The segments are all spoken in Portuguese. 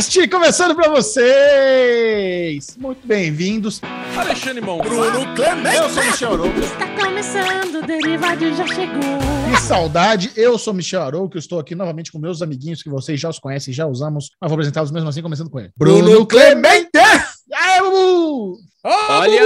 Cast começando para vocês. Muito bem-vindos. Alexandre Mão. Bruno Clemente. Eu sou Michel Arouca. Está começando, o Derivado já chegou. Que saudade. Eu sou Michel Arouca. Estou aqui novamente com meus amiguinhos que vocês já os conhecem, já usamos. Mas vou apresentá-los mesmo assim, começando com ele. Bruno Clemente. Aê, Bubu! Olha,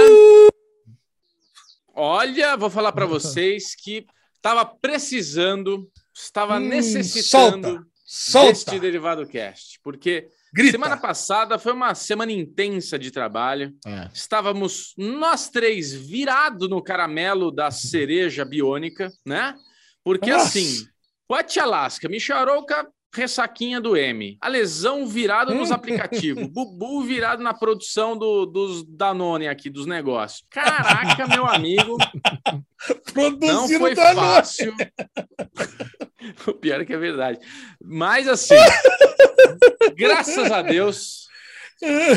olha, vou falar para vocês que estava precisando, estava Hum, necessitando Solta. deste Derivado Cast, porque Grita. semana passada foi uma semana intensa de trabalho. É. Estávamos nós três virados no caramelo da cereja biônica, né? Porque Nossa. assim, Pote Alaska, Michel Arouca, ressaquinha do M. A lesão virado nos aplicativos. Bubu virado na produção do- dos Danone aqui, dos negócios. Caraca, meu amigo, não Produzindo foi Danone. fácil. o pior é que é verdade. Mas assim, graças a Deus,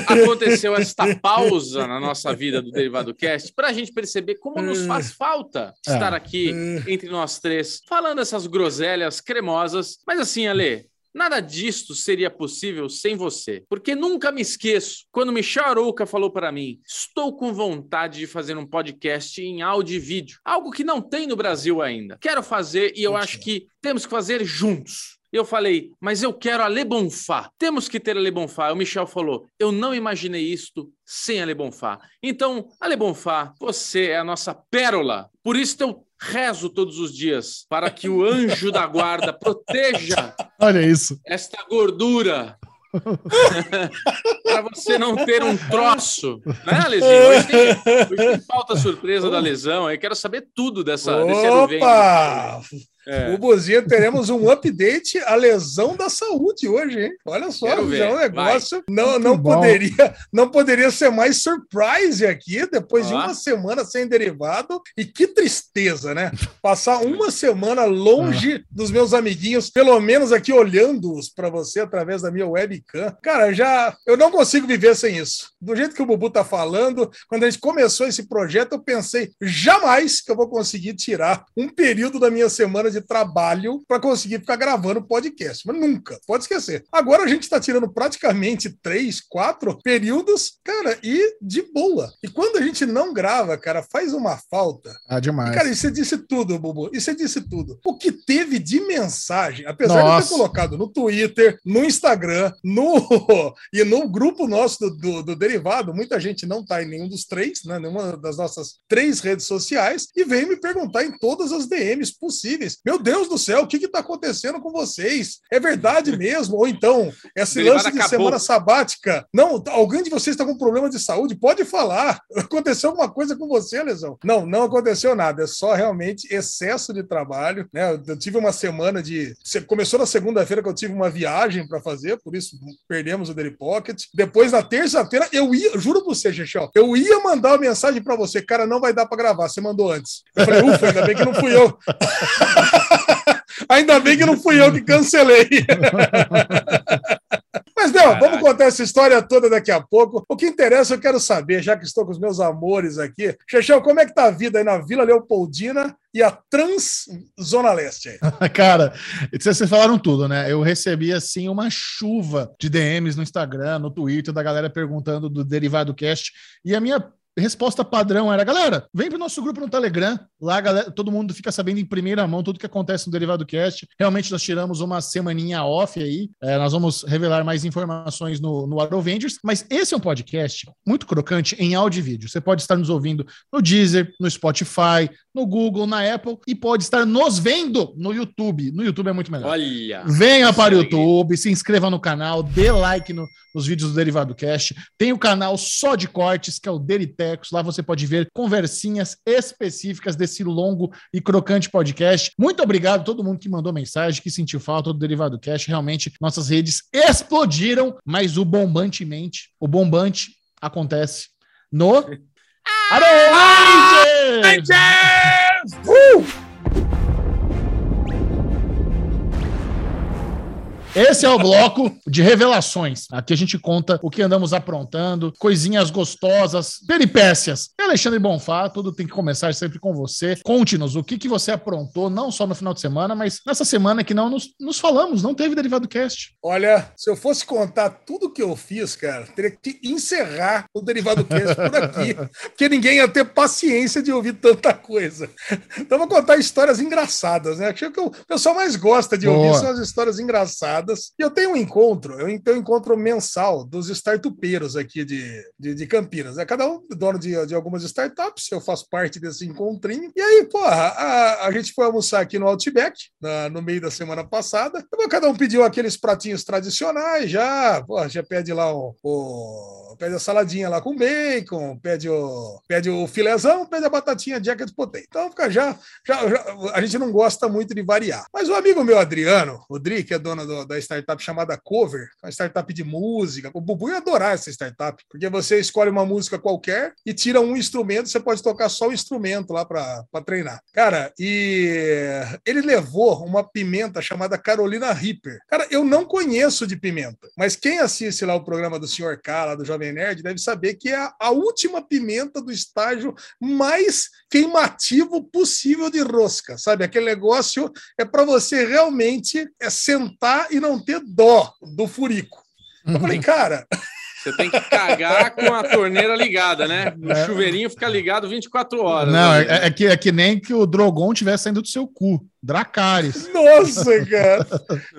aconteceu esta pausa na nossa vida do Derivado Cast para a gente perceber como nos faz falta É. estar aqui entre nós três, falando essas groselhas cremosas. Mas assim, Ale, nada disto seria possível sem você. Porque nunca me esqueço quando Michel Arouca falou para mim: estou com vontade de fazer um podcast em áudio e vídeo. Algo que não tem no Brasil ainda. Quero fazer e eu acho que temos que fazer juntos. Eu falei, mas eu quero a Le Bonfá. Temos que ter a Le Bonfá. O Michel falou, eu não imaginei isto sem a Le Bonfá. Então, a Le Bonfá, você é a nossa pérola. Por isso eu rezo todos os dias para que o anjo da guarda proteja Olha isso. esta gordura. para você não ter um troço, né, Lezinho? Hoje tem, hoje tem pauta surpresa da lesão. Eu quero saber tudo dessa, desse. Opa! É. O Bozinho, teremos um update a lesão da saúde hoje, hein? Olha só, Quero já é um negócio. Não, Muito não, bom. poderia, não poderia ser mais surprise aqui, depois de Ó. uma semana sem derivado. E que tristeza, né? Passar uma semana longe dos meus amiguinhos, pelo menos aqui olhando-os para você através da minha webcam. Cara, já eu não consigo viver sem isso. Do jeito que o Bubu tá falando, quando a gente começou esse projeto, eu pensei jamais que eu vou conseguir tirar um período da minha semana de trabalho para conseguir ficar gravando podcast. Mas nunca, pode esquecer. Agora a gente está tirando praticamente três, quatro períodos, cara, e de boa. E quando a gente não grava, cara, faz uma falta. Ah, demais. Cara, isso disse tudo, Bubu. Isso disse tudo. O que teve de mensagem, apesar de eu Nossa. ter colocado no Twitter, no Instagram, no e no grupo nosso do, do, do Derivado, muita gente não tá em nenhum dos três, né? Nenhuma das nossas três redes sociais, e veio me perguntar em todas as DMs possíveis. Meu Deus do céu, o que que tá acontecendo com vocês? É verdade mesmo? Ou então, esse lance de acabou. semana sabática? Não, alguém de vocês está com problema de saúde? Pode falar. Aconteceu alguma coisa com você, Lesão? Não, não aconteceu nada. É só realmente excesso de trabalho. Né? Eu- tive uma semana de. Começou na segunda-feira que eu tive uma viagem para fazer, por isso perdemos o Daily Pocket. Depois, na terça-feira, eu ia, juro pra você, Chechel, eu ia mandar uma mensagem para você, cara, não vai dar para gravar. Você mandou antes. Eu falei, ufa, ainda bem que não fui eu. Ainda bem que não fui eu que cancelei. Mas não, vamos contar essa história toda daqui a pouco. O que interessa, eu quero saber, já que estou com os meus amores aqui. Chechel, como é que tá a vida aí na Vila Leopoldina e a Trans Zona Leste aí? Cara, vocês falaram tudo, né? Eu recebi assim uma chuva de DMs no Instagram, no Twitter, da galera perguntando do Derivado Cast. E a minha resposta padrão era: galera, vem pro nosso grupo no Telegram. Lá, galera, todo mundo fica sabendo em primeira mão tudo que acontece no Derivado Cast. Realmente, nós tiramos uma semaninha off aí. É, nós vamos revelar mais informações no, no Avengers. Mas esse é um podcast muito crocante em áudio e vídeo. Você pode estar nos ouvindo no Deezer, no Spotify, no Google, na Apple e pode estar nos vendo no YouTube. No YouTube é muito melhor. Olha. Venha para o. YouTube, se inscreva no canal, dê like no- nos vídeos do Derivado Cast. Tem o canal só de cortes, que é o Lá você pode ver conversinhas específicas desse longo e crocante podcast. Muito obrigado a todo mundo que mandou mensagem, que sentiu falta do Derivado Cast. Realmente, nossas redes explodiram, mas o bombantemente, o bombante acontece no... Around! Esse é o bloco de revelações. Aqui a gente conta o que andamos aprontando, coisinhas gostosas, peripécias. E Alexandre Bonfá, tudo tem que começar sempre com você. Conte-nos o que, que você aprontou, não só no final de semana, mas nessa semana que não nos, nos falamos, não teve Derivado Cast. Olha, se eu fosse contar tudo que eu fiz, cara, teria que encerrar o Derivado Cast por aqui, porque ninguém ia ter paciência de ouvir tanta coisa. Então, vou contar histórias engraçadas, né? Acho que o pessoal mais gosta de ouvir Boa. são as histórias engraçadas. E eu tenho um encontro, eu tenho um encontro mensal dos startupeiros aqui de, de, de Campinas. Né? Cada um dono de, de algumas startups, eu faço parte desse encontrinho. E aí, porra, a, a gente foi almoçar aqui no Outback, na- no meio da semana passada. Então, cada um pediu aqueles pratinhos tradicionais já, porra, já pede lá o, o- pede a saladinha lá com bacon, pede o, pede o filézão, pede a batatinha jacket potato. Então, fica já, já, já- a gente não gosta muito de variar. Mas o amigo meu, Adriano, o Dri, que é dono do- da startup chamada Cover, uma startup de música, o Bubu ia adorar essa startup, porque você escolhe uma música qualquer e tira um instrumento, você pode tocar só o instrumento lá para treinar. Cara, e ele levou uma pimenta chamada Carolina Reaper. Cara, eu não conheço de pimenta, mas quem assiste lá o programa do Sr. K, lá do Jovem Nerd, deve saber que é a, a última pimenta do estágio mais queimativo possível de rosca, sabe? Aquele negócio é para você realmente é sentar e não ter dó do furico. Eu falei, cara, Você tem que cagar com a torneira ligada, né? O É. chuveirinho fica ligado 24 horas. Não, né? é, é que, é que nem que o Drogon tivesse saindo do seu cu. Dracarys. Nossa, cara.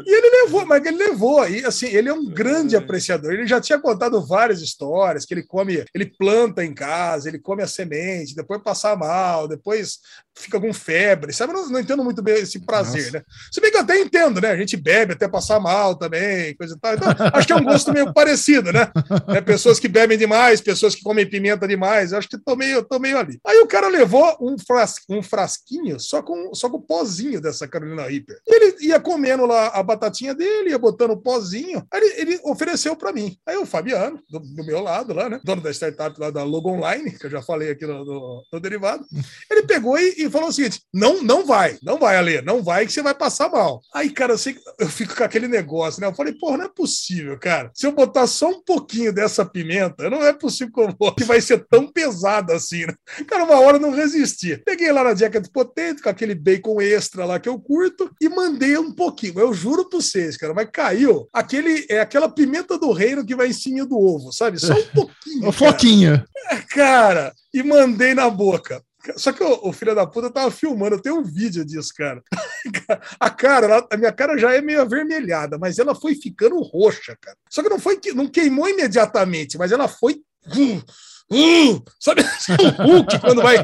E ele levou, mas ele levou. E assim, ele é um grande apreciador. Ele já tinha contado várias histórias que ele come, ele planta em casa, ele come a semente, depois passa mal, depois fica com febre. Sabe? Eu não, não entendo muito bem esse prazer, Nossa. né? Se bem que eu até entendo, né? A gente bebe até passar mal também, coisa e tal. Então, acho que é um gosto meio parecido, né? É, pessoas que bebem demais, pessoas que comem pimenta demais. Eu acho que tô meio, tô meio ali. Aí o cara levou um, fras, um frasquinho só com, só com o pozinho dessa Carolina Reaper. Ele ia comendo lá a batatinha dele, ia botando o pozinho. Aí ele, ele ofereceu para mim. Aí o Fabiano, do, do meu lado lá, né? Dono da startup lá da Logo Online, que eu já falei aqui no, no- no derivado. Ele pegou e, e falou o seguinte: não, não vai, não vai, Ale, não vai que você vai passar mal. Aí, cara, eu, sei, eu fico com aquele negócio, né? Eu falei, porra, não é possível, cara. Se eu botar só um pouquinho dessa pimenta, não é possível que, eu vou, que vai ser tão pesada assim, né? Cara, uma hora eu não resisti. Peguei lá na jacket potato, com aquele bacon extra lá que eu curto, e mandei um pouquinho. Eu juro pra vocês, cara, mas caiu aquele, é aquela pimenta do reino que vai em cima do ovo, sabe? Só um pouquinho. O cara. Floquinho. Cara, e mandei na boca. Só que o, o filho da puta tava filmando, eu tenho um vídeo disso, cara. A cara, a minha cara já é meio avermelhada, mas ela foi ficando roxa, cara. Só que não foi que não queimou imediatamente, mas ela foi. Uh, sabe o Hulk quando vai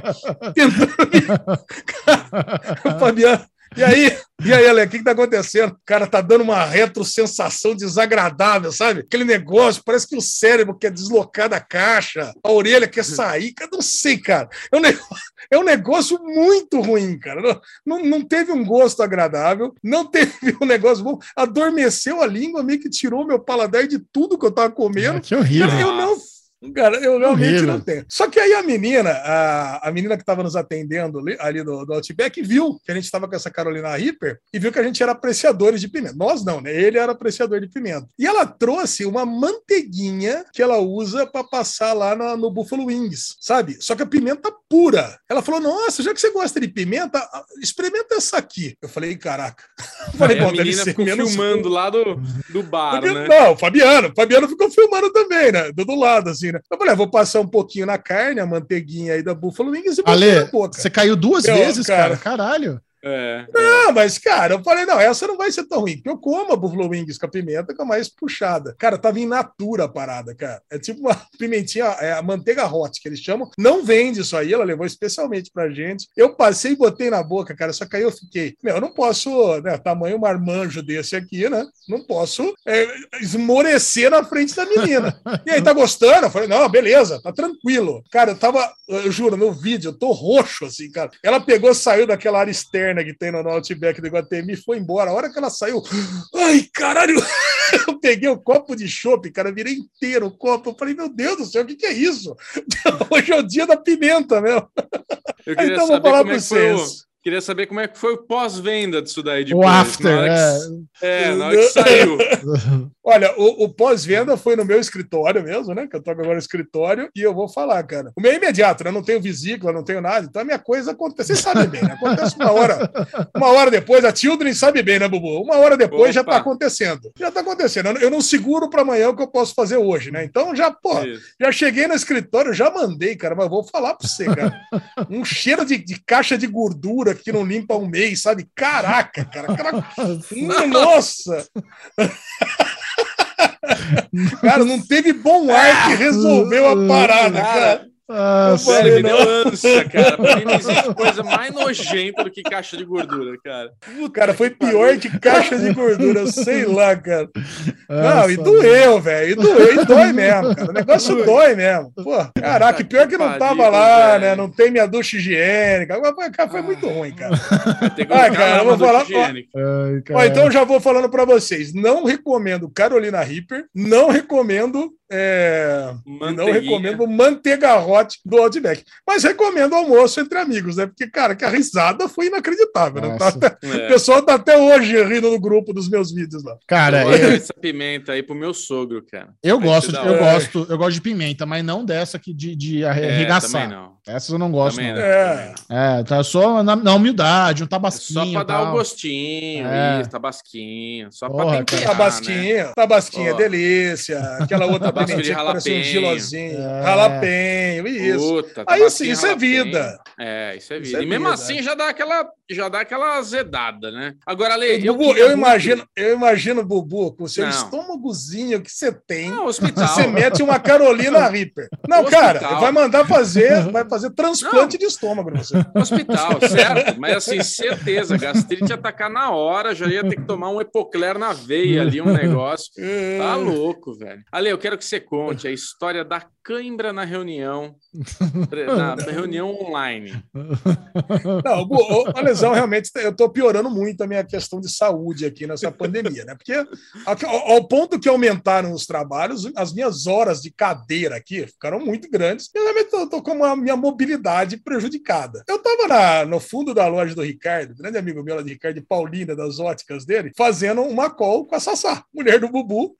tentando. Cara, Fabiano. E aí, e aí, Ale, o que, que tá acontecendo? O cara tá dando uma retrosensação desagradável, sabe? Aquele negócio, parece que o cérebro quer deslocar da caixa, a orelha quer sair, cara, não sei, cara. É um negócio, é um negócio muito ruim, cara. Não, não, não teve um gosto agradável, não teve um negócio bom, adormeceu a língua, meio que tirou meu paladar de tudo que eu tava comendo. Que horrível. Cara, eu não. Cara, eu realmente Horrível. não tenho. Só que aí a menina, a, a menina que estava nos atendendo ali, ali do, do Outback, viu que a gente estava com essa Carolina Reaper e viu que a gente era apreciadores de pimenta. Nós não, né? Ele era apreciador de pimenta. E ela trouxe uma manteiguinha que ela usa para passar lá no, no Buffalo Wings, sabe? Só que a pimenta pura. Ela falou: Nossa, já que você gosta de pimenta, experimenta essa aqui. Eu falei: Caraca. Eu falei: a Bom, deve menina ficou menos filmando lá do, do bar, porque- né? Não, o Fabiano. O Fabiano ficou filmando também, né? Do, do lado, assim, Eu falei, ah, vou passar um pouquinho na carne, a manteiguinha aí da Buffalo Wings e Ale, na boca. você caiu duas Meu, vezes, cara. cara. Caralho. É. Não, mas, cara, eu falei, não, essa não vai ser tão ruim, porque eu como a Buffalo Wings com a pimenta com a mais puxada. Cara, tava in natura a parada, cara. É tipo uma pimentinha, é a manteiga hot, que eles chamam. Não vende isso aí, ela levou especialmente pra gente. Eu passei e botei na boca, cara, só que aí eu fiquei, meu, eu não posso, né, tamanho marmanjo desse aqui, né? Não posso é, esmorecer na frente da menina. E aí, tá gostando? Eu falei, não, beleza, tá tranquilo. Cara, eu tava, eu juro, no vídeo, eu tô roxo, assim, cara. Ela pegou, saiu daquela área externa que tem no Outback do Iguatemi foi embora. A hora que ela saiu, ai, caralho, eu peguei o copo de chopp, cara, virei inteiro o copo. Eu falei, meu Deus do céu, o que que é isso? Hoje é o dia da pimenta, meu. Eu queria Então, vou saber falar como é vocês. Queria saber como é que foi o pós-venda disso daí O depois. after, na hora é. que, é, na hora que saiu. Olha, o, o pós-venda foi no meu escritório mesmo, né? Que eu toco agora no escritório, e eu vou falar, cara. O meu é imediato, né? Não tenho vesícula, não tenho nada. Então a minha coisa acontece. Vocês sabem bem, né? Acontece uma hora, uma hora depois. A Children sabe bem, né, Bubu? Uma hora depois já Opa. tá acontecendo. Já tá acontecendo. Eu não- Eu seguro para amanhã o que eu posso fazer hoje, né? Então já, pô, Isso. já cheguei no escritório, já mandei, cara, mas vou falar pra você, cara. Um cheiro de, de caixa de gordura que não limpa um mês, sabe? Caraca, cara. cara nossa! cara, não teve bom ar que resolveu a parada, cara. Ah, Sério, me não. deu ânsia, cara. Pra mim não existe coisa mais nojenta do que caixa de gordura, cara. Cara, foi pior que caixa de gordura, sei lá, cara. Não, Nossa, e doeu, velho. E doeu, e dói mesmo, cara. O negócio dói mesmo. Pô, caraca, e pior que não tava lá, né? Não tem minha ducha higiênica. Agora, foi- cara, foi muito ruim, cara. Ah, cara, eu vou falar- Ó, então já vou falando pra vocês. Não recomendo Carolina Reaper, não recomendo. É, Não recomendo manteiga hot do Outback. Mas recomendo almoço entre amigos, né? Porque, cara, que a risada foi inacreditável. Né? Tá- É. O pessoal tá até hoje rindo no grupo dos meus vídeos lá. Cara, eu, essa pimenta aí pro meu sogro, cara. eu Vai gosto, de, eu gosto, eu gosto de pimenta, mas não dessa aqui de, de É, arregaçar. também não. Essas eu não gosto, Também não. É. É, tá só na, na humildade, um É tabasquinho. só pra dar o gostinho, É. isso, tabasquinho. Só Porra, pra temperar, né? Tabasquinha, tabasquinha é delícia. Aquela outra pimentinha que parece um gilozinho. É. Jalapenho, isso. Puta, Aí tabasquinho sim, isso é vida. É, isso é Isso vida. é e mesmo vida. assim já dá aquela, já dá aquela azedada, né? Agora, Lê, eu, eu, muito- imagino, eu imagino, Bubu, com o seu Não. estômagozinho que você tem. Não, hospital. Você mete uma Carolina Reaper. Não, Hospital. cara, vai mandar fazer, vai fazer transplante de estômago você. Hospital, certo? Mas assim, certeza, gastrite ia atacar na hora, já ia ter que tomar um epocler na veia ali, um negócio. Tá louco, velho. Ale, eu quero que você conte a história da cãibra na reunião, na reunião online. Não, ô, a lesão realmente, eu tô piorando muito a minha questão de saúde aqui nessa pandemia, né? Porque ao, ao ponto que aumentaram os trabalhos, as minhas horas de cadeira aqui ficaram muito grandes. Eu realmente tô, tô com a minha mobilidade prejudicada. Eu tava na- no fundo da loja do Ricardo, grande amigo meu lá de Ricardo, de Paulina, das óticas dele, fazendo uma call com a Sassá, mulher do Bubu,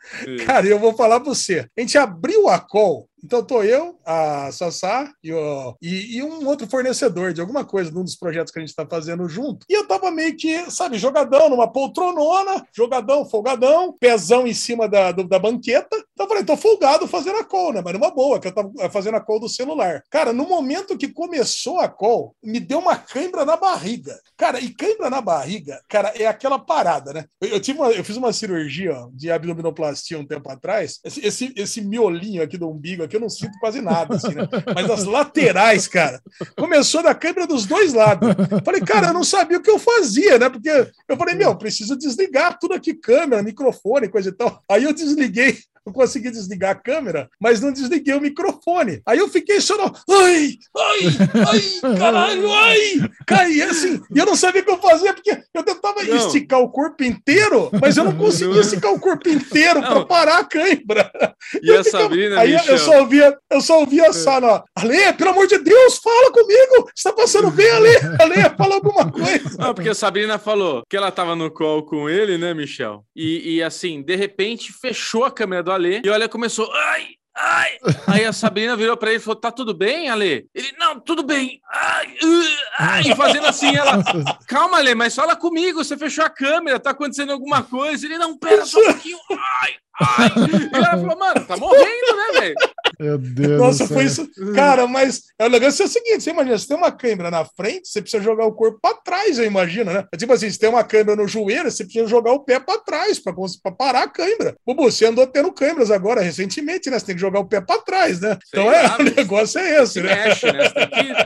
Cara, eu vou falar pra você. A gente abriu a call. Então tô eu, a Sassá e, o- e- e um outro fornecedor de alguma coisa, num dos projetos que a gente tá fazendo junto. E eu tava meio que, sabe, jogadão numa poltronona, jogadão, folgadão, pezão em cima da, do- da banqueta. Então eu falei, tô folgado fazendo a call, né? Mas numa boa, que eu tava fazendo a call do celular. Cara, no momento que começou a call, me deu uma cãibra na barriga. Cara, e cãibra na barriga, cara, é aquela parada, né? Eu, eu tive uma- eu fiz uma cirurgia de abdominoplastia um tempo atrás. Esse, esse, esse miolinho aqui do umbigo aqui eu não sinto quase nada, assim, né? Mas as laterais, cara, começou da câimbra dos dois lados. Falei, cara, eu não sabia o que eu fazia, né? Porque eu falei, meu, preciso desligar tudo aqui, câmera, microfone, coisa e tal. Aí eu desliguei eu consegui desligar a câmera, mas não desliguei o microfone. Aí eu fiquei no, ai, ai, ai, caralho, ai, caí assim. E eu não sabia o que eu fazia, porque eu tentava Não. esticar o corpo inteiro, mas eu não conseguia esticar o corpo inteiro para parar a câimbra. E a Sabrina, Aí eu- Michel? eu só ouvia, eu só ouvia a Sara, ó, Ale, pelo amor de Deus, fala comigo! Você tá passando bem, Ale? Ale, fala alguma coisa. Não, porque a Sabrina falou que ela tava no call com ele, né, Michel? E, e, assim, de repente fechou a câmera do Ale e olha, começou. Ai! Ai! Aí a Sabrina virou pra ele e falou: Tá tudo bem, Ale? Ele, não, tudo bem. Ai! uh, ai! E fazendo assim, ela. Calma, Ale, mas fala comigo, você fechou a câmera, tá acontecendo alguma coisa. Ele, não, pera só um pouquinho. Ai! Ai! E ela falou, mano, tá morrendo, né, velho? Meu Deus Nossa, foi isso. Cara, mas é, o negócio é o seguinte: você imagina, você tem uma câimbra na frente, você precisa jogar o corpo para trás, eu imagino, né? É tipo assim, se tem uma câimbra no joelho, você precisa jogar o pé para trás para parar a câimbra. Bubu, você andou tendo câimbras agora recentemente, né? Você tem que jogar o pé para trás, né? Sei então lá, é, o negócio é esse, Se né? mexe, né? Você tem que.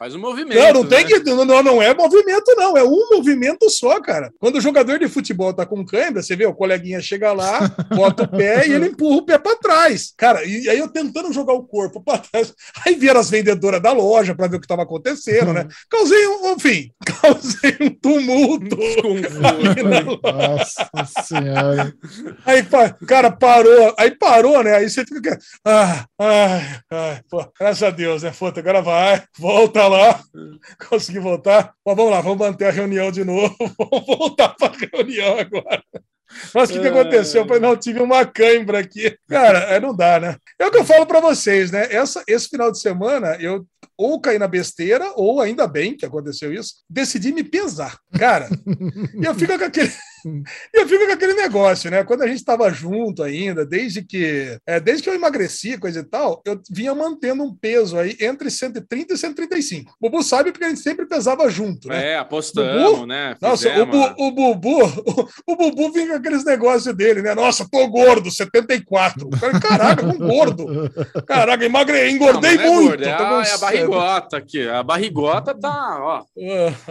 Faz um movimento. Não, não tem né? que. Não, não, não é movimento, não. É um movimento só, cara. Quando o jogador de futebol tá com câimbra, você vê, o coleguinha chega lá, bota o pé e ele empurra o pé pra trás. Cara, e aí eu tentando jogar o corpo pra trás. Aí vieram as vendedoras da loja pra ver o que tava acontecendo, né? Causei um, enfim, causei um tumulto. Nossa senhora. Aí, cara, parou. Aí parou, né? Aí você fica. Ah, ai, ai, pô, graças a Deus, né? Puta, agora vai, volta lá, consegui voltar. Mas vamos lá, vamos manter a reunião de novo. Vamos voltar para a reunião agora. Mas o que, que aconteceu? Eu falei, não, tive uma cãibra aqui. Cara, é, não dá, né? É o que eu falo para vocês, né? Essa, esse final de semana eu ou caí na besteira, ou ainda bem que aconteceu isso, decidi me pesar. Cara, eu fico com aquele. Eu fico com aquele negócio, né? Quando a gente estava junto ainda, desde que é, desde que eu emagreci, coisa e tal, eu vinha mantendo um peso aí entre 130 e 135. O Bubu sabe porque a gente sempre pesava junto, né? É, apostamos, Bubu? né? Nossa, o, Fizemos. O Bubu, o, o Bubu vinha com aqueles negócios dele, né? Nossa, tô gordo, 74. Eu falei, caraca, um gordo. Caraca, emagre, engordei Não, não é muito. gordo, É, tô a, é a barrigota aqui. A barrigota tá, ó. Ah.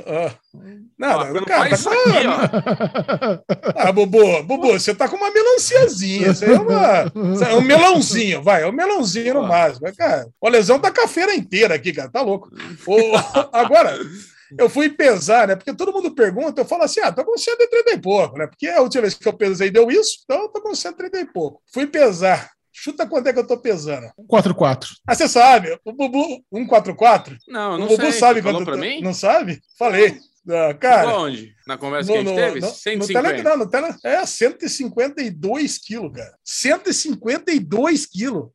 ó Nada, quando cara, tá isso aqui, ó. Ah, Bubu, Bubu, você tá com uma melanciazinha. Isso aí é, uma, é um melãozinho, vai, é um melãozinho no máximo. Mas, Cara, o lesão tá com a feira inteira aqui, cara, tá louco. O- agora, eu fui pesar, né? Porque todo mundo pergunta, eu falo assim, ah, tô com 130 e pouco, né? Porque a última vez que eu pesei deu isso, então eu tô com 130 e pouco. Fui pesar. Chuta quanto é que eu tô pesando. 4-4. Ah, você sabe, o Bubu, 144? Não, eu O não Bubu sei. sabe Você falou quanto pra mim? Não sabe? Falei. Ah, cara, Onde? Na conversa que a gente teve? no, no 150. tele, não, no tele, é 152 quilos, cara. 152 quilos.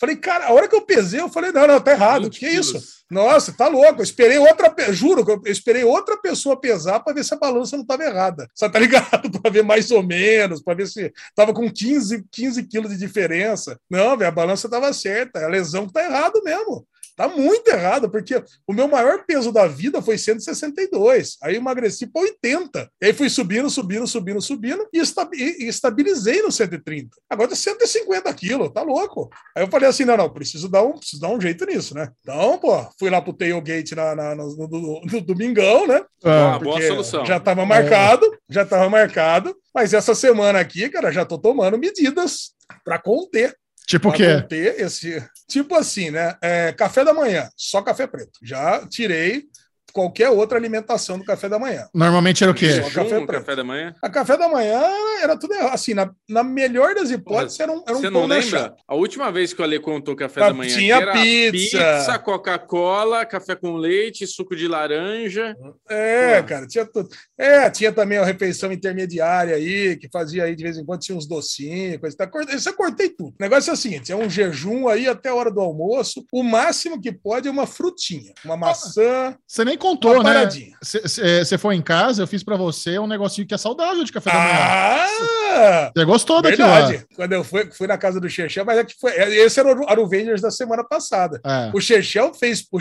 Falei, cara, a hora que eu pesei, eu falei, não, não, tá errado. 20 Que isso? quilos. Nossa, tá louco. Eu esperei outra, juro, que eu esperei outra pessoa pesar para ver se a balança não tava errada. Só tá ligado? para ver mais ou menos, para ver se tava com 15, 15 quilos de diferença. Não, velho, a balança tava certa. A lesão que tá errado mesmo. Tá muito errado, porque o meu maior peso da vida foi 162. Aí emagreci para 80. E aí fui subindo, subindo, subindo, subindo e, esta- estabilizei no 130. Agora tá 150 quilos, tá louco. Aí eu falei assim: não, não, preciso dar um, preciso dar um jeito nisso, né? Então, pô, fui lá pro tailgate na, na- no, no- no- domingão, né? Ah, Boa solução. Já estava marcado, já estava marcado. Mas essa semana aqui, cara, já tô tomando medidas para conter tipo o quê? conter esse. Tipo assim, né? É, café da manhã, só café preto. Já tirei qualquer outra alimentação do café da manhã. Normalmente era o quê? Só café café da manhã? A café da manhã era tudo errado. Assim, na, na melhor das hipóteses, era um, era um Você não lembra? chapa. A última vez que o Ale contou café Ah, da manhã tinha pizza. pizza, Coca-Cola, café com leite, suco de laranja. É, Pô. cara, tinha tudo. É, tinha também a refeição intermediária aí, que fazia aí de vez em quando tinha uns docinhos, coisa tal. Isso eu cortei tudo. O negócio é o seguinte: é um jejum aí até a hora do almoço. O máximo que pode é uma frutinha, uma maçã, Você nem uma contou, né? paradinha. Você foi em casa, eu fiz pra você um negocinho que é saudável de café da manhã. Ah! Você gostou daquilo lá? Verdade. Quando eu fui, fui na casa do Chechel, mas é que foi. Esse era o Aruvengers da semana passada. É. O Chechel fez, o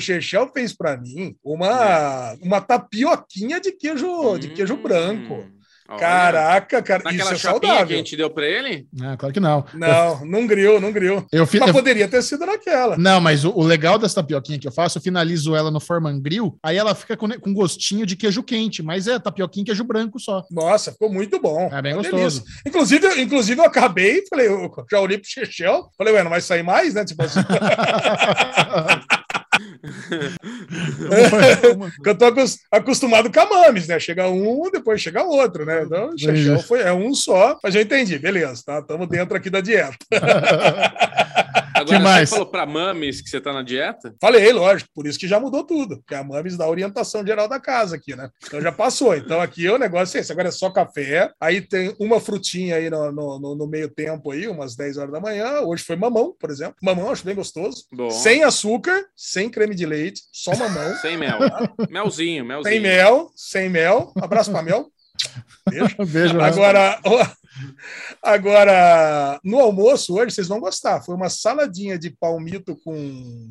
fez para mim uma, uma tapioquinha de queijo, de queijo Hum, branco. Olha. Caraca, cara, Naquela isso é chapinha que a saudável. gente deu pra ele? Ah, claro que não. Não, não griou, não griou. Eu fiz. Mas poderia ter sido naquela. Não, mas o, o legal dessa tapioquinha que eu faço, eu finalizo ela no Forman Grill, aí ela fica com, com gostinho de queijo quente, mas é tapioquinha queijo branco só. Nossa, ficou muito bom. É bem Uma gostoso. delícia. Inclusive, inclusive, eu acabei, falei, eu já olhei pro Chechel, falei, ué, não vai sair mais, né? Tipo assim, eu tô acos- acostumado com a Mames, né? Chega um, depois chega outro, né? Então, Chechel foi, é um só, mas já entendi, beleza, tá? Estamos dentro aqui da dieta. Agora, mais? você falou pra mames que você tá na dieta? Falei, lógico, por isso que já mudou tudo, porque a Mames dá a orientação geral da casa aqui, né? Então já passou. Então aqui o negócio é esse, agora é só café, aí tem uma frutinha aí no, no, no- no meio tempo aí, umas 10 horas da manhã. Hoje foi mamão, por exemplo. Mamão, acho bem gostoso. Bom. Sem açúcar, sem creme de leite, só mamão. Sem mel. Melzinho, melzinho. sem mel, sem mel. Abraço pra mel. Beijo. Beijo. Agora, agora, no almoço hoje, vocês vão gostar. Foi uma saladinha de palmito com,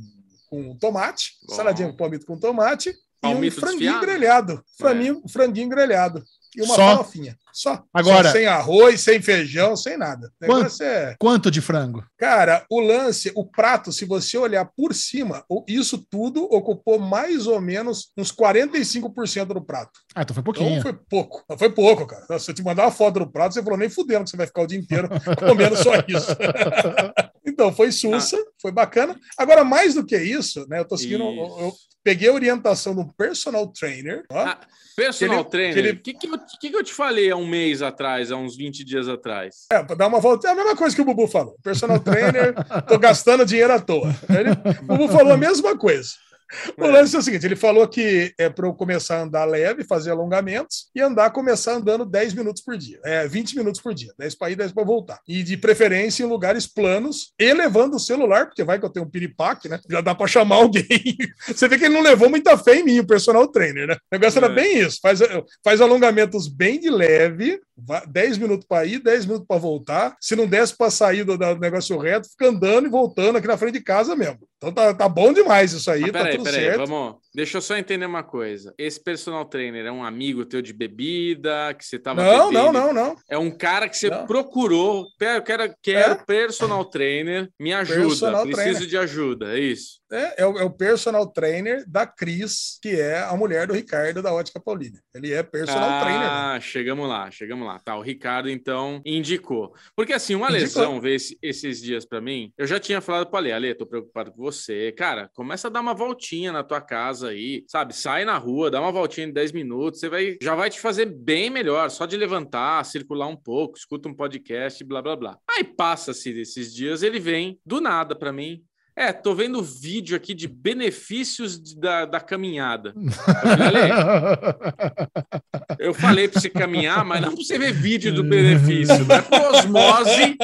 com tomate. Bom. Saladinha com palmito com tomate. Palmito e um franguinho desfiado? grelhado. Franguinho, franguinho grelhado. E uma Só? farofinha. Só. Agora- Só sem arroz, sem feijão, sem nada. Quanto? é. Quanto de frango? Cara, o lance, o prato, se você olhar por cima, isso tudo ocupou mais ou menos uns 45% do prato. Ah, então foi Então pouquinho. foi pouco. Foi pouco, cara. Se eu te mandar uma foto do prato, você falou nem fudendo que você vai ficar o dia inteiro comendo só isso. então, foi sussa, foi bacana. Agora, mais do que isso, né? Eu tô seguindo. Eu, eu peguei a orientação do personal trainer. Ó, Ah, Personal Que ele- trainer, ele- o que, que, que eu te falei há um mês atrás, há uns 20 dias atrás? É, pra dar uma volta. É a mesma coisa que o Bubu falou. Personal trainer, tô gastando dinheiro à toa. Ele, o Bubu falou a mesma coisa. O lance é o seguinte: ele falou que é para eu começar a andar leve, fazer alongamentos e andar, começar andando 10 minutos por dia. É, 20 minutos por dia. 10 para ir, 10 para voltar. E de preferência em lugares planos, e levando o celular, porque vai que eu tenho um piripaque, né? Já dá para chamar alguém. Você vê que ele não levou muita fé em mim, o personal trainer, né? O negócio era É. bem isso: faz, faz alongamentos bem de leve, va- 10 minutos para ir, 10 minutos para voltar. Se não desse para sair do, do negócio reto, fica andando e voltando aqui na frente de casa mesmo. Então tá, tá bom demais isso aí, Mas tá peraí, tudo peraí, certo. vamos. Deixa eu só entender uma coisa. Esse personal trainer é um amigo teu de bebida, que você tava Não, bebendo? não, não, não. É um cara que você Não. procurou. Eu quero, quero É. personal trainer. Me ajuda. Personal preciso trainer. de ajuda. É isso. É, é o, é o personal trainer da Cris, que é a mulher do Ricardo da Ótica Paulina. Ele é personal trainer. né? Ah, chegamos lá, chegamos lá. Tá, o Ricardo então indicou. Porque assim, uma Indicou. lesão veio esse- esses dias pra mim. Eu já tinha falado pra Ale, Ale, tô preocupado com você. Cara, começa a dar uma voltinha na tua casa aí, sabe? Sai na rua, dá uma voltinha de 10 minutos, você vai já vai te fazer bem melhor, só de levantar, circular um pouco, escuta um podcast, blá blá blá. Aí passa-se desses dias, ele vem do nada pra mim. É, tô vendo vídeo aqui de benefícios de- da, da caminhada. Eu falei, Ale, eu falei pra você caminhar, mas não pra você ver vídeo do benefício. Não é por osmose,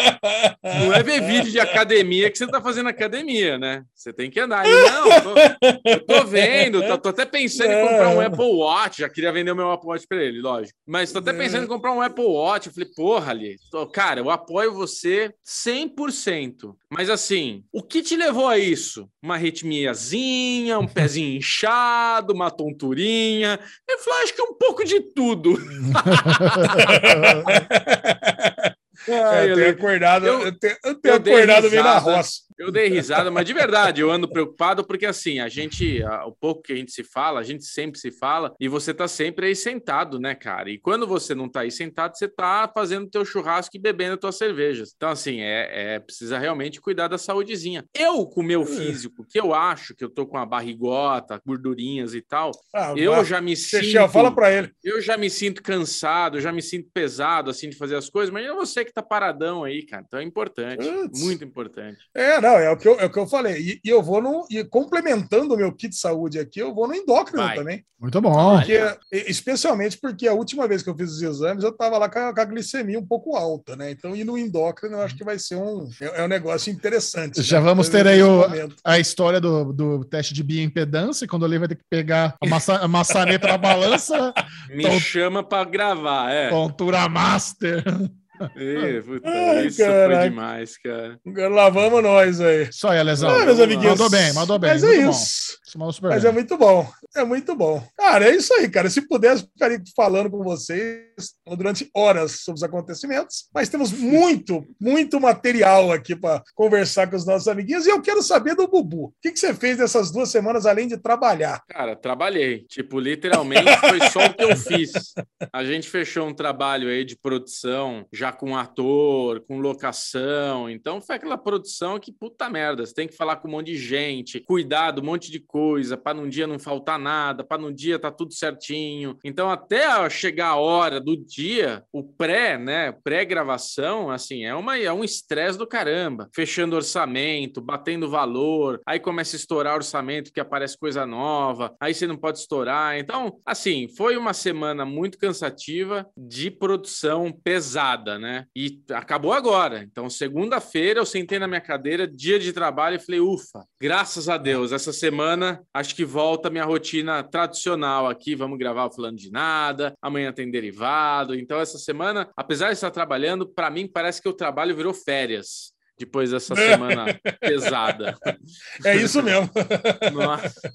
não é ver vídeo de academia que você tá fazendo academia, né? Você tem que andar. Ele, não, eu tô, eu tô vendo, tô, tô até pensando em comprar um Apple Watch. Já queria vender o meu Apple Watch pra ele, lógico. Mas tô até pensando em comprar um Apple Watch. Eu falei, porra, ali, cara, eu apoio você 100%. Mas assim, o que te levou a isso? Uma arritmiazinha, um pezinho inchado, uma tonturinha. Eu falei, acho que um pouco de tudo. É, Ai, eu tenho acordado, eu- eu, tenho, eu tenho eu acordado bem na roça. Eu dei risada, mas de verdade, eu ando preocupado porque assim, a gente, a- o pouco que a gente se fala, a gente sempre se fala e você tá sempre aí sentado, né, cara? E quando você não tá aí sentado, você tá fazendo teu churrasco e bebendo tuas cervejas. Então, assim, é, é precisa realmente cuidar da saúdezinha. Eu, com o meu físico, que eu acho que eu tô com a barrigota, gordurinhas e tal, Ah, eu já me sinto. Chechel, fala pra ele. Eu já me sinto cansado, eu já me sinto pesado, assim, de fazer as coisas, mas é você que tá paradão aí, cara. Então é importante, Putz. muito importante. É, não, é o que eu, é o que eu falei. E, e eu vou no. E complementando o meu kit de saúde aqui, eu vou no endócrino Vai. também. Muito bom. Porque, especialmente porque a última vez que eu fiz os exames, eu estava lá com a, com a glicemia um pouco alta, né? Então, ir no endócrino, eu acho que vai ser um, é, é um negócio interessante. Já né? vamos ter aí o-. A história do, do teste de bioimpedância, quando ele vai ter que pegar a, maça, a maçaneta na balança, Me chama pra gravar, é. tontura master. Ih, puta, Ai, isso foi demais, cara. Agora lá vamos nós aí. Isso aí, Lesão. Ah, meus amiguinhos. Mandou bem, mandou bem. Mas é bom. isso. Isso mandou super Mas é muito bom. É muito bom. Cara, é isso aí, cara. Se pudesse, ficaria falando com vocês durante horas sobre os acontecimentos. Mas temos muito, muito material aqui para conversar com os nossos amiguinhos. E eu quero saber do Bubu. O que, que você fez nessas duas semanas além de trabalhar? Cara, trabalhei. Tipo, literalmente foi só o que eu fiz. A gente fechou um trabalho aí de produção, já com ator, com locação. Então foi aquela produção que, puta merda, você tem que falar com um monte de gente, cuidar de um monte de coisa, para num dia não faltar nada, para num dia tá tudo certinho. Então, até chegar a hora do dia, o pré, né? Pré-gravação, assim, é, uma, é um estresse do caramba. Fechando orçamento, batendo valor, aí começa a estourar orçamento que aparece coisa nova, aí você não pode estourar. Então, assim, foi uma semana muito cansativa de produção pesada, né? E acabou agora. Então, segunda-feira eu sentei na minha cadeira, dia de trabalho, e falei, ufa, graças a Deus, essa semana acho que volta a minha rotina tradicional aqui. Vamos gravar o falando de nada, amanhã tem derivado. Então, essa semana, apesar de estar trabalhando, para mim parece que o trabalho virou férias. Depois dessa semana pesada. É isso mesmo. Nossa.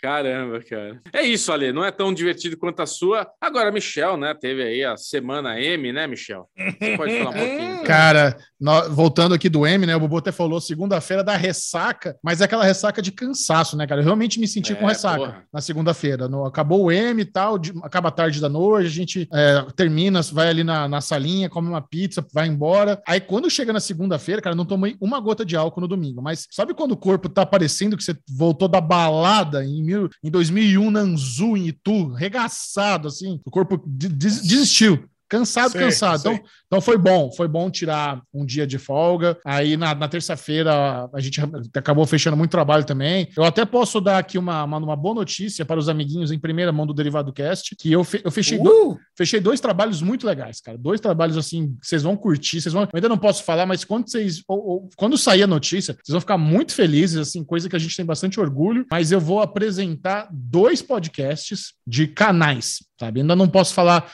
Caramba, cara. É isso, Ale. Não é tão divertido quanto a sua. Agora, Michel, né? Teve aí a semana M, né, Michel? Você pode falar um pouquinho. Cara, nó- voltando aqui do M, né? O Bubu até falou segunda-feira da ressaca, mas é aquela ressaca de cansaço, né, cara? Eu realmente me senti É, com ressaca porra. na segunda-feira. No- Acabou o M e tal, de- acaba a tarde da noite, a gente é, termina, vai ali na, na salinha, come uma pizza, vai embora. Aí quando chega na segunda-feira, cara, não tomei uma gota de álcool no domingo, mas sabe quando o corpo tá parecendo que você voltou da balada em, em 2001 na Anzu, em Itu, regaçado, assim, o corpo de- des- desistiu. Cansado, Sei, cansado. sei. Então, então foi bom, foi bom tirar um dia de folga. Aí na, na terça-feira a gente acabou fechando muito trabalho também. Eu até posso dar aqui uma, uma, uma boa notícia para os amiguinhos em primeira mão do Derivado Cast, que eu, fe- eu fechei, Uh, fechei dois trabalhos muito legais, cara. Dois trabalhos assim, vocês vão curtir, vocês vão. Eu ainda não posso falar, mas quando vocês. ou- ou- quando sair a notícia, vocês vão ficar muito felizes, assim, coisa que a gente tem bastante orgulho. Mas eu vou apresentar dois podcasts de canais, sabe? Ainda não posso falar.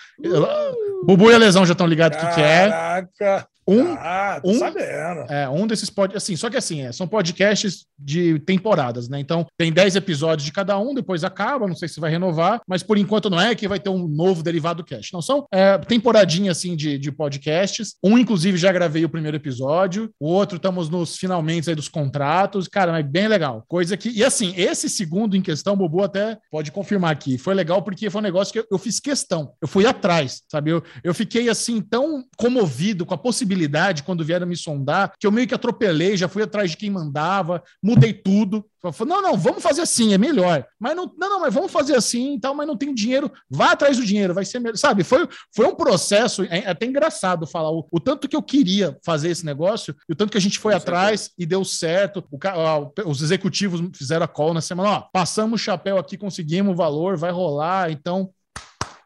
Bubu e a Lesão já estão ligados o que, que é. Caraca. Um, Ah, um- sabendo. é, um desses pod, assim, só que assim, é, são podcasts de temporadas, né? Então, tem 10 episódios de cada um, depois acaba, não sei se vai renovar, mas por enquanto não é que vai ter um novo derivado cast. Não são é, temporadinha assim de, de podcasts. Um, inclusive, já gravei o primeiro episódio, o outro estamos nos finalmente aí dos contratos. Cara, é bem legal. Coisa que. E assim, esse segundo em questão, Bobo até pode confirmar aqui. Foi legal porque foi um negócio que eu, eu fiz questão. Eu fui atrás, sabe? Eu, eu fiquei assim tão comovido com a possibilidade quando vieram me sondar que eu meio que atropelei, já fui atrás de quem mandava, mudei tudo. Falei, não, não, vamos fazer assim, é melhor. Mas não, não, não, mas vamos fazer assim e tal, mas não tem dinheiro, vá atrás do dinheiro, vai ser melhor. Sabe, foi, foi um processo, é até engraçado falar o, o tanto que eu queria fazer esse negócio e o tanto que a gente foi Com atrás e deu certo. O os executivos fizeram a call na semana, ó, passamos o chapéu aqui, conseguimos o valor, vai rolar, então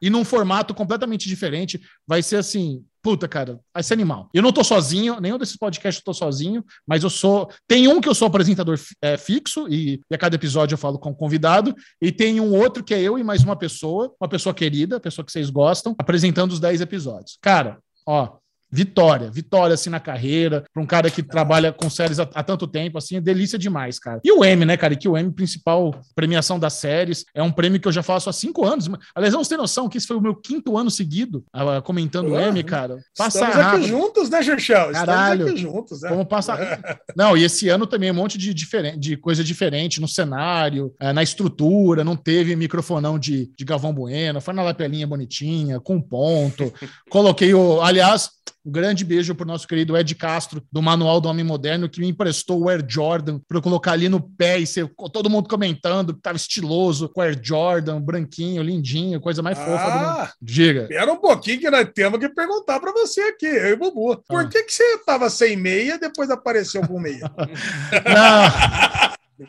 e num formato completamente diferente. Vai ser assim, puta, cara, vai ser animal. Eu não tô sozinho, nenhum desses podcasts eu tô sozinho, mas eu sou. Tem um que eu sou apresentador é, fixo, e, e a cada episódio eu falo com um convidado, e tem um outro que é eu e mais uma pessoa, uma pessoa querida, pessoa que vocês gostam, apresentando os 10 episódios. Cara, ó. Vitória, vitória assim na carreira, para um cara que trabalha com séries há, há tanto tempo, assim, é delícia demais, cara. E o M, né, cara? Que o M, principal premiação das séries, é um prêmio que eu já faço há cinco anos. Aliás, vamos ter noção que esse foi o meu quinto ano seguido ah, comentando o M, cara. Passa Estamos aqui rápido. juntos, né, Xuxão? Caralho. Estamos aqui juntos, né? Vamos passar. Não, e esse ano também um monte de, diferente, de coisa diferente no cenário, eh, na estrutura, não teve microfonão de, de Galvão Bueno, foi na lapelinha bonitinha, com ponto. Coloquei o. Aliás, um grande beijo pro nosso querido Ed Castro, do Manual do Homem Moderno, que me emprestou o Air Jordan para eu colocar ali no pé e ser todo mundo comentando que tava estiloso, com o Air Jordan, branquinho, lindinho, coisa mais fofa do mundo. Ah, Diga. espera um pouquinho que nós temos que perguntar para você aqui, eu e o Bubu. Por Ah. que, que você tava sem meia e depois apareceu com meia? Não.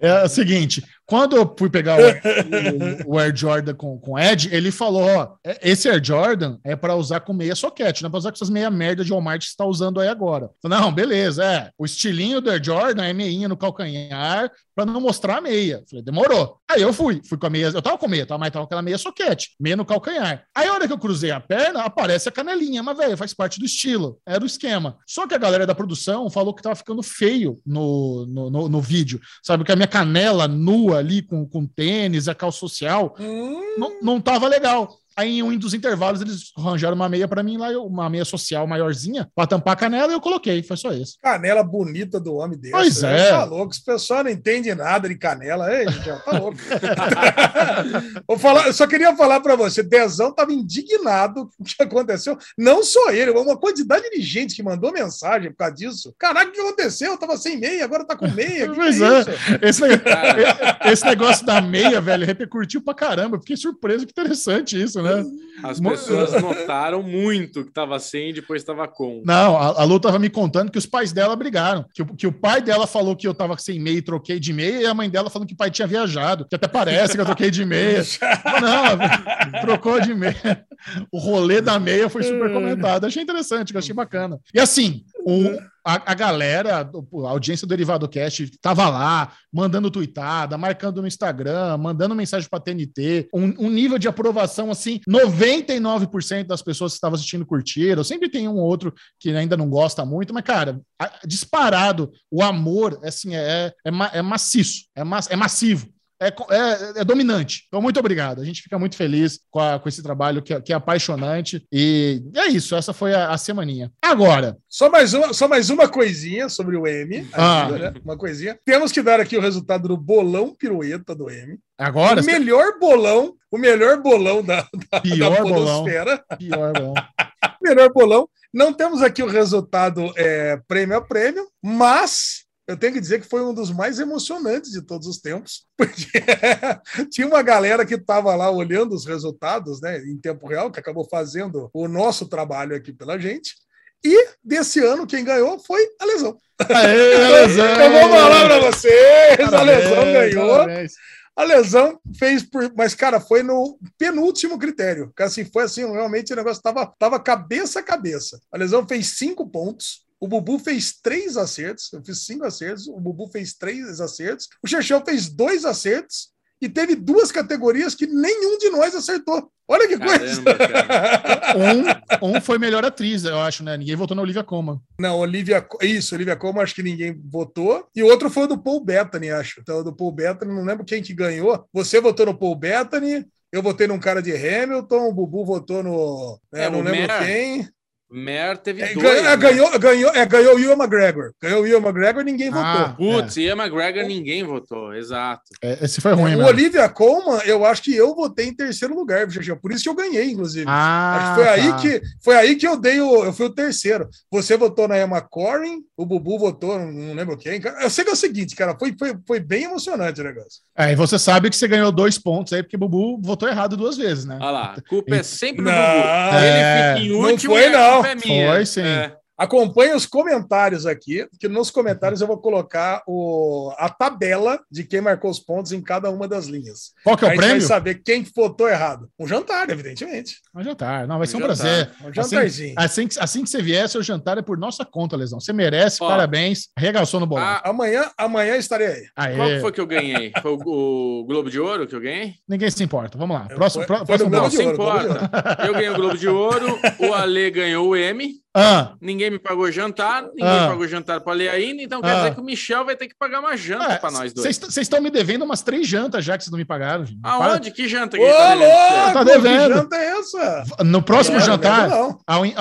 É o seguinte, quando eu fui pegar o, o- o Air Jordan com, com Ed, ele falou: ó, é- esse Air Jordan é para usar com meia soquete, não é para usar com essas meia merda de Walmart que você está usando aí agora. Falei, não, beleza, é. O estilinho do Air Jordan é meinha no calcanhar para não mostrar a meia. Falei, demorou. Aí eu fui, fui com a meia, eu tava com meia, tava, mas tava com aquela meia soquete, meia no calcanhar. Aí a hora que eu cruzei a perna, aparece a canelinha, mas velho, faz parte do estilo, era o esquema. Só que a galera da produção falou que tava ficando feio no, no, no, no vídeo, sabe? Que a minha canela nua ali com, com tênis, a calça social, Hum, não, não tava legal. Aí em um dos intervalos eles arranjaram uma meia para mim lá, uma meia social maiorzinha, para tampar a canela e eu coloquei, foi só isso. canela bonita do homem desse. Pois né? é. Tá louco, esse pessoal não entende nada de canela. Ei, gente, tá louco. Vou falar, eu só queria falar para você, Dezão tava indignado com o que aconteceu. Não só ele, uma quantidade de gente que mandou mensagem por causa disso. Caraca, o que aconteceu? Eu tava sem meia, agora tá com meia. Que Pois que é é. isso? Esse, ne- esse negócio da meia, velho, repercutiu pra caramba. Eu Fiquei surpreso, que interessante isso, né? As Mo- pessoas notaram muito que tava sem e depois tava com. Não, a, a Lu tava me contando que os pais dela brigaram. Que, o- que o pai dela falou que eu tava sem meia e troquei de meia, e a mãe dela falando que o pai tinha viajado. Que até parece que eu troquei de meia. Não, trocou de meia. O rolê da meia foi super comentado. Achei interessante, achei bacana. E assim, o- a, a galera, a audiência do Derivado Cast tava lá, mandando tweetada, marcando no Instagram, mandando mensagem pra TNT, um, um nível de aprovação assim, 99% das pessoas que estavam assistindo curtiram. Sempre tem um ou outro que ainda não gosta muito, mas, cara, a- disparado, o amor, assim, é, é, ma- é maciço, é, ma- é massivo. É, é- é dominante. Então, muito obrigado. A gente fica muito feliz com, a- com esse trabalho que é, que é apaixonante. E é isso. Essa foi a, a semaninha. Agora, Só mais, uma, só mais uma coisinha sobre o M. Ah. né? Uma coisinha. Temos que dar aqui o resultado do bolão pirueta do M. agora, o melhor bolão, o melhor bolão da, da, pior da bolão. Pior bolão. melhor bolão. Não temos aqui o resultado é, prêmio a prêmio, mas eu tenho que dizer que foi um dos mais emocionantes de todos os tempos, porque tinha uma galera que estava lá olhando os resultados, né, em tempo real, que acabou fazendo o nosso trabalho aqui pela gente. E desse ano, quem ganhou foi a lesão. Aê, lesão! Eu vou falar para vocês, a Parabéns, lesão ganhou. parabéns. A lesão fez por. Mas, cara, foi no penúltimo critério. Cara, assim, foi assim, realmente o negócio tava, tava cabeça a cabeça. A lesão fez cinco pontos. O Bubu fez três acertos. Eu fiz cinco acertos. O Bubu fez três acertos. O Xexão fez dois acertos. E teve duas categorias que nenhum de nós acertou. Olha que coisa! Caramba, Um, um foi melhor atriz, eu acho, né? Ninguém votou na Olivia Colman. Não, Olivia. Isso, Olivia Como, acho que ninguém votou. E o outro foi o do Paul Bettany, acho. Então, o do Paul Bettany, não lembro quem que ganhou. Você votou no Paul Bettany. Eu votei num cara de Hamilton, o Bubu votou no. né, É, não o lembro quem. Mer teve É, dois. ganhou, né? ganhou, ganhou, é, ganhou o Ian McGregor. Ganhou o Ian McGregor e ninguém Ah, votou. Putz, Ian McGregor ninguém votou, exato. É, esse foi ruim, o mesmo. Olivia Colman, eu acho que eu votei em terceiro lugar, por isso que eu ganhei, inclusive. Ah, Acho que foi aí tá. que foi aí que eu dei o. Eu fui o terceiro. Você votou na Emma Corrin, o Bubu votou, não lembro quem. Eu sei que é o seguinte, cara, foi, foi, foi bem emocionante o negócio. É, e você sabe que você ganhou dois pontos aí, porque o Bubu votou errado duas vezes, né? Olha lá, a culpa é sempre do Não, Bubu. é, Ele fica em não último foi, e a não. Minha. Foi, sim. É. Acompanhe os comentários aqui, que nos comentários eu vou colocar o, a tabela de quem marcou os pontos em cada uma das linhas. Qual que é a o gente vai prêmio? saber quem votou errado. Um jantar, evidentemente. Um jantar. Não, vai ser um, Um jantar. prazer. Um Assim, jantarzinho. assim, que- assim que você vier, seu jantar é por nossa conta, Lesão. Você merece, Ó. parabéns. Arregaçou no bolão. Ah, Amanhã, amanhã estarei aí. Aê. Qual foi que eu ganhei? Foi o, o Globo de Ouro que eu ganhei? Ninguém se importa. Vamos lá. Eu- Próximo, foi- pró- foi próximo Não. Globo se de Ouro, Globo de importa. Eu ganhei o Globo de Ouro, o Ale ganhou o M, Ah, ninguém me pagou jantar, ninguém Ah. pagou jantar para Ale ainda, então quer Ah. dizer que o Michel vai ter que pagar uma janta é, para nós dois. Vocês estão me devendo umas três jantas já que vocês não me pagaram. gente. Aonde? Que janta que Ô, tá louco! Tá devendo. Que janta é essa? Para- No próximo Não, jantar,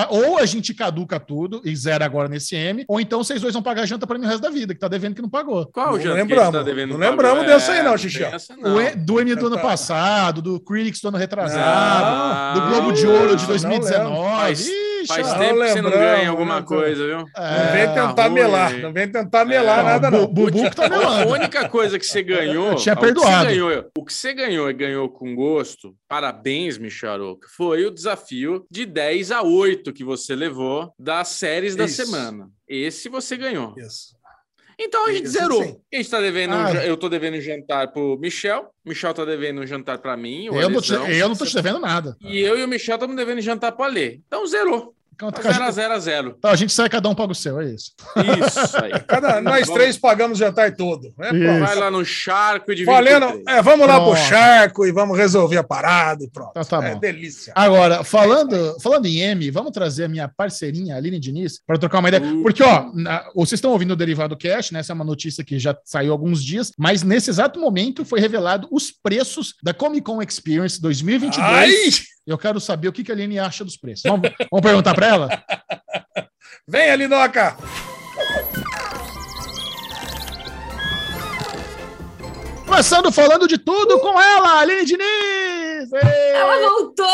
ou a gente caduca tudo e zera agora nesse M, ou então vocês dois vão pagar janta para mim o resto da vida, que tá devendo que não pagou. Qual Não janta que lembramos, tá devendo? não lembramos É, dessa aí não, essa não. O E- do M do ano Tá. passado, do Critics do ano retrasado, Ah, do Globo de Ouro de não 2019. Faz-. Não tempo que você não ganha alguma não coisa, viu? Não É, vem tentar ruim. melar, não vem tentar melar É, nada, Bu- não. Bubu que tá A única coisa que você ganhou. Eu tinha o que você perdoado. ganhou- O que você ganhou e ganhou com gosto, parabéns, Micharoca, foi o desafio de 10 a 8 que você levou das séries da Isso. semana. Esse você ganhou. Isso. Então a gente zerou. sim. A gente tá devendo, um Ah. ja- eu tô devendo um jantar pro Michel, Michel tá devendo um jantar pra mim, o Eu não, te, eu não tô te devendo nada. E eu e o Michel estamos devendo jantar pro Alê. Então zerou. Então, Tá a 0 a gente, 0 a 0. então, a gente sai, cada um paga o seu, é isso. Isso aí. Cada, nós Vamos- três pagamos o jantar todo. Né? Isso. Pronto. Vai lá no charco e divide Valendo, é, vamos lá pro Pronto. charco e vamos resolver a parada e pronto. Tá é bom. delícia. Agora, falando, falando em M, vamos trazer a minha parceirinha, Aline Diniz, para trocar uma ideia. Uh. Porque, ó, na- vocês estão ouvindo o Derivado Cash, né? Essa é uma notícia que já saiu há alguns dias, mas nesse exato momento foi revelado os preços da Comic Con Experience 2022. Ai! Eu quero saber o que que a Aline acha dos preços. Vamos, vamos perguntar para ela? Vem, Alinoca! Começando falando de tudo com ela, Aline Diniz! Ela voltou!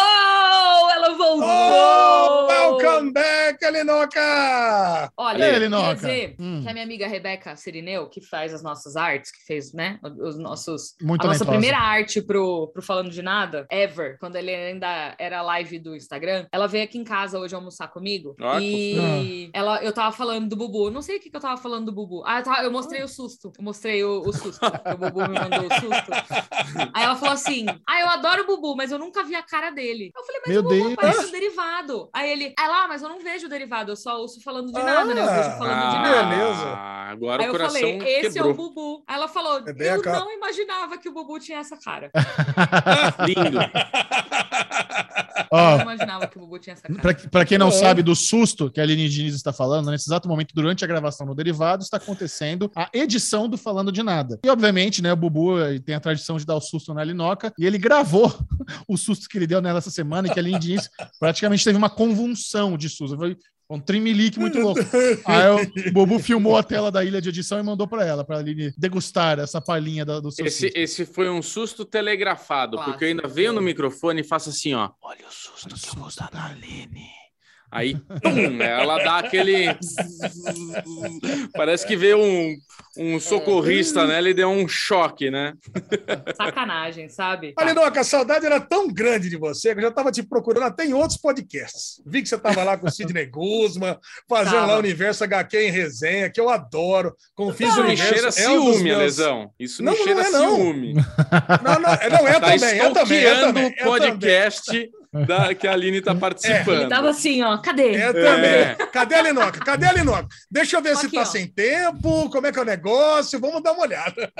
Ela voltou! Oh, welcome back, Alinoca! Olha, E aí, eu queria Linoca? dizer Hum. que a minha amiga Rebeca Sirineu, que faz as nossas artes, que fez, né, os nossos... Muito a nossa talentosa. primeira arte pro, pro Falando de Nada, ever, quando ele ainda era live do Instagram, ela veio aqui em casa hoje almoçar comigo. Ah, e ela, eu tava falando do Bubu. Não sei o que, que eu tava falando do Bubu. Ah, eu, tava- eu mostrei o susto. Eu mostrei o, o susto. o Bubu me mandou o susto. Aí ela falou assim: Ah, eu adoro o Bubu, mas eu nunca vi a cara dele. Eu falei, mas Meu o Bubu Deus. parece um derivado. Aí ele, ah lá, mas eu não vejo o derivado, eu só ouço falando de nada, né? Eu vejo falando de Ah, nada. beleza. Agora Aí o eu coração falei, esse quebrou. é o Bubu. Aí ela falou, É eu não imaginava que o Bubu tinha essa cara. Lindo. Eu Ó, não imaginava que o Bubu tinha essa pra quem não É. sabe do susto que a Aline Diniz está falando, nesse exato momento, durante a gravação no Derivado, está acontecendo a edição do Falando de Nada. E, obviamente, né, o Bubu tem a tradição de dar o susto na Linoca, e ele gravou o susto que ele deu nela essa semana, e que a Aline Diniz praticamente teve uma convulsão de susto. Foi um trimelique muito louco. Aí o Bubu filmou a tela da ilha de edição e mandou para ela, para a Aline degustar essa palhinha da- do seu Esse, susto. esse foi um susto telegrafado, porque eu ainda venho no microfone e faço assim, ó. Olha o susto que eu vou dar na Aline. Aí, pum, ela dá aquele. Parece que vê um, um socorrista, né? Ele deu um choque, né? Sacanagem, sabe? Olha, Noca, a saudade era tão grande de você que eu já estava te procurando até em outros podcasts. Vi que você estava lá com o Sidney Guzman, fazendo Tava. lá o Universo HQ em resenha, que eu adoro. Confis Isso me cheira é um ciúme, meus- Lesão. Isso Não, me não cheira é, não. ciúme. Não, não, é- não é Tá também, é também, é stalkeando também. é também. podcast da, que a Aline tá participando. Ele tava assim, ó, cadê? É também. É. Cadê a Linoca? Cadê a Linoca? Deixa eu ver Tô se tá ó. sem tempo, como é que é o negócio, vamos dar uma olhada.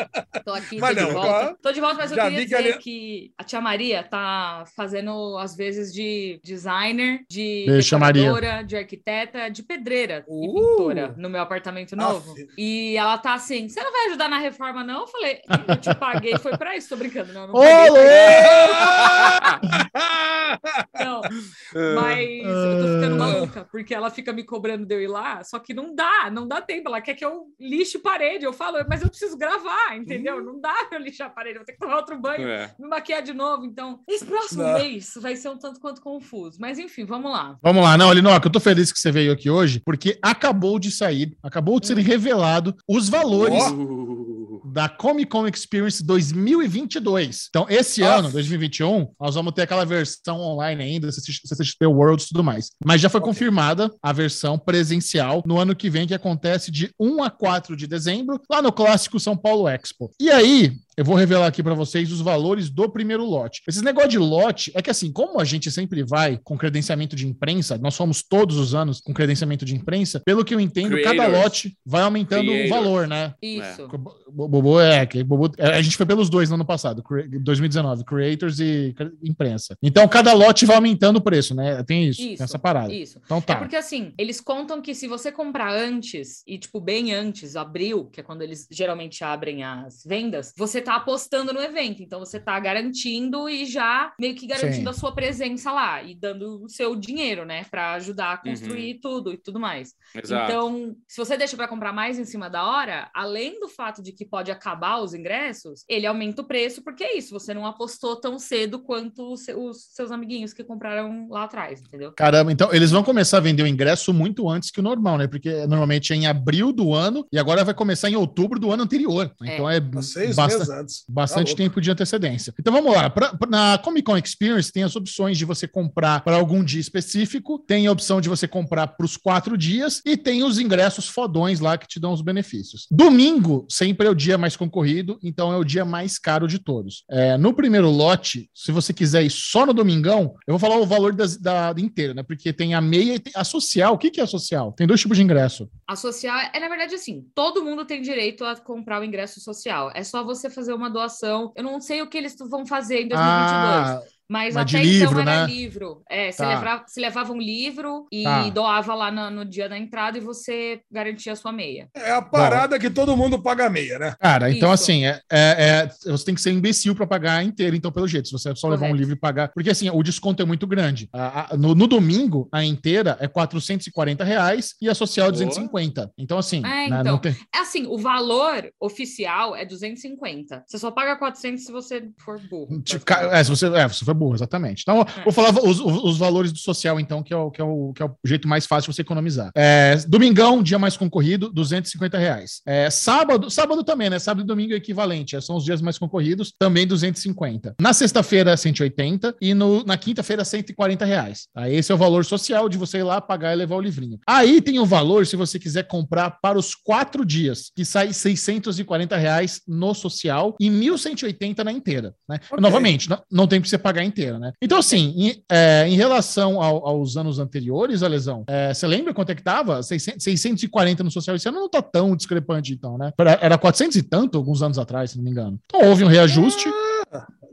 Tô aqui, Mas tô não, de volta. agora- Tô de volta, mas eu Já queria vi que dizer ali- que a tia Maria tá fazendo, às vezes, de designer, de decoradora, de arquiteta, de pedreira e Uh! pintora no meu apartamento novo. Aff. E ela tá assim, você não vai ajudar na reforma, não? Eu falei, eu te paguei, foi pra isso, tô brincando. Não, não louco! não. Mas eu tô ficando maluca, porque ela fica me cobrando de eu ir lá, só que não dá, não dá tempo. Ela quer que eu lixe parede. Eu falo, mas eu preciso gravar, entendeu? Não dá pra eu lixar a parede, eu vou ter que tomar outro banho, É. me maquiar de novo. Então, esse próximo Não. mês vai ser um tanto quanto confuso. Mas enfim, vamos lá. Vamos lá, não, Linoca, eu tô feliz que você veio aqui hoje, porque acabou de sair, acabou de ser revelado os valores Ó. Da Comic Con Experience 2022. Então, esse Nossa. ano, 2021, nós vamos ter aquela versão online ainda, CCXP Worlds e tudo mais. Mas já foi Ok. confirmada a versão presencial no ano que vem, que acontece de 1 a 4 de dezembro, lá no clássico São Paulo Expo. E aí, eu vou revelar aqui para vocês os valores do primeiro lote. Esses negócio de lote é que assim, como a gente sempre vai com credenciamento de imprensa, nós somos todos os anos com credenciamento de imprensa, pelo que eu entendo, cada Creators. lote vai aumentando Creators. o valor, né? Isso. O Bobo é, que Bobo, é, a gente foi pelos dois no ano passado, cre- 2019, creators e imprensa. Então cada lote vai aumentando o preço, né? Tem isso, tem Isso, essa parada. Isso. Então É tá. porque assim, eles contam que se você comprar antes, e tipo, bem antes, abril, que é quando eles geralmente abrem as vendas, você tá apostando no evento. Então você tá garantindo e já meio que garantindo Sim. a sua presença lá e dando o seu dinheiro, né? Pra ajudar a construir tudo e tudo mais. exato. Então, se você deixa para comprar mais em cima da hora, além do fato de que pode acabar os ingressos, ele aumenta o preço, porque é isso, você não apostou tão cedo quanto os se- os seus amiguinhos que compraram lá atrás, entendeu? Caramba, então eles vão começar a vender o ingresso muito antes que o normal, né? Porque normalmente é em abril do ano e agora vai começar em outubro do ano anterior. É. Então é seis Bastante Tá tempo de antecedência. Então vamos lá. Pra- pra- na Comic Con Experience tem as opções de você comprar para algum dia específico, tem a opção de você comprar para os quatro dias e tem os ingressos fodões lá que te dão os benefícios. Domingo sempre é o dia mais concorrido, então é o dia mais caro de todos. É, no primeiro lote, se você quiser ir só no domingão, eu vou falar o valor das, da inteira, né? Porque tem a meia e tem a social. O que, que é a social? Tem dois tipos de ingresso. A social é, na verdade, assim, todo mundo tem direito a comprar o ingresso social. É só você fazer uma doação. Eu não sei o que eles vão fazer em 2022. Ah, Mas Mas até livro, então era né? livro. É, você, Tá. levava, você levava um livro e Tá. doava lá no, no dia da entrada e você garantia a sua meia. É a parada que todo mundo paga meia, né? Cara, então Isso. assim, é, é- é- você tem que ser imbecil para pagar inteiro, então, pelo jeito. Se você só levar um Correto. livro e pagar. Porque assim, o desconto é muito grande. A- a- no, no domingo, a inteira é 440 reais e a social é 250. Então, assim, É, né, então. não tem. É assim, o valor oficial é 250. Você só paga 400 se você for burro. Tipo, É, se você, é, você foi burro, exatamente. Então, É. vou falar os, os- valores do social, então, que é, o, que, é o, que é o jeito mais fácil de você economizar. É, domingão, dia mais concorrido, 250 reais. É, sábado, sábado também, né? Sábado e domingo é equivalente, é, são os dias mais concorridos, também 250. Na sexta-feira, 180 e no, na quinta-feira, 140 reais. Tá? Esse é o valor social de você ir lá pagar e levar o livrinho. Aí tem o valor, se você quiser comprar para os quatro dias, que sai 640 reais no social e 1.180 na inteira. Né? Ok. Novamente, não, não tem que você pagar inteira, né? Então, assim, em, é, em relação ao- aos anos anteriores, a lesão, é, você lembra quanto é que tava? 600, 640 no social esse ano não tá tão discrepante, então, né? Era, era 400 e tanto alguns anos atrás, se não me engano. Então houve um reajuste,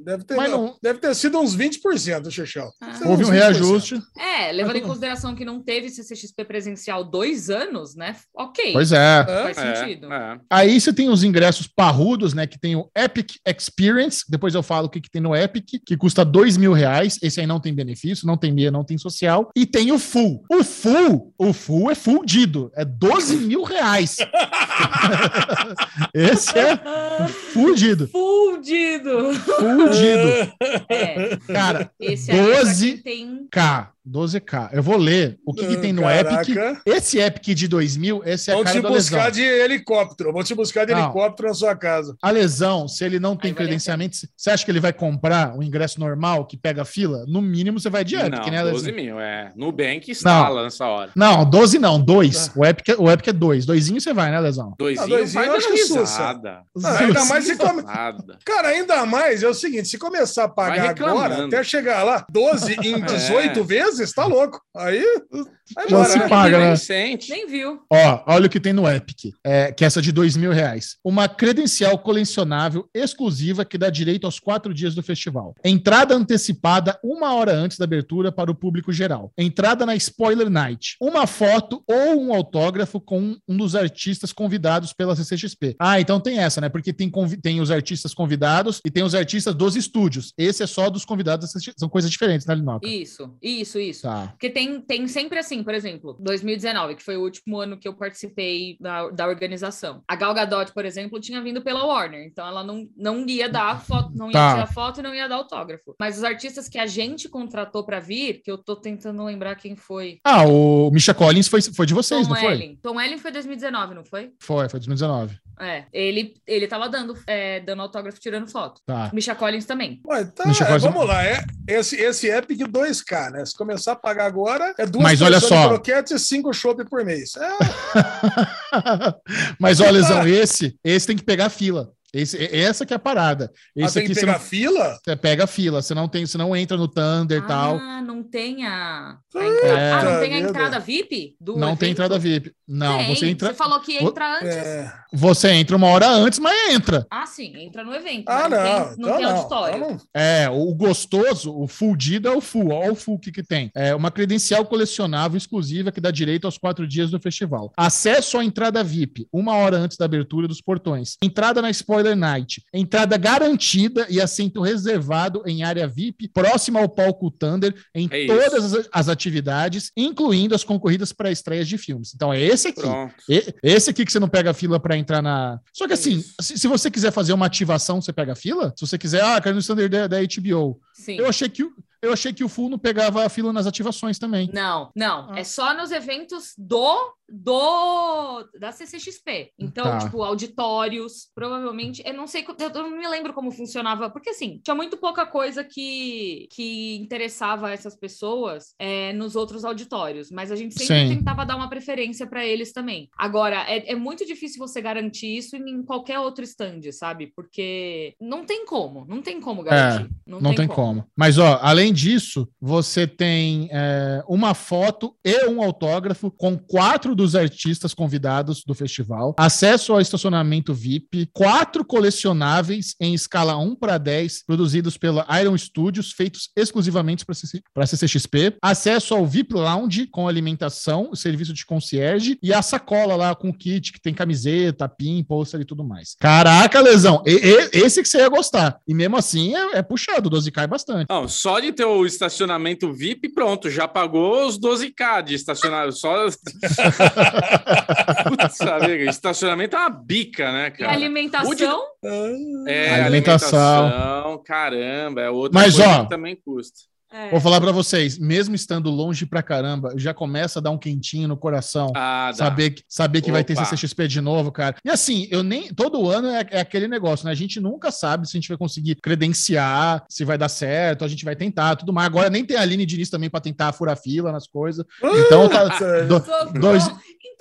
Deve ter, Mas não- deve ter sido uns 20%, Xexão. Ah. Houve um 20%. reajuste. É, levando em consideração que não teve CCXP presencial dois anos, né? Ok. Pois é. Faz É, sentido. é. Aí você tem os ingressos parrudos, né? Que tem o Epic Experience. Depois eu falo o que, que tem no Epic, que custa dois mil reais. Esse aí não tem benefício, não tem meia, não tem social. E tem o Full. O Full, o Full é fudido. É 12 mil reais. Esse é fudido. Fudido! Fudido. É, Cara, esse aí é pra 12 quem tem. K. 12K. Eu vou ler o que, que tem no Caraca. Epic. Esse Epic de 2000, esse é a Vão cara te da buscar lesão. de helicóptero. Vão te buscar de Não. helicóptero na sua casa. A lesão, se ele não tem Aí a credenciamento, você acha que ele vai comprar um ingresso normal que pega fila? No mínimo você vai de Epic, não, né, 12 lesão? mil, é. Nubank instala nessa hora. Não, 12 não, 2. Tá. O, Epic, é- o Epic é 2. Doisinho você vai, né, lesão? Doisinho, doisinho vai acho que risada. Não, ainda mais se come... Cara, ainda mais é o seguinte: se começar a pagar agora, até chegar lá 12 em 18 vezes, tá louco. Aí. Já embora, se né? paga, Nem né? Nem viu. Ó, olha o que tem no Epic, é, que é essa de dois mil reais. Uma credencial colecionável exclusiva que dá direito aos quatro dias do festival. Entrada antecipada uma hora antes da abertura para o público geral. Entrada na Spoiler Night. Uma foto ou um autógrafo com um dos artistas convidados pela CCXP. Ah, então tem essa, né? Porque tem, tem os artistas convidados e tem os artistas dos estúdios. Esse é só dos convidados da CCXP. São coisas diferentes, né, Linoca? Isso, isso, isso. Tá. Porque tem, tem sempre assim, por exemplo, 2019, que foi o último ano que eu participei da, da organização. A Gal Gadot, por exemplo, tinha vindo pela Warner, então ela não, não ia dar foto, não ia Tá. tirar foto e não ia dar autógrafo. Mas os artistas que a gente contratou pra vir, que eu tô tentando lembrar quem foi. Ah, o Misha Collins foi, foi de vocês, Tom não foi? Ellen. Tom Ellen foi 2019, não foi? Foi, foi 2019. É, ele, ele tava dando, é, dando autógrafo, tirando foto. Tá. Misha Collins também. Ué, tá, é, um- vamos lá. É, esse, esse Epic 2K, né? Se começar a pagar agora, é duas Mas olha porções de só. croquete e cinco chopp por mês. É, Mas olha, Lesão, esse, esse tem que pegar fila. Esse, e- essa que é a parada. ah, Esse tem aqui você, pegar não, fila? você pega fila, você não tem, você não entra no Thunder e tal. Ah, não tem a. a entrada- ah, não tem a entrada VIP? Do Não tem evento? entrada VIP. Não, Tem, você entra, falou que entrar antes. É. você entra uma hora antes, mas entra. Ah, sim, entra no evento. Ah, não. Não tem, não então tem não. auditório. Então não. É, o gostoso, o fudido é o full. Olha o full que, que tem. É uma credencial colecionável exclusiva que dá direito aos quatro dias do festival. Acesso à entrada VIP, uma hora antes da abertura dos portões. Entrada na Spoiler Night. Entrada garantida e assento reservado em área VIP, próxima ao palco Thunder, em É todas as, as atividades, incluindo as concorridas para estreias de filmes. Então é esse aqui. E- Esse aqui que você não pega fila para entrar na. Só que assim, Isso. se, se você quiser fazer uma ativação, você pega fila. Se você quiser, ah, quero no standard da, da HBO. Sim. Eu achei que o- eu achei que o full não pegava a fila nas ativações também. Não, não. Ah. É só nos eventos do do da CCXP. Então, Tá. tipo, auditórios, provavelmente, eu não sei, eu não me lembro como funcionava, porque assim, tinha muito pouca coisa que que interessava essas pessoas é, nos outros auditórios, mas a gente sempre Sim. tentava dar uma preferência para eles também. Agora, é, é muito difícil você garantir isso em qualquer outro stand, sabe? Porque não tem como, não tem como garantir. Não tem como. Mas, ó, além disso, você tem é, uma foto e um autógrafo com quatro dos artistas convidados do festival, acesso ao estacionamento VIP, quatro colecionáveis em escala 1 para 10, produzidos pela Iron Studios, feitos exclusivamente para CCXP, acesso ao VIP Lounge com alimentação, serviço de concierge e a sacola lá com kit que tem camiseta, pin, pôster e tudo mais. Caraca, lesão, e- e- esse que você ia gostar. E mesmo assim é, é puxado, o 12 cai bastante. Não, só de ter o estacionamento VIP, pronto, já pagou os 12k de estacionamento. Só. Putz, amiga, estacionamento é uma bica, né, E cara? alimentação? É, Alimentação. alimentação, caramba, é outra Mas, coisa ó, que também custa. É. Vou falar pra vocês, mesmo estando longe pra caramba, já começa a dar um quentinho no coração. Ah. Saber, que- saber que vai ter. CCXP de novo, cara. E assim, eu nem. Todo ano é, é aquele negócio, né? A gente nunca sabe se a gente vai conseguir credenciar, se vai dar certo, a gente vai tentar, tudo mais. Agora nem tem a Aline Diniz também pra tentar furar fila nas coisas. Então tá. do- dois-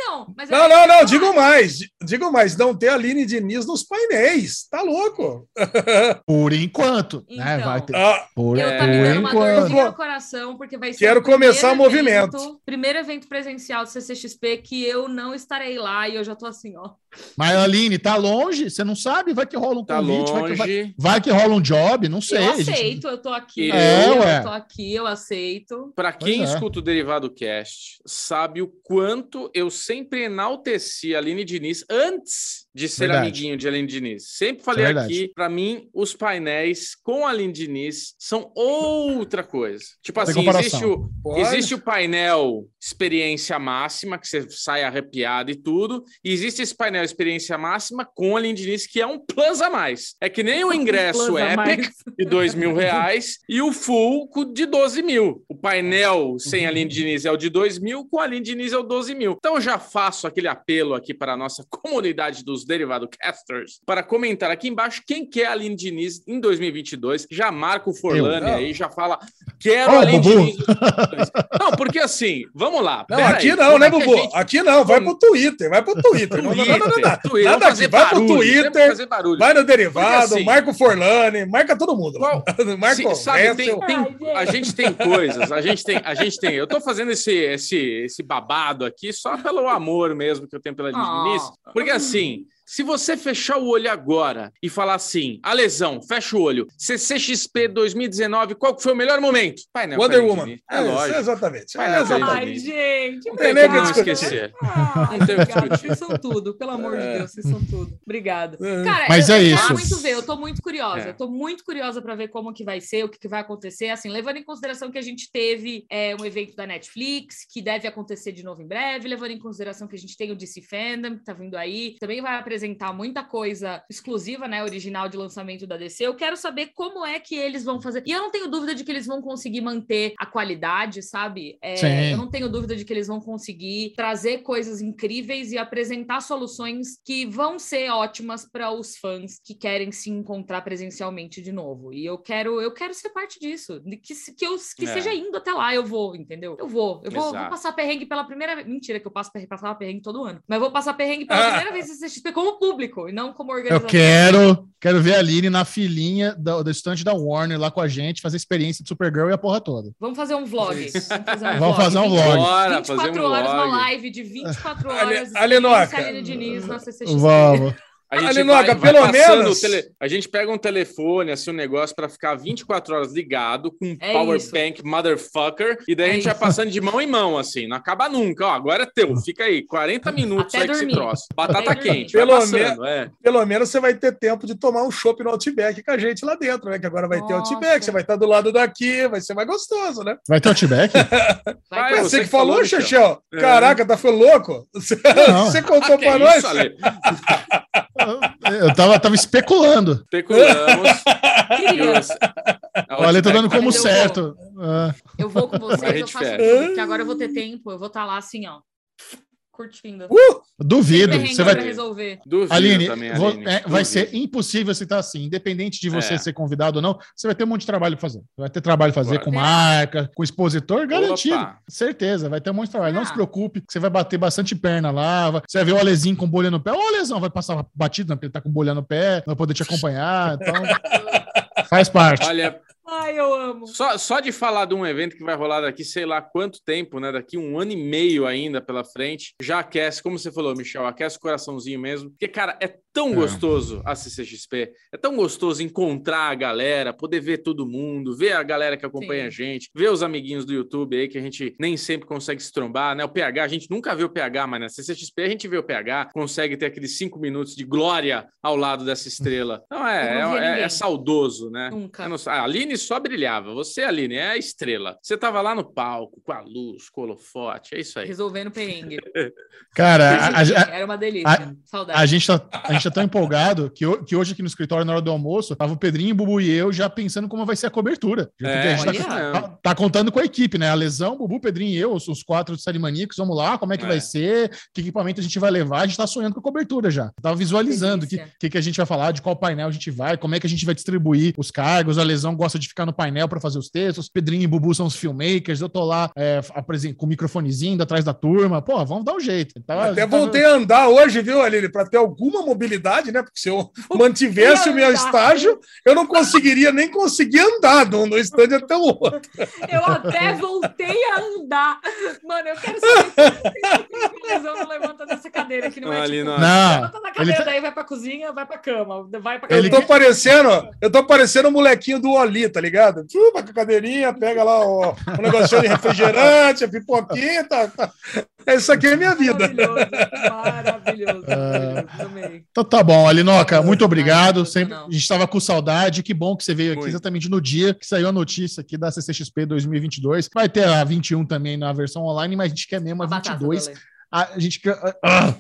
Então, mas Não, eu- não, não, digo mais. Digo mais, não ter a Aline Diniz nos painéis. Tá louco? por enquanto, né? Então. Vai ter. Ah, Por, Eu tá por enquanto. Dorzinha no coração, porque vai ser Quero começar o movimento. evento- Primeiro evento presencial do CCXP que eu não estarei lá e eu já tô assim, ó. Mas, Aline, tá longe, você não sabe, vai que rola um Tá convite, vai que, longe. vai, vai que rola um job, não sei. eu a gente- aceito, eu tô aqui. É, eu ué. tô aqui, eu aceito. Para quem é. escuta o Derivado Cast, sabe o quanto eu sempre enalteci a Aline Diniz antes de ser Verdade. amiguinho de Aline Diniz. Sempre falei é verdade. aqui, pra mim, os painéis com a Aline Diniz são outra coisa. Tipo Sem assim, existe o, Pode. existe o painel experiência máxima, que você sai arrepiado e tudo, e existe esse painel experiência máxima com a Aline Diniz, que é um plus a mais. É que nem o ingresso a Epic de 2 mil reais e o full de 12 mil. O painel sem a Aline Diniz é o de 2 mil, com a Aline Diniz é o 12 mil. Então eu já faço aquele apelo aqui para a nossa comunidade dos Derivado Casters para comentar aqui embaixo quem quer a Aline Diniz em 2022. Já marca o Forlane Eu. aí, já fala, quero a Aline Bubu. Diniz. em 2022. Não, porque assim, vamos lá. Não, aqui aí, não, né, é Bubu? gente- Aqui não, vai pro Twitter, vai pro Twitter. Não, não, não, não, não, não. Twitter, Nada fazer aqui, vai pro barulho, sempre Twitter, vai no derivado, assim- marca o Forlane, marca todo mundo. Qual- marca Se- o sabe, tem, tem- a gente tem coisas, a gente tem, a gente tem. Eu tô fazendo esse, esse, esse babado aqui só pelo amor mesmo que eu tenho pela Ah. Diniz. Porque assim, se você fechar o olho agora e falar assim, a lesão, fecha o olho, CCXP 2019, qual que foi o melhor momento? Painel Wonder Painel Woman. É, É, isso, lógico. exatamente. É, exatamente. Ai, gente. Não tem nem o como que esquecer. Ai, Não tem o que obrigada. discutir. Vocês são tudo, pelo amor de Deus, vocês são tudo. Obrigada. É. Cara, Mas eu, é eu isso. quero muito ver, eu tô muito curiosa. É. Eu tô muito curiosa pra ver como que vai ser, o que, que vai acontecer. Assim, levando em consideração que a gente teve é, um evento da Netflix, que deve acontecer de novo em breve, levando em consideração que a gente tem o DC Fandom, que tá vindo aí, também vai apresentar muita coisa exclusiva, né, original de lançamento da DC. Eu quero saber como é que eles vão fazer. E eu não tenho dúvida de que eles vão conseguir manter a qualidade, sabe? É, Sim. eu não tenho dúvida de que eles vão conseguir trazer coisas incríveis e apresentar soluções que vão ser ótimas para os fãs que querem se encontrar presencialmente de novo. E eu quero, eu quero ser parte disso. Que, que eu que É. seja indo até lá, eu vou, entendeu? Eu vou. Eu vou, vou passar perrengue pela primeira vez. Mentira, que eu passo perrengue, passava perrengue todo ano. Mas eu vou passar perrengue pela Ah. primeira vez no CXP como público e não como Eu organização. quero, quero ver a Aline na filinha do, do estante da Warner lá com a gente, fazer experiência de Supergirl e a porra toda. Vamos fazer um vlog. Vamos fazer um Vamos vlog. fazer um 20 vlog. Bora 24 fazer um horas uma vlog. live de 24 Ale- horas. Alenoca. experiência Aline Diniz na CCXP. Vamos. A gente Alinoca, vai, vai pelo menos- o tele- A gente pega um telefone, assim, um negócio pra ficar 24 horas ligado com um É power isso. bank motherfucker e daí É a gente vai isso. passando de mão em mão, assim, não acaba nunca. Ó, agora é teu, fica aí, 40 minutos Até aí que esse dormir. troço. Batata Até quente, vai Pelo passando, é. Pelo menos você vai ter tempo de tomar um chopp no Outback com a gente lá dentro, né? Que agora vai ter Nossa. Outback, você vai estar do lado daqui, vai ser mais gostoso, né? Vai ter Outback? Vai, ter. Você, você que que falou, Xexel? É. Caraca, tá foi louco? Você, Não. você contou Ah, que pra é nós? isso? Eu tava, tava especulando. Especulamos. Olha, eu tô dando como Mas eu certo. Ah, Eu vou com vocês, eu faço tudo, porque agora eu vou ter tempo, eu vou estar lá assim, ó, curtindo. Uh, duvido. Você vai, resolver. Duvido Aline, também, Aline. é, vai ser impossível você estar assim, independente de você É. ser convidado ou não, você vai ter um monte de trabalho pra fazer. Vai ter trabalho pra fazer com marca, com expositor, garantido. Opa. Certeza, vai ter um monte de trabalho. Não Ah. se preocupe, você vai bater bastante perna lá. vai- Você vai ver o Alezinho com bolha no pé. Ô, Alezão, vai passar batido, não, porque ele tá com bolha no pé, não vai poder te acompanhar. Então, faz parte. Olha, Ai, eu amo. Só, só de falar de um evento que vai rolar daqui, sei lá quanto tempo, né? Daqui um ano e meio ainda pela frente, já aquece, como você falou, Michel, aquece o coraçãozinho mesmo. Porque, cara, é tão É. gostoso a CCXP, é tão gostoso encontrar a galera, poder ver todo mundo, ver a galera que acompanha Sim. a gente, ver os amiguinhos do YouTube aí, que a gente nem sempre consegue se trombar, né? O PH, a gente nunca vê o PH, mas na CCXP a gente vê o PH, consegue ter aqueles cinco minutos de glória ao lado dessa estrela. Então é, não é, é- ninguém. é saudoso, né? Nunca. Não. A Aline só brilhava. Você, Aline, é a estrela. Você tava lá no palco, com a luz, com o holofote. É isso aí. Resolvendo perrengue. Cara, a, a- Era uma delícia. a- Saudade. a gente tá, a gente tá tão empolgado que, que hoje aqui no escritório, na hora do almoço, tava o Pedrinho, o Bubu e eu já pensando como vai ser a cobertura. Porque É, a gente tá, tá- tá contando com a equipe, né? A Lesão, o Bubu, Pedrinho e eu, os, os quatro de Série Maníacos, vamos lá, como é que É. vai ser, que equipamento a gente vai levar, a gente tá sonhando com a cobertura já. Tava visualizando o que, que, que a gente vai falar, de qual painel a gente vai, como é que a gente vai distribuir os cargos, a Lesão gosta de ficar no painel para fazer os textos, Pedrinho e Bubu são os filmmakers, eu tô lá é, com o microfonezinho atrás da turma, pô, vamos dar um jeito. Tava- Até tava- voltei a andar hoje, viu, Aline? Para ter alguma mobilidade, né? Porque se eu mantivesse o meu estágio, eu não conseguiria nem conseguir andar no, no estande até o outro. Eu até voltei a andar. Mano, eu quero saber se lesão não levanta dessa cadeira que não é Ali tipo, não- levanta da cabelo, tá- daí vai pra cozinha, vai pra cama, vai pra Ele Eu tô parecendo, eu tô parecendo o molequinho do Oli, tá ligado? Chupa com a cadeirinha, pega lá o, o negocinho de refrigerante, a pipoquinha, tá, tá. Isso aqui é minha vida. Maravilhoso, maravilhoso, Ah. também. Então tá bom, Alinoca, muito obrigado. Sempre, a gente estava com saudade. Que bom que você veio aqui Muito. exatamente no dia que saiu a notícia aqui da CCXP 2022. Vai ter a 21 também na versão online, mas a gente quer mesmo a, A batata 22. do Ale. A, a gente quer. ah,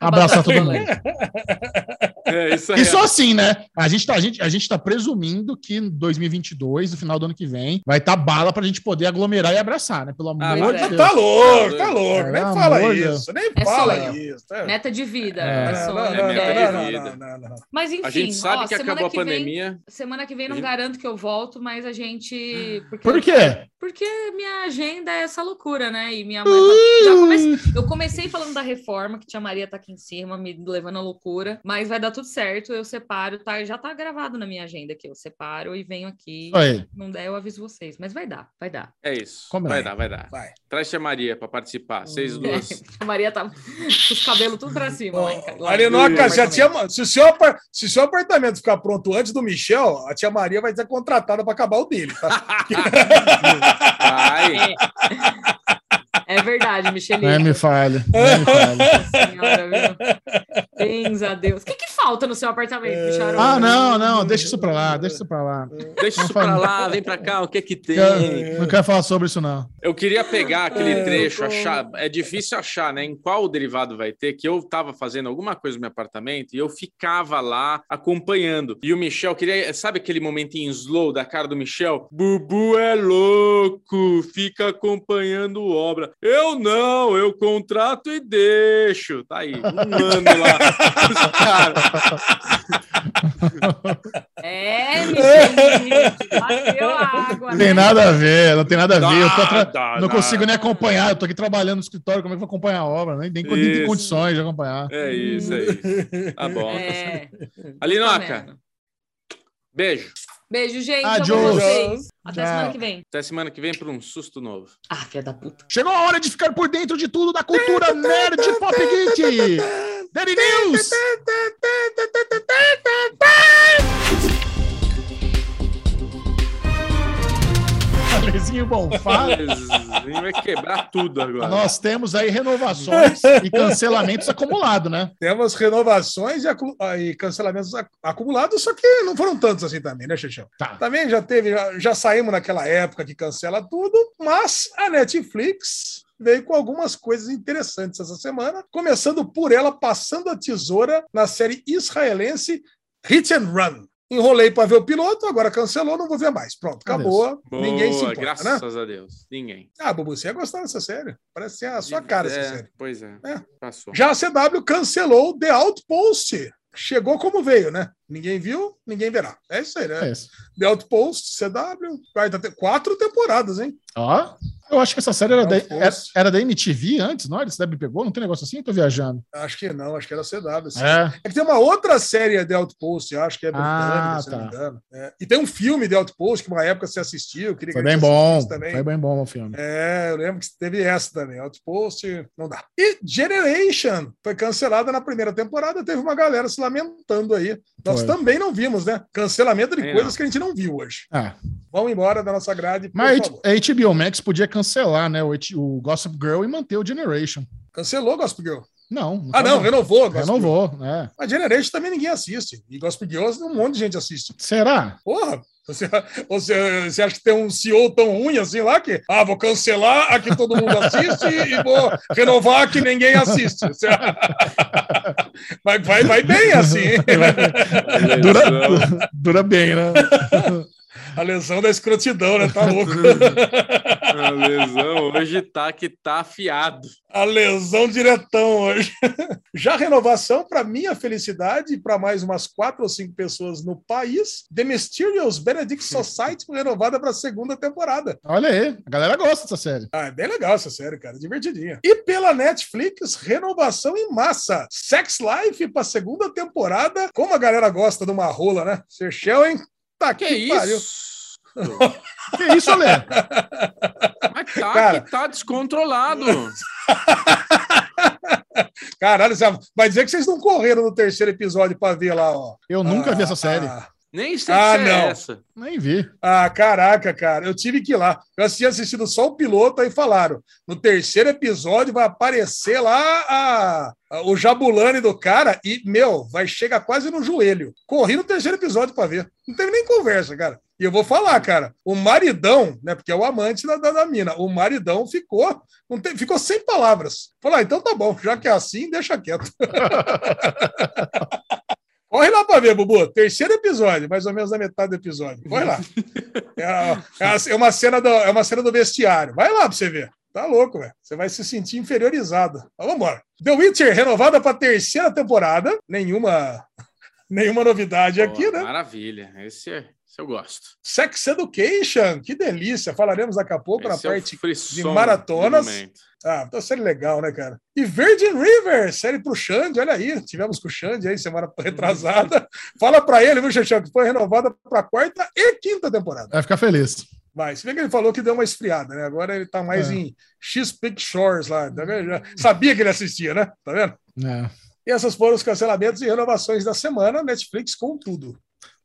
A abraçar batata todo do mundo. É isso aí. E só assim, né? A gente, tá, a, gente, a gente tá presumindo que em 2022, no final do ano que vem, vai estar tá bala pra gente poder aglomerar e abraçar, né? Pelo amor Ah, de Deus. é. Tá louco, tá louco. É, Nem fala isso, nem É fala isso. É. Meta de vida. É. é Não, sonho, não, é não, ideia. de não, vida. não, não, não. Mas enfim, A gente sabe ó, que semana acabou a que vem- pandemia. Semana que vem não gente- garanto que eu volto, mas a gente. Porque, Por quê? Porque minha agenda é essa loucura, né? E minha mãe. tá- Já comecei, eu comecei falando da reforma, que tia Maria tá aqui em cima, me levando à loucura. Mas vai dar tudo certo, eu separo, tá? Já tá gravado na minha agenda aqui. Eu separo e venho aqui. Aí. Não der, eu aviso vocês. Mas vai dar, vai dar. É isso. Combinado. Vai dar, vai dar. Vai. Traz a Maria pra participar. Vocês duas. a Maria tá com os cabelos tudo pra cima. lá Arinoca, no se, a apartamento. tia, se, o seu, se o seu apartamento ficar pronto antes do Michel, a tia Maria vai ser contratada para acabar o dele, tá? Vai. É, é verdade, Michelin. Não é me falha. Não é me falha. Senhora, viu? Bens a Deus. O que, que falta no seu apartamento, Micharon? Ah, não, não, deixa isso pra lá, deixa isso pra lá. Deixa isso pra lá, vem pra cá, o que é que tem? Eu não quero falar sobre isso, não. Eu queria pegar aquele É, trecho, tô- achar. É difícil achar, né? Em qual derivado vai ter, que eu tava fazendo alguma coisa no meu apartamento e eu ficava lá acompanhando. E o Michel queria. Sabe aquele momentinho slow da cara do Michel? Bubu é louco, fica acompanhando obra. Eu não, eu contrato e deixo. Tá aí, um ano lá. É, Michelin. Bateu a água. Não tem né? nada a ver, não tem nada a ver. Eu tô atra- Nada, não nada. consigo nem acompanhar, eu tô aqui trabalhando no escritório, como é que eu vou acompanhar a obra? Nem tem, nem tem condições de acompanhar. É isso, é isso. Tá bom. É. Alinoca, Tá beijo. Beijo, gente. Adiós. Amo vocês. Até Tchau. semana que vem. Até semana que vem para um susto novo. Ah, filha da puta. Chegou a hora de ficar por dentro de tudo da cultura nerd pop geek. Daddy News. Alezinho Bonfá. Vai quebrar tudo agora. Nós temos aí renovações e cancelamentos acumulados, né? Temos renovações e, acu- ah, e cancelamentos ac- acumulados, só que não foram tantos assim também, né, Xixão? Tá. Também já teve, já, já saímos naquela época que cancela tudo, mas a Netflix veio com algumas coisas interessantes essa semana, começando por ela passando a tesoura na série israelense Hit and Run. Enrolei para ver o piloto, agora cancelou, não vou ver mais. Pronto, acabou. Boa, Ninguém se importa, né? graças a Deus. Ninguém. Ah, Bubu, você ia gostar dessa série. Parece ser a sua cara essa É, série. Pois é. É. Passou. Já a CW cancelou The Outpost. Chegou como veio, né? Ninguém viu, ninguém verá. É isso aí, né? É isso. The Outpost, CW, quarta te- quatro temporadas, hein? Ó, eu acho que essa série era da, era, era da MTV antes, não? Eles CW pegou? Não tem negócio assim? Eu tô viajando. Acho que não, acho que era CW. sim. É. É que tem uma outra série The Outpost, acho que é britânica, Ah, se não me tá. engano. É. E tem um filme The Outpost que uma época você assistiu. Queria Foi que a bem bom. Também. Foi bem bom o filme. É, eu lembro que teve essa também. Outpost, não dá. E Generation foi cancelada na primeira temporada, teve uma galera se lamentando aí. Nós Foi. também não vimos, né? Cancelamento de Também coisas não. que a gente não viu hoje. Ah, Vamos embora da nossa grade, por mas favor. a HBO Max podia cancelar, né? O, o Gossip Girl e manter o Generation. Cancelou Gospel Girl. Não. Ah, não, renovou. Gospel Girl. Renovou, né? A Generation também ninguém assiste. E Gospel Girls um monte de gente assiste. Será? Porra, você, você, você acha que tem um CEO tão ruim assim lá que, ah, vou cancelar a que todo mundo assiste e vou renovar a que ninguém assiste. Vai, vai, vai bem assim? Dura, dura bem, né? A lesão da escrotidão, né? Tá louco. A lesão hoje tá que tá afiado. A lesão diretão hoje. Já a renovação, para minha felicidade e para mais umas quatro ou cinco pessoas no país, The Mysterious Benedict Society foi renovada para a segunda temporada. Olha aí, a galera gosta dessa série. Ah, é bem legal essa série, cara. Divertidinha. E pela Netflix, renovação em massa. Sex Life para segunda temporada. Como a galera gosta de uma rola, né? Serchel, hein? Tá Que que pariu. isso? Que isso, Lê? Mas tá Cara. que tá descontrolado. Caralho, vai dizer que vocês não correram no terceiro episódio pra ver lá, ó. Eu nunca vi essa Ah, série. ah. Nem sei Ah, se não. é essa. Nem vi. Ah, caraca, cara, eu tive que ir lá. Eu tinha assistido só o piloto, aí falaram: no terceiro episódio vai aparecer lá a- a- o Jabulani do cara e, meu, vai chegar quase no joelho. Corri no terceiro episódio pra ver. Não teve nem conversa, cara. E eu vou falar, cara, o maridão, né, porque é o amante da, da, da mina, o maridão ficou, não tem- ficou sem palavras. Falou, ah, então tá bom, já que é assim, deixa quieto. Corre lá pra ver, Bubu. Terceiro episódio, mais ou menos na metade do episódio. Corre lá. É, é- é uma cena do, é uma cena do vestiário. Vai lá pra você ver. Tá louco, velho. Você vai se sentir inferiorizado. Mas vamos embora. The Witcher, renovada pra terceira temporada. Nenhuma, nenhuma novidade aqui, Pô, né? Maravilha. Esse, é- esse eu gosto. Sex Education, que delícia. Falaremos daqui a pouco na Esse é o parte. frisson maratonas. Ah, tá série legal, né, cara? E Virgin River, série pro Xande, olha aí. Tivemos com o Xande aí semana retrasada. Fala pra ele, viu, Xexão, que foi renovada pra quarta e quinta temporada. Vai ficar feliz. Vai, se bem que ele falou que deu uma esfriada, né? Agora ele tá mais É. em X-Pick Shores lá. Tá vendo? Já sabia que ele assistia, né? Tá vendo? É. E essas foram os cancelamentos e renovações da semana, Netflix com tudo.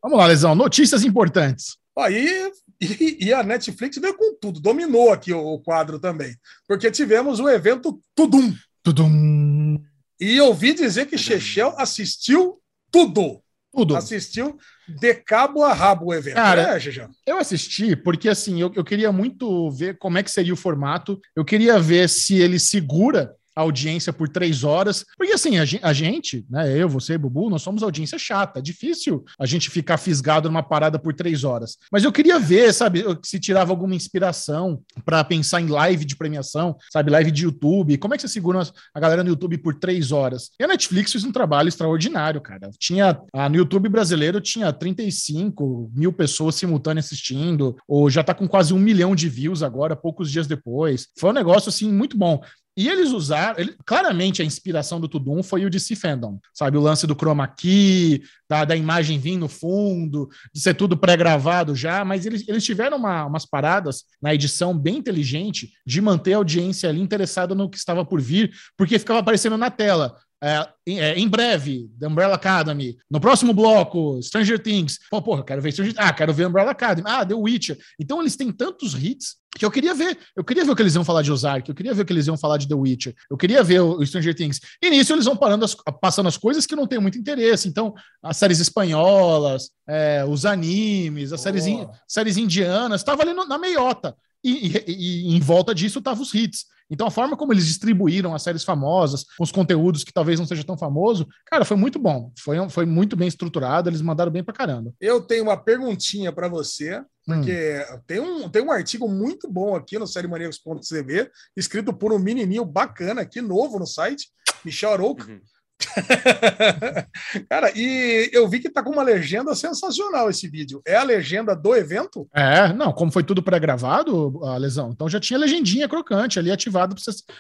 Vamos lá, Lesão. Notícias importantes. Aí, e, e a Netflix veio com tudo, dominou aqui o, o quadro também. Porque tivemos o evento Tudum. Tudum. E ouvi dizer que Chechel assistiu tudo. Tudo. Assistiu de cabo a rabo o evento. Cara, é? Eu assisti porque, assim, eu, eu queria muito ver como é que seria o formato. Eu queria ver se ele segura audiência por três horas. Porque, assim, a, gen- a gente, né, eu, você, Bubu, nós somos audiência chata. É difícil a gente ficar fisgado numa parada por três horas. Mas eu queria ver, sabe, se tirava alguma inspiração para pensar em live de premiação, sabe, live de YouTube. Como é que você segura a galera no YouTube por três horas? E a Netflix fez um trabalho extraordinário, cara. Tinha, no YouTube brasileiro, tinha 35 mil pessoas simultâneas assistindo, ou já tá com quase um milhão de views agora, poucos dias depois. Foi um negócio, assim, muito bom. E eles usaram, ele- claramente a inspiração do Tudum foi o DC Fandom, sabe? O lance do chroma key, da, da imagem vir no fundo, de ser tudo pré-gravado já, mas eles, eles tiveram uma- umas paradas na edição bem inteligente de manter a audiência ali interessada no que estava por vir, porque ficava aparecendo na tela. É, em, é, em breve, The Umbrella Academy. No próximo bloco, Stranger Things. Pô, porra, quero ver Stranger Ah, quero ver Umbrella Academy. Ah, The Witcher. Então eles têm tantos hits que eu queria ver. Eu queria ver o que eles iam falar de Ozark, eu queria ver o que eles iam falar de The Witcher, eu queria ver o o Stranger Things. E nisso eles vão parando as- passando as coisas que não tem muito interesse. Então, as séries espanholas, é, os animes, as séries, in- séries indianas, estava ali no- na meiota. E, e- e em volta disso estavam os hits. Então, a forma como eles distribuíram as séries famosas, com os conteúdos que talvez não seja tão famoso, cara, foi muito bom. Foi, foi muito bem estruturado, eles mandaram bem pra caramba. Eu tenho uma perguntinha para você, Hum. porque tem, um, tem um artigo muito bom aqui no sériemaníacos.tv, escrito por um menininho bacana aqui, novo no site, Michel Arouca. Uhum. Cara, e eu vi que tá com uma legenda sensacional esse vídeo. É a legenda do evento? É, não, como foi tudo pré-gravado, a lesão, então já tinha legendinha crocante ali ativado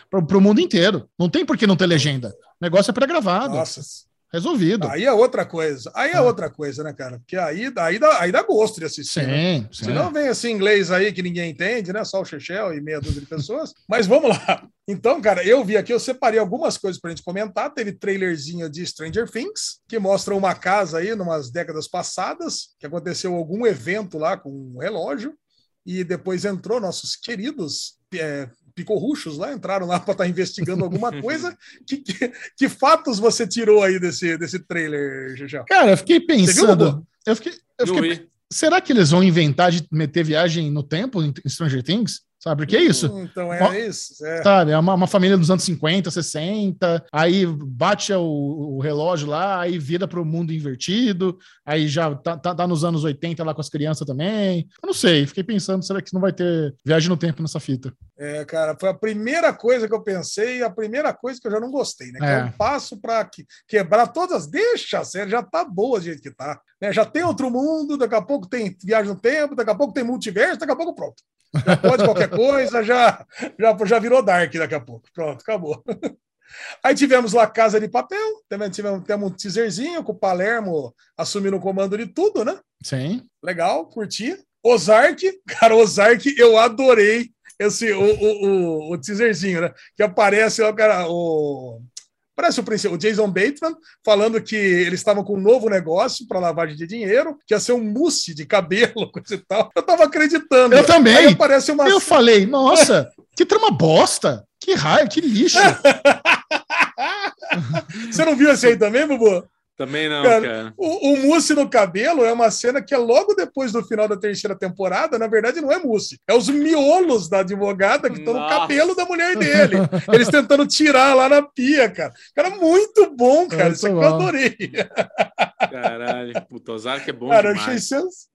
para o mundo inteiro. Não tem por que não ter legenda. O negócio é pré-gravado, Nossa, resolvido. aí é outra coisa. Aí é Ah. outra coisa, né, cara? Porque aí, aí, dá, aí dá gosto de assistir. né? Sim, sim. Se não vem esse inglês aí que ninguém entende, né? Só o Chechel e meia dúzia de pessoas. Mas vamos lá. Então, cara, eu vi aqui, eu separei algumas coisas pra gente comentar. Teve trailerzinho de Stranger Things, que mostra uma casa aí, numas décadas passadas, que aconteceu algum evento lá com um relógio, e depois entrou nossos queridos é, picorruchos lá, entraram lá para estar investigando alguma coisa. Que, que, que fatos você tirou aí desse, desse trailer, Chechel? Cara, eu fiquei pensando. Eu fiquei, eu fiquei será que eles vão inventar de meter viagem no tempo em Stranger Things? Sabe? Porque é isso. Hum, Então é isso. É. Sabe, é uma, uma família dos anos 50, 60, aí bate o, o relógio lá, aí vira para o mundo invertido, aí já tá, tá, tá nos anos 80 lá com as crianças também. Eu não sei, fiquei pensando, será que não vai ter viagem no tempo nessa fita? É, cara, foi a primeira coisa que eu pensei e a primeira coisa que eu já não gostei, né? Que é, É. um passo para que, quebrar todas. Deixa a série, já tá boa do jeito que tá. Né? Já tem outro mundo, daqui a pouco tem viagem no tempo, daqui a pouco tem multiverso, daqui a pouco pronto. Já pode qualquer coisa, já, já, já virou Dark daqui a pouco. Pronto, acabou. Aí tivemos lá Casa de Papel, também tivemos, temos um teaserzinho com o Palermo assumindo o comando de tudo, né? Sim. legal, curti. Ozark, cara, Ozark, eu adorei esse o, o, o, o teaserzinho, né? Que aparece ó, cara, o, Parece o, príncipe, o Jason Bateman falando que eles estavam com um novo negócio para lavagem de dinheiro, que ia ser um mousse de cabelo, coisa e tal. Eu tava acreditando. Eu também. Aí aparece uma... Eu falei, nossa, que trama bosta. Que raio, que lixo. Você não viu esse aí também, Bubu? Também não, cara. cara. O, o mousse no cabelo é uma cena que é logo depois do final da terceira temporada. Na verdade, não é mousse. É os miolos da advogada que estão no cabelo da mulher dele. Eles tentando tirar lá na pia, cara. Cara, muito bom, cara. Isso aqui eu adorei. Caralho, puto, Ozark é bom cara, demais. Cara, achei sensacional.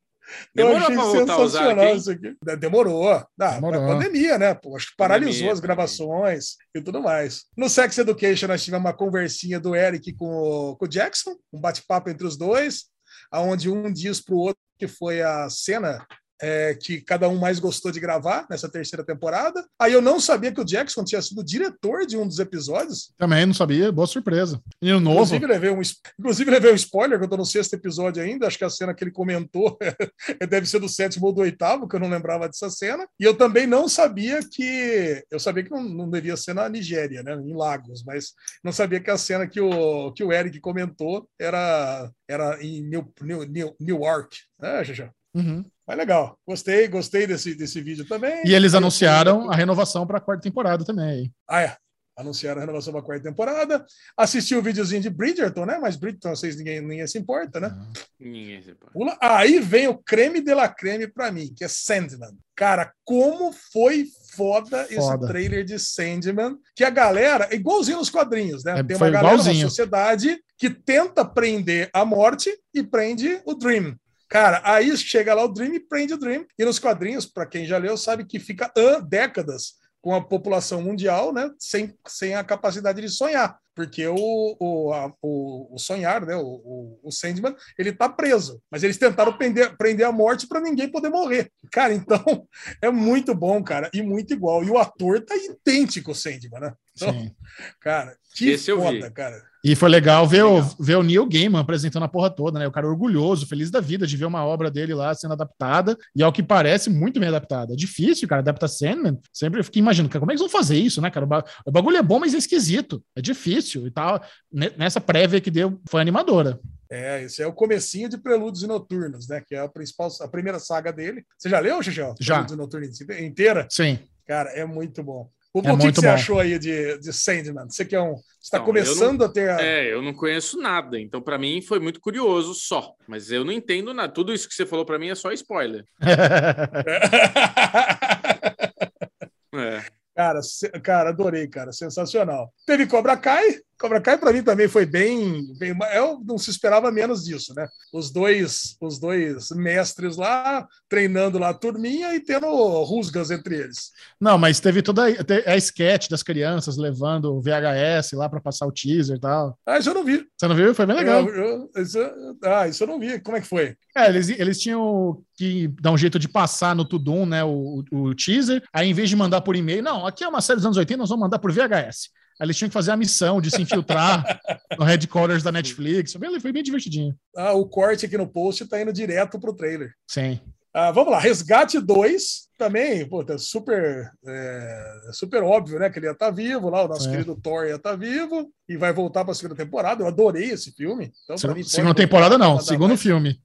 Demorou eu achei sensacional isso aqui. Demorou. Ah, Demorou. pandemia, né? Pô, acho que paralisou pandemia, as gravações e tudo mais. No Sex Education, nós tivemos uma conversinha do Eric com o, com o Jackson, um bate-papo entre os dois, aonde um diz para o outro que foi a cena é, que cada um mais gostou de gravar nessa terceira temporada. Aí eu não sabia que o Jackson tinha sido diretor de um dos episódios. Também não sabia, boa surpresa. E o novo. Inclusive levei, um, inclusive, levei um spoiler, que eu tô no sexto episódio ainda. Acho que a cena que ele comentou deve ser do sétimo ou do oitavo, que eu não lembrava dessa cena. E eu também não sabia que. Eu sabia que não, não devia ser na Nigéria, né? Em Lagos, mas não sabia que a cena que o, que o Eric comentou era, era em New, New, New, Newark, né, Jajá? Uhum. Mas legal, gostei, gostei desse, desse vídeo também. E eles anunciaram a renovação para a quarta temporada também. Ah, é. Anunciaram a renovação para a quarta temporada. Assisti o videozinho de Bridgerton, né? Mas Bridgerton, vocês ninguém, ninguém se importa, né? Ninguém se importa. Pula. Aí vem o creme de la creme para mim, que é Sandman. Cara, como foi foda, foda, esse trailer de Sandman, que a galera, igualzinho nos quadrinhos, né? É, Tem uma galera, igualzinho. uma sociedade que tenta prender a morte e prende o Dream. Cara, aí chega lá o Dream e prende o Dream. E nos quadrinhos, para quem já leu, sabe que fica décadas com a população mundial, né, sem, sem a capacidade de sonhar, porque o, o, a, o, o, sonhar, né, o, o, Sandman, ele tá preso, mas eles tentaram prender, prender a morte para ninguém poder morrer. Cara, então é muito bom, cara, e muito igual. E o ator tá idêntico ao Sandman, né? Então, Sim. cara, que Esse foda, cara. E foi legal ver, legal. O, ver o Neil Gaiman apresentando a porra toda, né? O cara orgulhoso, feliz da vida de ver uma obra dele lá sendo adaptada, e ao que parece, muito bem adaptada. É difícil, cara, adaptar Sandman. Sempre fiquei imaginando, como é que eles vão fazer isso, né, cara? O bagulho é bom, mas é esquisito. É difícil e tal. Nessa prévia que deu, foi animadora. É, esse é o comecinho de Prelúdios e Noturnos, né? Que é a principal, a primeira saga dele. Você já leu, Xixão? Já. Prelúdios e Noturnos inteira? Sim. Cara, é muito bom. O, é o que, que você bom. achou aí de, de Sandman? Você que é um. está começando não, a ter. A... É, eu não conheço nada, então para mim foi muito curioso só. Mas eu não entendo nada. Tudo isso que você falou para mim é só spoiler. é. Cara, cara, adorei, cara, sensacional. Teve Cobra Kai, Cobra Kai para mim também foi bem, bem, eu não se esperava menos disso, né? Os dois, os dois mestres lá treinando lá a turminha e tendo rusgas entre eles. Não, mas teve toda a, a sketch das crianças levando o VHS lá para passar o teaser e tal. Ah, isso eu não vi. Você não viu? Foi bem legal. Eu, eu, isso, ah, isso eu não vi. Como é que foi? É, eles, eles tinham que dar um jeito de passar no Tudum, né, o, o teaser. Aí, em vez de mandar por e-mail, não, aqui é uma série dos anos 80, nós vamos mandar por VHS. Aí eles tinham que fazer a missão de se infiltrar no headquarters da Netflix. Foi bem, divertidinho. Ah, o corte aqui no post tá indo direto pro trailer. Sim. Ah, vamos lá, Resgate 2 também, tá super, é, super óbvio, né? Que ele ia estar tá vivo lá, o nosso é. querido Thor ia estar tá vivo e vai voltar para a segunda temporada. Eu adorei esse filme. Então, mim, segunda temporada não, segundo mais. filme.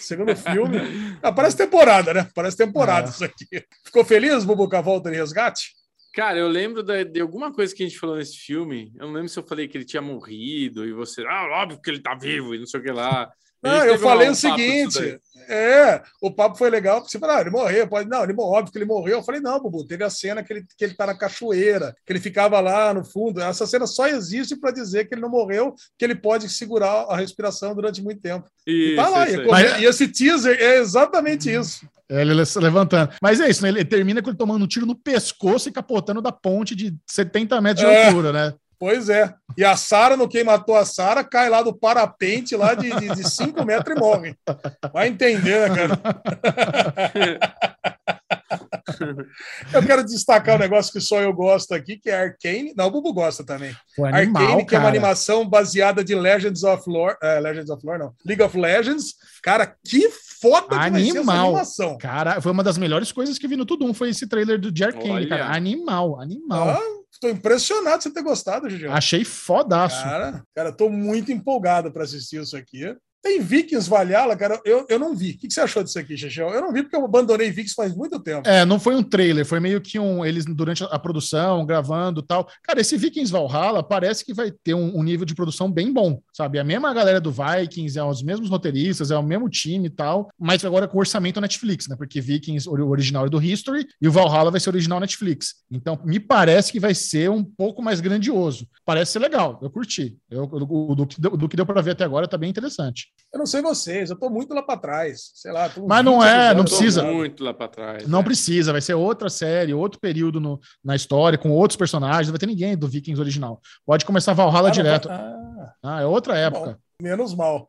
Segundo filme. ah, parece temporada, né? Parece temporada é. isso aqui. Ficou feliz, Bubu, com a volta de resgate? Cara, eu lembro de, de, alguma coisa que a gente falou nesse filme. Eu não lembro se eu falei que ele tinha morrido e você, ah, óbvio que ele tá vivo e não sei o que lá. Não, eu falei um o seguinte: é, o papo foi legal, porque você falou, ah, ele morreu, pode, não, ele óbvio que ele morreu. Eu falei, não, Bubu, teve a cena que ele, que ele tá na cachoeira, que ele ficava lá no fundo. Essa cena só existe para dizer que ele não morreu, que ele pode segurar a respiração durante muito tempo. Isso, e tá lá, e, Mas... e esse teaser é exatamente isso. É, ele levantando. Mas é isso, né? Ele termina com ele tomando um tiro no pescoço e capotando da ponte de 70 metros de é. altura, né? Pois é. E a Sara, no quem matou a Sara, cai lá do parapente lá de 5 de, cinco metros e morre. Vai entender, né, cara? eu quero destacar um negócio que só eu gosto aqui, que é Arcane. Não, o Bubu gosta também. Pô, animal, Arcane, que é uma animação baseada de Legends of Lore. eh, Legends of Lore, não. League of Legends. Cara, que foda que vai ser essa Animal. animação. Cara, foi uma das melhores coisas que vi no Tudum, foi esse trailer do de Arcane, Olha. cara. Animal, animal. Ah, tô impressionado de você ter gostado, Gigião. Achei fodaço. Cara, cara, tô muito empolgado para assistir isso aqui. Tem Vikings Valhalla, cara, eu, eu não vi. O que, você achou disso aqui, Xixão? Eu não vi porque eu abandonei Vikings faz muito tempo. É, não foi um trailer, foi meio que um. Eles, durante a produção, gravando tal. Cara, esse Vikings Valhalla parece que vai ter um, um nível de produção bem bom, sabe? A mesma galera do Vikings, é os mesmos roteiristas, é o mesmo time e tal, mas agora com orçamento Netflix, né? Porque Vikings, o original é do History, e o Valhalla vai ser original Netflix. Então, me parece que vai ser um pouco mais grandioso. Parece ser legal, eu curti. Eu, o, do, que deu, do que deu pra ver até agora tá bem interessante. Eu não sei vocês, eu tô muito lá para trás. Sei lá. Mas não 20 é, anos não Tô precisa. muito lá pra trás. Não né? precisa, vai ser outra série, outro período no- na história, com outros personagens, não vai ter ninguém do Vikings original. Pode começar Valhalla Ah, não, direto. ah, Ah, é outra época. menos mal.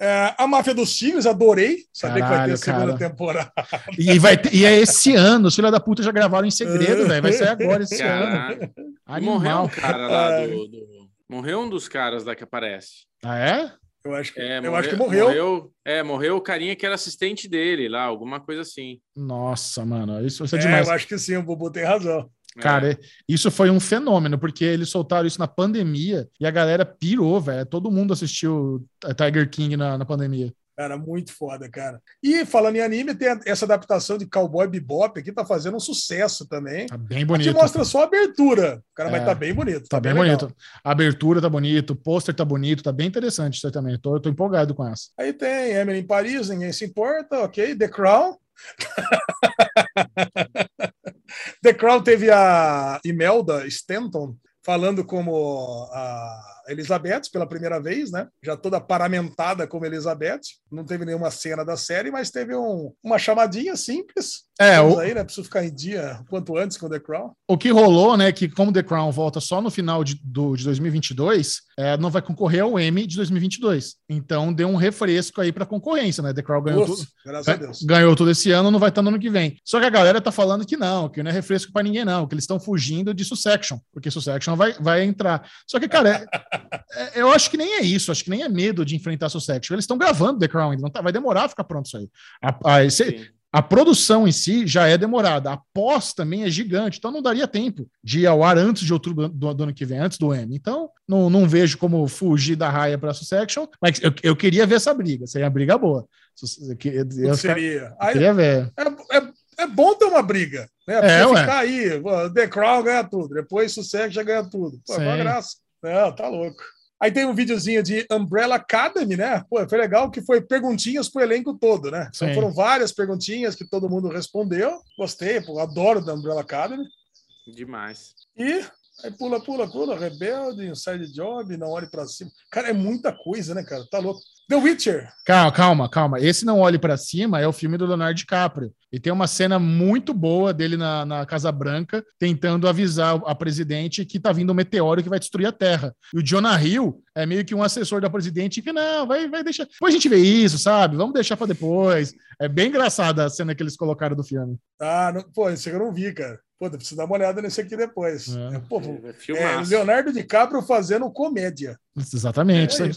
É. É, a Máfia dos Tigres, adorei. Saber que vai ter Caralho, a segunda cara. temporada. E, vai ter- e é esse ano, os filhos da puta já gravaram em segredo, velho. Vai ser agora esse ano. Caralho. Morreu Animal. um cara lá Ai. do, do- Morreu um dos caras lá que aparece. Ah, é? Eu acho que, É, eu acho que morreu. É, morreu o carinha que era assistente dele lá, alguma coisa assim. Nossa, mano, isso, é É, demais. eu acho que sim, o Bubu tem razão. É. Cara, isso foi um fenômeno, porque eles soltaram isso na pandemia e a galera pirou, velho. Todo mundo assistiu Tiger King na, na pandemia. Cara, muito foda, cara. E falando em anime, tem essa adaptação de Cowboy Bebop aqui, tá fazendo um sucesso também. Tá bem bonito. mostra só a abertura. Cara, mas É. tá bem bonito. Tá bem legal. bonito. A abertura tá bonito, o pôster tá bonito, tá bem interessante isso aí também. Tô, tô empolgado com essa. Aí tem Emily em Paris, ninguém se importa, ok. The Crown. The Crown teve a Imelda Stanton falando como a Elizabeth pela primeira vez, né? Já toda paramentada como Elizabeth. Não teve nenhuma cena da série, mas teve um- uma chamadinha simples. É, o, aí, né? Preciso ficar em dia o quanto antes com The Crown. o que rolou, né, que como The Crown volta só no final de, do, de 2022, é, não vai concorrer ao Emmy de 2022. Então deu um refresco aí pra concorrência, né? The Crown ganhou tudo. Nossa, graças a Deus. Ganhou tudo esse ano, não vai estar no ano que vem. Só que a galera tá falando que não, que não é refresco pra ninguém, não, que eles estão fugindo de Succession, porque Succession vai, vai entrar. Só que, cara, é- eu acho que nem é isso, acho que nem é medo de enfrentar Succession. Eles estão gravando The Crown ainda, não tá- vai demorar a ficar pronto isso aí. A, a- esse- a produção em si já é demorada, a pós também é gigante, então não daria tempo de ir ao ar antes de outubro do, do ano que vem, antes do M. Então, não, não vejo como fugir da raia para Succession, mas eu, eu queria ver essa briga, seria uma briga boa. Eu, eu, eu, seria? Queria ver. é, é, é bom ter uma briga, né? É, você ué. ficar aí, The Crown ganha tudo, depois Sucesso já ganha tudo. Pô, Sim. uma graça. Não, tá louco. Aí tem um videozinho de Umbrella Academy, né? Pô, foi legal que foi perguntinhas pro elenco todo, né? Então foram várias perguntinhas que todo mundo respondeu. Gostei, pô, adoro da Umbrella Academy. Demais. E aí pula, pula, pula, Rebelde, Inside Job, Não Olhe Pra Cima. Cara, é muita coisa, né, cara? Tá louco. The Witcher. Calma, calma, calma. Esse Não Olhe para Cima é o filme do Leonardo DiCaprio. E tem uma cena muito boa dele na, na Casa Branca, tentando avisar a presidente que tá vindo um meteoro que vai destruir a Terra. E o Jonah Hill é meio que um assessor da presidente que não, vai, vai deixar. Depois a gente vê isso, sabe? Vamos deixar para depois. É bem engraçada a cena que eles colocaram do filme. Ah, não, pô, esse eu não vi, cara. Pô, preciso dar uma olhada nesse aqui depois. É. É, pô, É é. Leonardo DiCaprio fazendo comédia. Exatamente. É.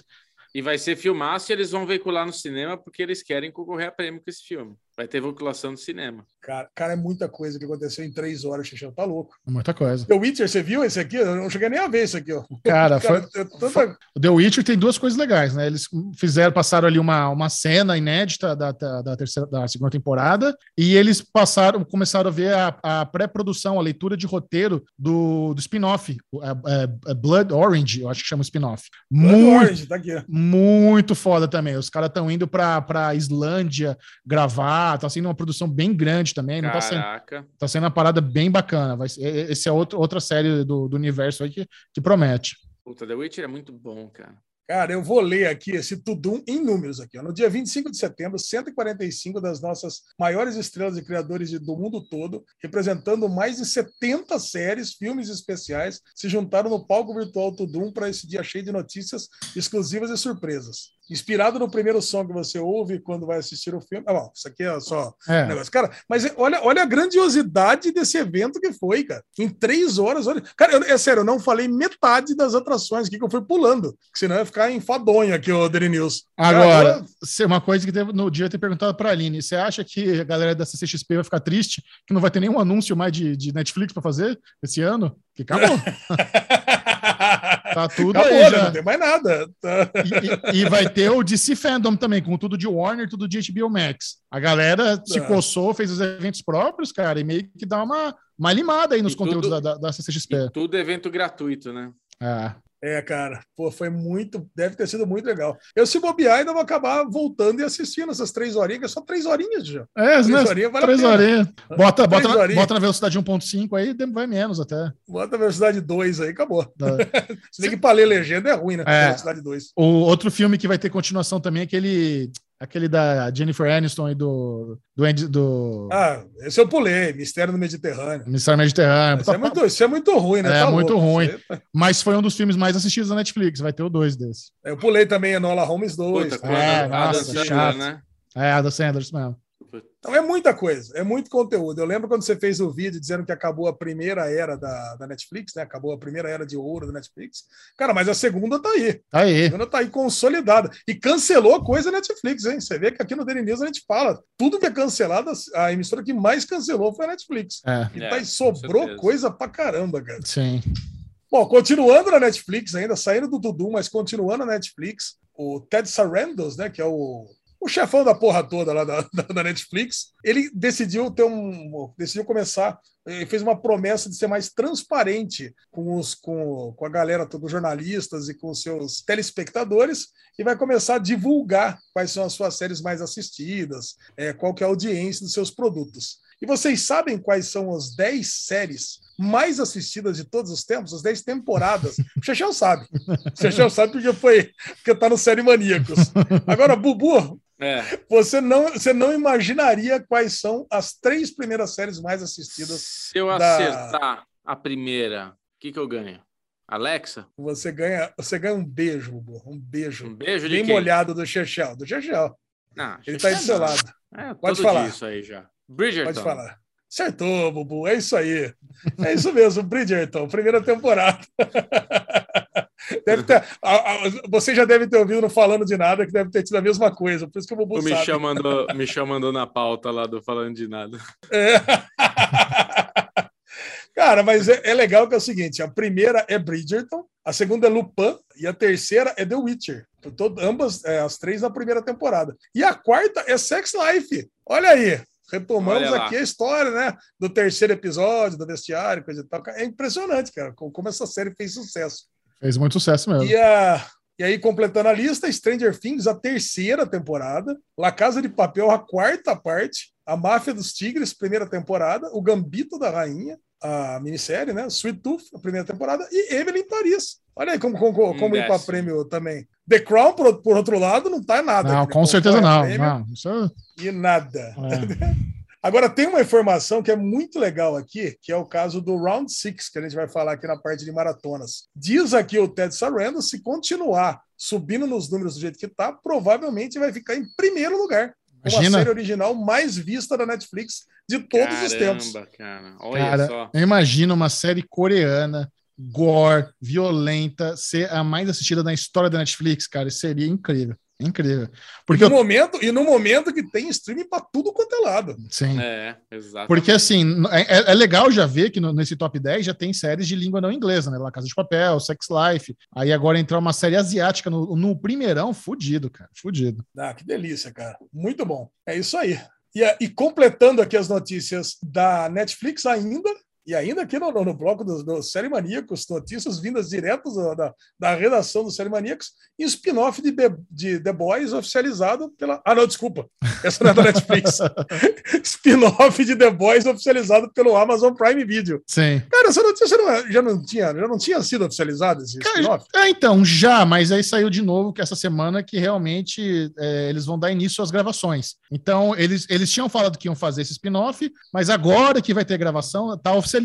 E vai ser filmaço e eles vão veicular no cinema porque eles querem concorrer a prêmio com esse filme. Vai ter veiculação no cinema. Cara, cara, é muita coisa que aconteceu em três horas, Xixão. Tá louco. Muita coisa. The Witcher, você viu esse aqui? Eu não cheguei nem a ver esse aqui, ó. Cara, foi, Cara, eu- tanta- O The Witcher tem duas coisas legais, né? Eles fizeram, passaram ali uma, uma cena inédita da, da, da terceira, da segunda temporada, e eles passaram, começaram a ver a, a pré-produção, a leitura de roteiro do, do spin-off, é- é- é Blood Orange, eu acho que chama o spin-off. Blood Muito, Orange, tá aqui. muito foda também. Os caras estão indo pra, pra Islândia gravar, tá sendo uma produção bem grande também, não tá sendo, Caraca. tá sendo uma parada bem bacana. Vai esse é outro, outra série do, do universo aí que, que promete. Puta, The Witcher é muito bom, cara. Cara, eu vou ler aqui esse tudum em números aqui. Ó. No dia 25 de setembro, 145 das nossas maiores estrelas e criadores do mundo todo, representando mais de 70 séries, filmes especiais, se juntaram no palco virtual Tudum para esse dia cheio de notícias exclusivas e surpresas inspirado no primeiro som que você ouve quando vai assistir o filme. Ah, bom, isso aqui é só é. Um negócio. Cara, mas olha, olha a grandiosidade desse evento que foi, cara. Em três horas, olha. Cara, eu, é sério, eu não falei metade das atrações aqui que eu fui pulando, senão ia ficar enfadonho aqui, o News. Agora, cara, uma coisa que teve, no dia eu ter perguntado para a Aline: você acha que a galera da CCXP vai ficar triste que não vai ter nenhum anúncio mais de, de Netflix para fazer esse ano? Que acabou. Tá tudo Acabou, aí já. Não tem mais nada. Tá. E, e, vai ter o DC Fandom também, com tudo de Warner, tudo de HBO Max. A galera se é. coçou, fez os eventos próprios, cara, e meio que dá uma, uma limada aí nos e conteúdos tudo, da, da, da CCXP. tudo evento gratuito, né? É. É, cara, pô, foi muito, deve ter sido muito legal. Eu, se bobear, ainda vou acabar voltando e assistindo essas três horinhas, que só três horinhas já. É, três né? horinhas vale Três horinhas. Bota, bota, na, bota na velocidade 1.5 aí, vai menos até. Bota na velocidade 2 aí, acabou. Se tem que pra ler legenda é ruim, né? É, velocidade 2. O outro filme que vai ter continuação também é aquele Aquele da Jennifer Aniston e do. do, Andy, do... Ah, esse eu pulei, Mistério do Mediterrâneo. Mistério do Mediterrâneo. Isso, é muito, isso é muito ruim, né? É tá muito louco, ruim. Tá- Mas foi um dos filmes mais assistidos da Netflix, vai ter o dois desse. Eu pulei também Enola Holmes 2. Puta, é, nossa, chato. Né? É, a da Sanders mesmo. Então é muita coisa, é muito conteúdo. Eu lembro quando você fez o vídeo dizendo que acabou a primeira era da, da Netflix, né? Acabou a primeira era de ouro da Netflix. Cara, mas a segunda tá aí. Tá aí. A segunda tá aí consolidada. E cancelou coisa Netflix, hein? Você vê que aqui no Daily News a gente fala, tudo que é cancelado, a emissora que mais cancelou foi a Netflix. É. E tá, é, sobrou coisa pra caramba, cara. Sim. Bom, continuando na Netflix ainda, saindo do Tudo, mas continuando na Netflix, o Ted Sarandos, né, que é o o chefão da porra toda lá da, da, Netflix, ele decidiu ter um. decidiu começar. Ele fez uma promessa de ser mais transparente com, os, com, com a galera, todos jornalistas e com seus telespectadores, e vai começar a divulgar quais são as suas séries mais assistidas, é, qual que é a audiência dos seus produtos. E vocês sabem quais são as 10 séries mais assistidas de todos os tempos, as 10 temporadas? O Chechel sabe. O Chechel sabe porque foi porque tá no Série Maníacos. Agora, Bubu, é. Você, não, você não imaginaria quais são as três primeiras séries mais assistidas. Se eu da... acertar a primeira, o que, que eu ganho? Alexa? Você ganha, você ganha um beijo, um beijo. Um beijo bem molhado do Chechel. Do Chechel. Ele está aí do seu lado. É, Pode falar. isso aí já. Bridgerton. Pode falar. Acertou, Bubu. É isso aí. É isso mesmo, Bridgerton, primeira temporada. Deve ter, a, a, você já deve ter ouvido no Falando de Nada, que deve ter tido a mesma coisa. Por isso que o Bubu o Michel sabe. Mandou, Michel mandou na pauta lá do Falando de Nada. É. Cara, mas é, é, legal que é o seguinte: a primeira é Bridgerton, a segunda é Lupin e a terceira é The Witcher. Todo, ambas, é, as três na primeira temporada. E a quarta é Sex Life. Olha aí, retomamos aqui a história, né? Do terceiro episódio, do vestiário, coisa e tal. É impressionante, cara, como essa série fez sucesso. Fez muito sucesso mesmo. E, a, e aí, completando a lista, Stranger Things, a terceira temporada, La Casa de Papel, a quarta parte, A Máfia dos Tigres, primeira temporada, O Gambito da Rainha, a minissérie, né? Sweet Tooth, a primeira temporada, e Emily em Paris. Olha aí como, como, como ir para prêmio também. The Crown, por, por outro lado, não tá nada. Não, com certeza não. não. Isso... É- e nada. É. Agora, tem uma informação que é muito legal aqui, que é o caso do Round Six, que a gente vai falar aqui na parte de maratonas. Diz aqui o Ted Sarandos, se continuar subindo nos números do jeito que está, provavelmente vai ficar em primeiro lugar. Imagina. Uma série original mais vista da Netflix de todos Caramba, os tempos. Cara, olha cara, só. Imagina uma série coreana, gore, violenta, ser a mais assistida na história da Netflix, cara. Seria incrível. Incrível. Porque e no, eu... momento, e no momento que tem streaming para tudo quanto é lado. Sim. É, exato. Porque assim, é, é, é, legal já ver que no, nesse top 10 já tem séries de língua não inglesa, né? La Casa de Papel, Sex Life. Aí agora entrar uma série asiática no, no primeirão, fudido, cara. Fudido. Ah, que delícia, cara. Muito bom. É isso aí. E, e completando aqui as notícias da Netflix ainda, E ainda aqui no, no bloco dos do Série Maníacos, notícias vindas direto da, da redação do Série Maníacos, e spin-off de, de The Boys oficializado pela. Ah, não, desculpa. Essa não é da Netflix. spin-off de The Boys oficializado pelo Amazon Prime Video. Sim. Cara, essa notícia não, já, não tinha, já não tinha sido oficializada esse spin-off? É, então, já, mas aí saiu de novo que essa semana que realmente é, eles vão dar início às gravações. Então, eles, eles tinham falado que iam fazer esse spin-off, mas agora que vai ter gravação, tá oficializado.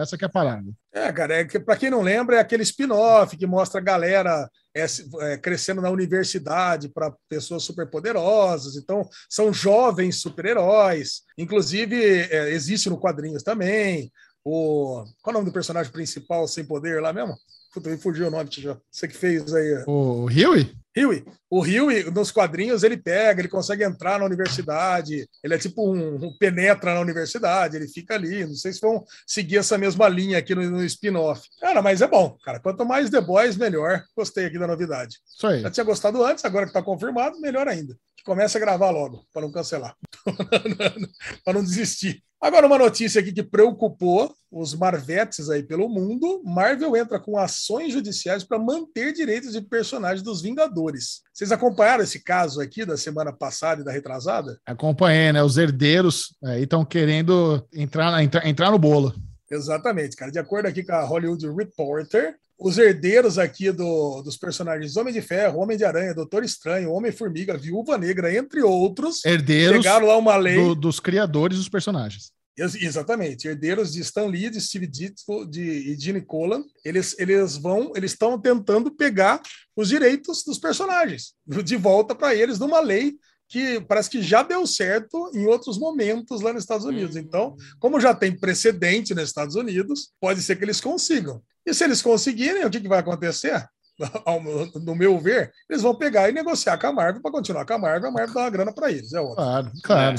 Essa que é a parada. É, cara, é que, para quem não lembra, é aquele spin-off que mostra a galera é, é, crescendo na universidade para pessoas superpoderosas. Então, são jovens super-heróis. Inclusive, é, existe no quadrinhos também. O, qual é o nome do personagem principal sem poder lá mesmo? Puta, me fugiu o nome, já. Você que fez aí. O Huey? Huey. O Huey, nos quadrinhos, ele pega, ele consegue entrar na universidade, ele é tipo um, um, penetra na universidade, ele fica ali. Não sei se vão seguir essa mesma linha aqui no, no spin-off. Cara, mas é bom, cara. Quanto mais The Boys, melhor. Gostei aqui da novidade. Isso aí. Já tinha gostado antes, agora que tá confirmado, melhor ainda. Comece a gravar logo, para não cancelar. para não desistir. Agora, uma notícia aqui que preocupou os Marvetes aí pelo mundo: Marvel entra com ações judiciais para manter direitos de personagens dos Vingadores. Vocês acompanharam esse caso aqui da semana passada e da retrasada? Acompanhei, né? Os herdeiros aí estão querendo entrar, entrar, entrar no bolo. Exatamente, cara. De acordo aqui com a Hollywood Reporter, os herdeiros aqui do, dos personagens Homem de Ferro, Homem de Aranha, Doutor Estranho, Homem-Formiga, Viúva Negra, entre outros, herdeiros pegaram lá uma lei do, dos criadores dos personagens. Exatamente, herdeiros de Stan Lee, de Steve Ditko de, e Gene Colan, eles, eles vão, eles estão tentando pegar os direitos dos personagens de volta para eles numa lei que parece que já deu certo em outros momentos lá nos Estados Unidos. Hum. Então, como já tem precedente nos Estados Unidos, pode ser que eles consigam. E se eles conseguirem, o que, que vai acontecer? no meu ver, eles vão pegar e negociar com a Marvel para continuar com a Marvel, a Marvel dá uma grana para eles, é óbvio. Claro, claro.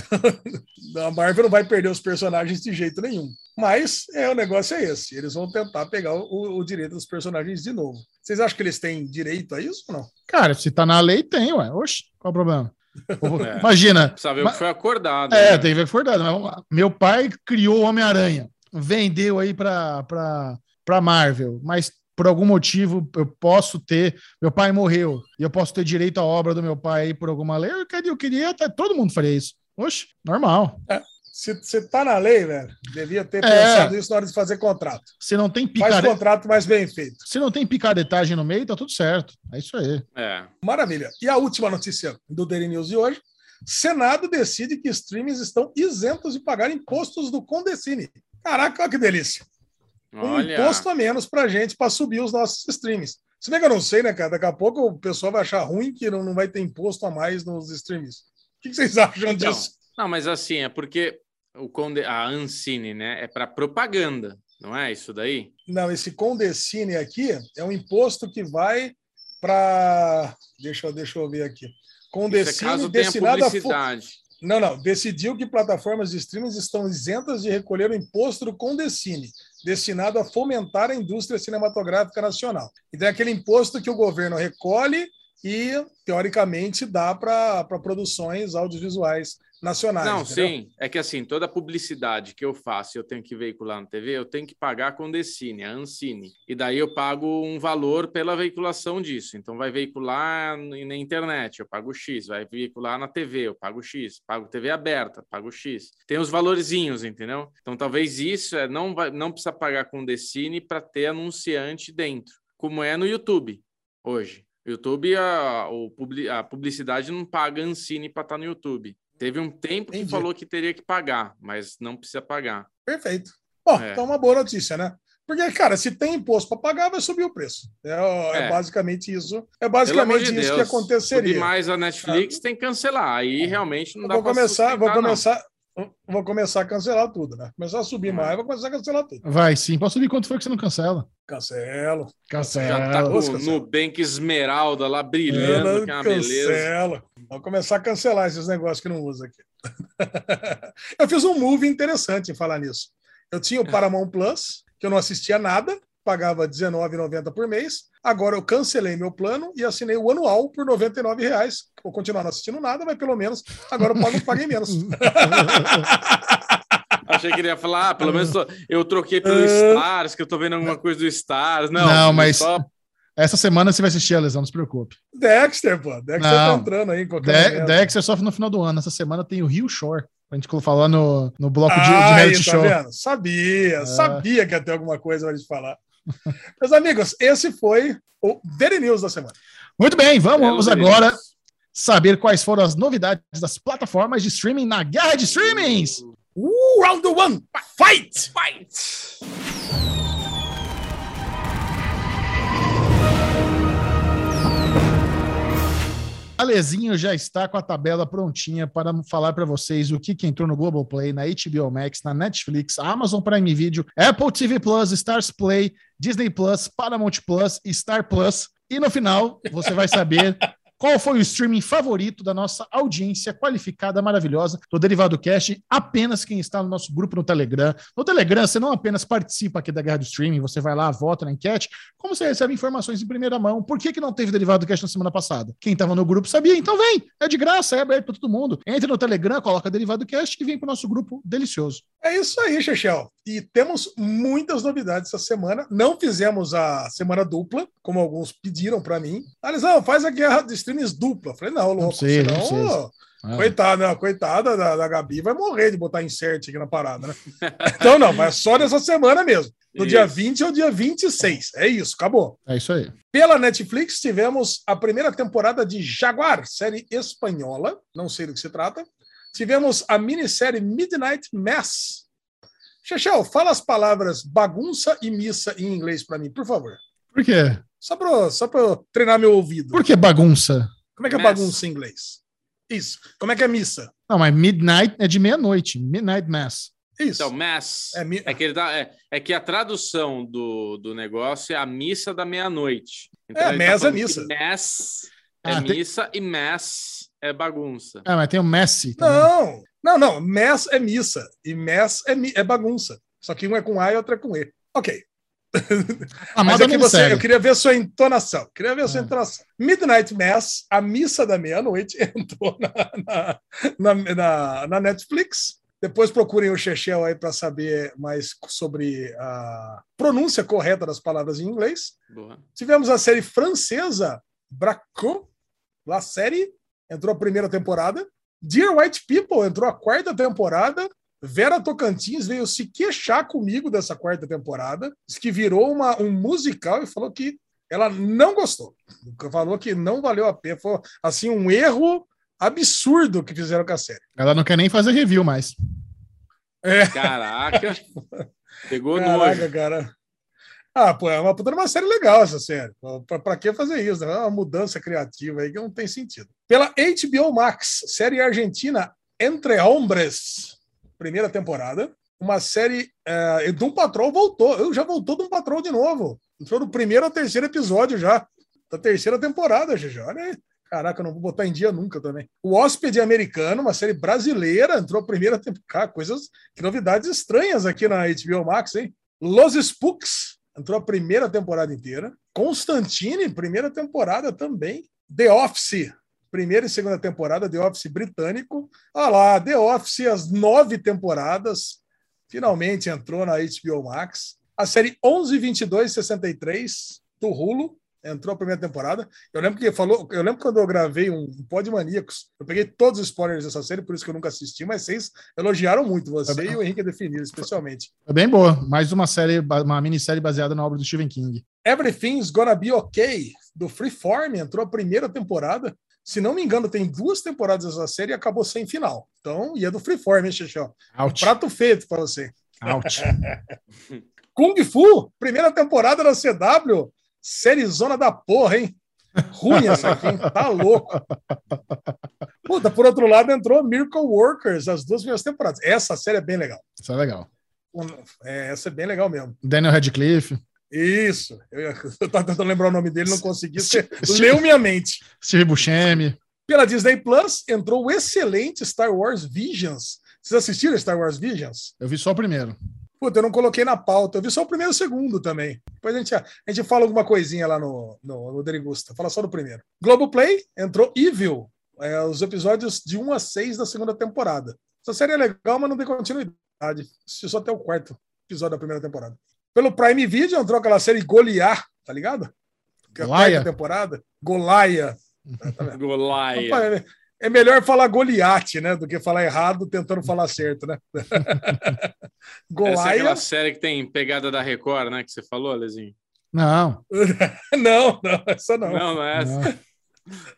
a Marvel não vai perder os personagens de jeito nenhum. Mas é, o negócio é esse: eles vão tentar pegar o, o direito dos personagens de novo. Vocês acham que eles têm direito a isso ou não? Cara, se tá na lei, tem, ué. Oxe, qual o problema? É, Imagina. Precisa ver o que foi acordado. É, né? tem que ver o que foi acordado. Meu pai criou o Homem-Aranha, vendeu aí para para Marvel, mas por algum motivo eu posso ter, meu pai morreu e eu posso ter direito à obra do meu pai por alguma lei, eu queria, eu queria até todo mundo faria isso. Oxe, normal. É, se você tá na lei, velho, devia ter é, pensado isso na hora de fazer contrato. Se não tem picare... Faz contrato mais bem feito. Se não tem picaretagem no meio, tá tudo certo. É isso aí. É. Maravilha. E a última notícia do Daily News de hoje. Senado decide que streamings estão isentos de pagar impostos do Condecine. Caraca, olha que delícia um Olha. imposto a menos para gente para subir os nossos streams. Se bem que eu não sei, né, cara? Daqui a pouco o pessoal vai achar ruim que não, não vai ter imposto a mais nos streams. O que vocês acham então, disso? Não, mas assim, é porque o Conde, a Ancine, né, é para propaganda, não é isso daí? Não, esse Condecine aqui é um imposto que vai para. Deixa, deixa eu ver aqui. Condecine isso é destinado a. Não, não. Decidiu que plataformas de streaming estão isentas de recolher o imposto do Condecine, destinado a fomentar a indústria cinematográfica nacional. Então, é aquele imposto que o governo recolhe e, teoricamente, dá para produções audiovisuais nacionais. Não, entendeu? sim. É que assim, toda publicidade que eu faço, eu tenho que veicular na TV, eu tenho que pagar com Decine, a Ancine. E daí eu pago um valor pela veiculação disso. Então vai veicular na internet, eu pago X, vai veicular na TV, eu pago X, pago TV aberta, pago X. Tem os valorzinhos, entendeu? Então talvez isso é não vai, não precisa pagar com Decine para ter anunciante dentro, como é no YouTube hoje. YouTube, a, a publicidade não paga Ancine para estar tá no YouTube. Teve um tempo que falou que teria que pagar, mas não precisa pagar. Perfeito. Bom, é. então é uma boa notícia, né? Porque, cara, se tem imposto para pagar, vai subir o preço. É, é, é. basicamente isso. É basicamente de isso Deus, que aconteceria. Subir mais a Netflix, é. tem que cancelar. Aí realmente não dá para começar, vou começar, não. vou começar a cancelar tudo, né? Começar a subir mais, vou começar a cancelar tudo. Vai sim. Pode subir quanto foi que você não cancela? Cancelo. Cancelo. Já tá com o Nubank Esmeralda lá brilhando, que é uma beleza. Cancela. Vamos começar a cancelar esses negócios que não usa aqui. eu fiz um move interessante em falar nisso. Eu tinha o Paramount Plus, que eu não assistia nada, pagava R$19,90 por mês. Agora eu cancelei meu plano e assinei o anual por R$ 99,00. Vou continuar não assistindo nada, mas pelo menos agora eu pago, paguei menos. achei que ele ia falar, ah, pelo menos eu troquei pelo Stars, que eu tô vendo alguma coisa do Stars. Não, Não, mas só... essa semana você vai assistir a lesão, não se preocupe. Dexter, pô. Dexter tá Não. entrando aí em qualquer De momento. Dexter sofre no final do ano. Essa semana tem o Rio Shore. A gente falar no, no bloco de, de Ah, aí, reality tá show. vendo? Sabia, É. sabia que ia ter alguma coisa pra gente falar. Meus amigos, esse foi o Daily News da semana. Muito bem, vamos É, agora saber quais foram as novidades das plataformas de streaming na guerra de streamings. Uh, round one, fight! Fight! Alezinho já está com a tabela prontinha para falar para vocês o que, que entrou no Globoplay, na HBO Max, na Netflix, Amazon Prime Video, Apple TV Plus, Stars Play, Disney Plus, Paramount Plus, Star Plus. E no final, você vai saber qual foi o streaming favorito da nossa audiência qualificada, maravilhosa, do Derivado Cast. Apenas quem está no nosso grupo no Telegram. No Telegram, você não apenas participa aqui da guerra do streaming, você vai lá, vota na enquete, como você recebe informações em primeira mão. Por que, que não teve Derivado Cast na semana passada? Quem estava no grupo sabia, então vem. É de graça, é aberto para todo mundo. Entre no Telegram, coloca Derivado Cast e vem para o nosso grupo delicioso. É isso aí, Chechel. E temos muitas novidades essa semana. Não fizemos a semana dupla, como alguns pediram para mim. Alisão, faz a guerra de streams dupla. Falei, não, louco, não senão, precisa. Ah. Coitada, coitada da, da Gabi vai morrer de botar insert aqui na parada, né? Então, não, mas só nessa semana mesmo. Do dia Isso. 20 ao dia 26. É isso, acabou. É isso aí. Pela Netflix, tivemos a primeira temporada de Jaguar, série espanhola. Não sei do que se trata. Tivemos a minissérie Midnight Mass. Chechel, fala as palavras bagunça e missa em inglês para mim, por favor. Por quê? Só para só pra eu treinar meu ouvido. Por que bagunça? Como é que é bagunça em inglês? Isso. Como é que é missa? Não, mas midnight é de meia-noite. Midnight Mass. Isso. Então, Mass. É É, mi- que, ele dá- é, é que a tradução do, do negócio é a missa da meia-noite. Então, É, ele Mass é falando que missa. Mass é Ah, tem- missa e Mass é bagunça. Ah, mas tem o Messi. também. Não, não, não. Mass é missa e Mass é, mi- é bagunça. Só que um é com A e outro é com E. Ok. A Mas é que você, eu queria ver a sua entonação. Queria ver a sua Ah. entonação. Midnight Mass, a missa da meia-noite, entrou na, na, na, na- na Netflix. Depois procurem o Chechel aí para saber mais sobre a pronúncia correta das palavras em inglês. Boa. Tivemos a série francesa Braco, La Série, entrou a primeira temporada. Dear White People entrou a quarta temporada. Vera Tocantins veio se queixar comigo dessa quarta temporada, que virou uma, um musical e falou que ela não gostou. Falou que não valeu a pena. Foi assim um erro absurdo que fizeram com a série. Ela não quer nem fazer review mais. É, Caraca. Pegou caraca, nojo. cara. Ah, pô, é uma puta uma série legal essa série. Pra, pra que fazer isso? né? É uma mudança criativa aí que não tem sentido. Pela HBO Max, série argentina Entre Hombres, primeira temporada. Uma série é, de um patrol voltou. Eu já voltou de um patrol de novo. Entrou do primeiro ao terceiro episódio já. Da terceira temporada, GG. Olha aí. Caraca, eu não vou botar em dia nunca também. O Hóspede Americano, uma série brasileira, entrou a primeira temporada. Coisas, que novidades estranhas aqui na HBO Max, hein? Los Spooks, entrou a primeira temporada inteira. Constantine, primeira temporada também. The Office, primeira e segunda temporada, The Office britânico. Olha lá, The Office, as nove temporadas, finalmente entrou na HBO Max. A série 112263 do Hulu entrou a primeira temporada. Eu lembro que falou, eu lembro quando eu gravei um Pod Maníacos, eu peguei todos os spoilers dessa série, por isso que eu nunca assisti, mas vocês elogiaram muito, você bem. e o Henrique definiram, especialmente. É bem boa. Mais uma série, uma minissérie baseada na obra do Stephen King. Everything's Gonna Be Okay, do Freeform, entrou a primeira temporada. Se não me engano, tem duas temporadas dessa série e acabou sem final. Então, e é do Freeform, hein, Xixó? Out. Prato feito para você. Out. Kung Fu, primeira temporada da CW. Série zona da porra, hein? Ruim essa aqui, hein? Tá louco. Puta, por outro lado, entrou Miracle Workers, as duas primeiras temporadas. Essa série é bem legal. Isso é legal. É, essa é bem legal mesmo. Daniel Radcliffe, Isso. Eu, eu tava tentando lembrar o nome dele, não consegui. Você leu minha mente. Steve Buscemi. Pela Disney Plus, entrou o excelente Star Wars Visions. Vocês assistiram Star Wars Visions? Eu vi só o primeiro. Puta, eu não coloquei na pauta. Eu vi só o primeiro e o segundo também. Depois a gente, a gente fala alguma coisinha lá no, no, no Derigusta. Fala só do primeiro. Globoplay entrou Evil. É, os episódios de 1 a 6 da segunda temporada. Essa série é legal, mas não tem continuidade. Assisti só até o quarto episódio da primeira temporada. Pelo Prime Video entrou aquela série Goliar, tá ligado? Que é a Golaia? temporada. Golaia. Golaia. Opa, É melhor falar Goliate, né? Do que falar errado tentando falar certo, né? Essa é Golaia. aquela série que tem pegada da Record, né? Que você falou, Alezinho? Não. Não, não, essa não. Não, não é essa.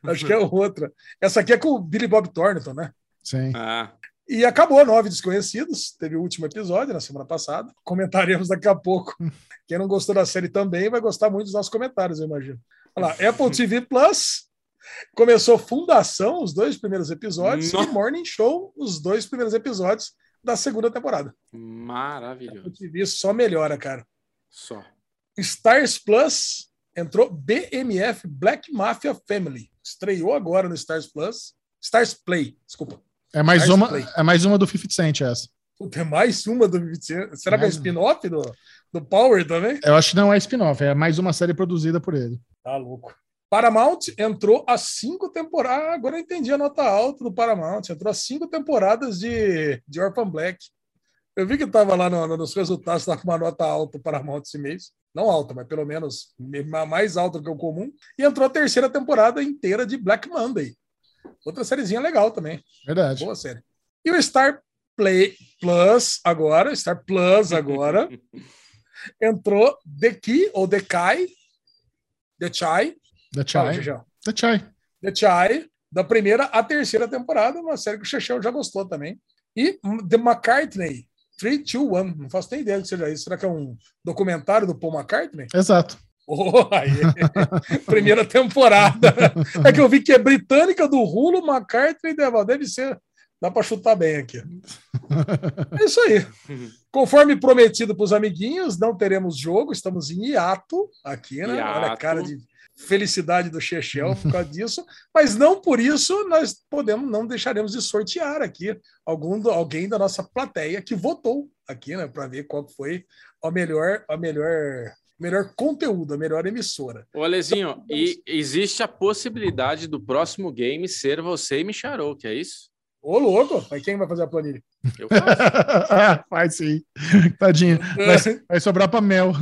não. Acho que é outra. Essa aqui é com o Billy Bob Thornton, né? Sim. Ah, E acabou Nove Desconhecidos. Teve o último episódio na semana passada. Comentaremos daqui a pouco. Quem não gostou da série também vai gostar muito dos nossos comentários, eu imagino. Olha lá, Apple TV Plus. Começou Fundação, os dois primeiros episódios, Nossa. e Morning Show, os dois primeiros episódios da segunda temporada. Apple maravilhoso. TV só melhora, cara. Só. Stars Plus entrou BMF Black Mafia Family. Estreou agora no Stars Plus. Stars Play, desculpa. É mais, uma, Play. é mais uma do 50 Cent essa. Puta, é mais uma do 20 Será que é Mais spin-off do, do Power também? Eu acho que não é spin-off, é mais uma série produzida por ele. Tá louco. Paramount entrou a cinco temporadas. Ah, agora eu entendi a nota alta do Paramount. Entrou a cinco temporadas de, de Orphan Black. Eu vi que tava lá no- no- nos resultados, tá com uma nota alta o Paramount esse mês. Não alta, mas pelo menos me- ma- mais alta do que o comum. E entrou a terceira temporada inteira de Black Monday. Outra sériezinha legal também. Verdade. Boa série. E o Star Play Plus agora, Star Plus agora, entrou The Key ou The Kai, The Chai, The fala, Chai. Xexel. The Chai. The Chai, da primeira à terceira temporada, uma série que o Chechel já gostou também. E The McCartney, 321, não faço nem ideia do que seja isso. Será que é um documentário do Paul McCartney? Exato. Oh, primeira temporada. É que eu vi que é britânica do Rulo, McCartney, deve, deve ser. Dá para chutar bem aqui. É isso aí. Conforme prometido para os amiguinhos, não teremos jogo, estamos em hiato aqui, né? Olha a Hiato. cara de felicidade do Chechel por causa disso, mas não por isso nós podemos, não deixaremos de sortear aqui algum alguém da nossa plateia que votou aqui, né, para ver qual foi a melhor, a melhor, melhor conteúdo, a melhor emissora. Ô, Alezinho, e existe a possibilidade do próximo game ser você e Micharou, que é isso? Ô, louco! Mas quem vai fazer a planilha? Eu faço. Faz sim. Tadinho. Vai, vai sobrar pra Mel.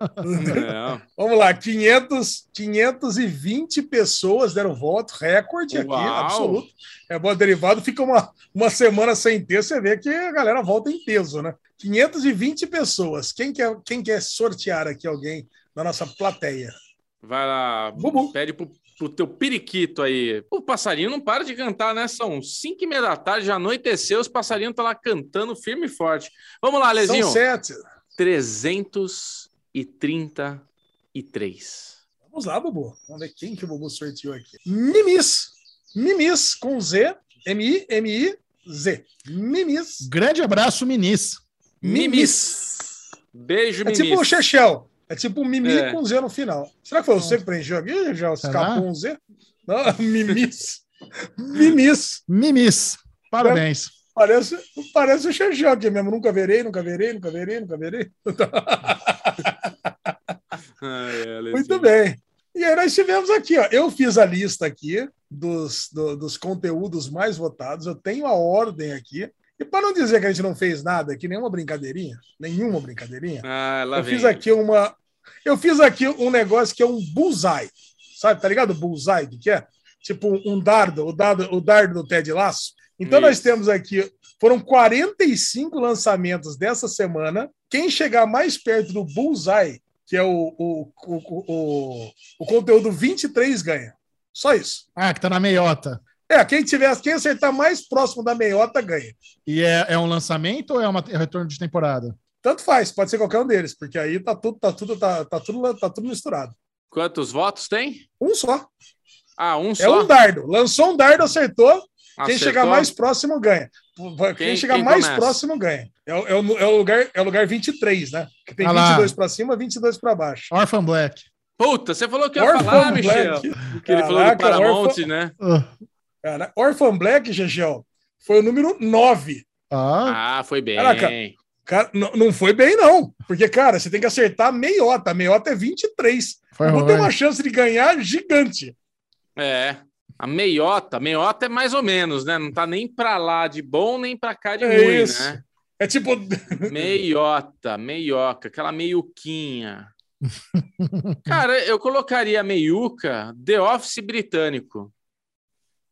Não. Vamos lá, 500, 520 pessoas deram voto, recorde aqui, Uau. absoluto. É bom derivado, fica uma, uma semana sem ter, você vê que a galera volta em peso, né? 520 pessoas. Quem quer, quem quer sortear aqui alguém na nossa plateia? Vai lá, Bubu. pede pro, pro teu periquito aí. O passarinho não para de cantar, né? São cinco e meia da tarde, já anoiteceu, os passarinhos estão lá cantando firme e forte. Vamos lá, Alezinho. São sete. 333. Vamos lá, Bubu. Vamos ver quem que o Bubu sorteou aqui. Mimis. Mimis com Z. M-I-M-I-Z. Mimis. Grande abraço, Minis. Mimis. Beijo, É Mimis. tipo o Chechel. É tipo um Mimi É. com Z no final. Será que foi você que preencheu aqui? Já Será? escapou um Z? Não, Mimis. Mimis. Mimis. Parabéns. Parece, parece o Chechel aqui mesmo. Nunca verei, nunca verei, nunca verei, nunca verei. Muito bem. E aí nós tivemos aqui, ó. Eu fiz a lista aqui dos, do- dos conteúdos mais votados. Eu tenho a ordem aqui. E para não dizer que a gente não fez nada aqui, nenhuma brincadeirinha, nenhuma brincadeirinha, Ah, eu vem. fiz aqui uma. Eu fiz aqui um negócio que é um bullseye. Sabe, tá ligado? Bullseye, o que que é? Tipo um dardo, o dardo, o dardo do Ted Laço. Então nós Isso. temos aqui, foram 45 lançamentos dessa semana. Quem chegar mais perto do bullseye, que é o, o, o, o, o conteúdo 23, ganha. Só isso. Ah, que tá na meiota. É, quem tiver, quem acertar mais próximo da meiota ganha. E é, é um lançamento ou é, uma, é um retorno de temporada? Tanto faz, pode ser qualquer um deles, porque aí tá tudo, tá tudo, tá, tá tudo, tá tudo misturado. Quantos votos tem? Um só. Ah, um É só. um dardo. Lançou um dardo, acertou. Quem Acertou? chegar mais próximo ganha. Quem, Quem- chegar quem mais começa? próximo ganha. É, o- é é o lugar, é o lugar 23, né? Que tem Ah lá. 22 para cima, 22 para baixo. Orphan Black. Puta, você falou que ia Orphan falar, Michel. Black. Que ele falou do Paramount, Orphan- né? Cara, Orphan Black, Gegel, foi o número 9. Ah, Ah, foi bem. Caraca. Cara, não, não foi bem, não. Porque, cara, você tem que acertar a meiota. A meiota é 23. foi Não ruim. tem uma chance de ganhar gigante. É. A meiota, meiota é mais ou menos, né? Não tá nem pra lá de bom, nem pra cá de É ruim, isso. né? É tipo. Meiota, meioca, aquela meiuquinha. Cara, eu colocaria meiuca The Office britânico.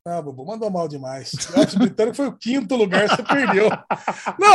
Ah, Bubu, mandou mal demais. O Office britânico foi o quinto lugar, você perdeu. Não!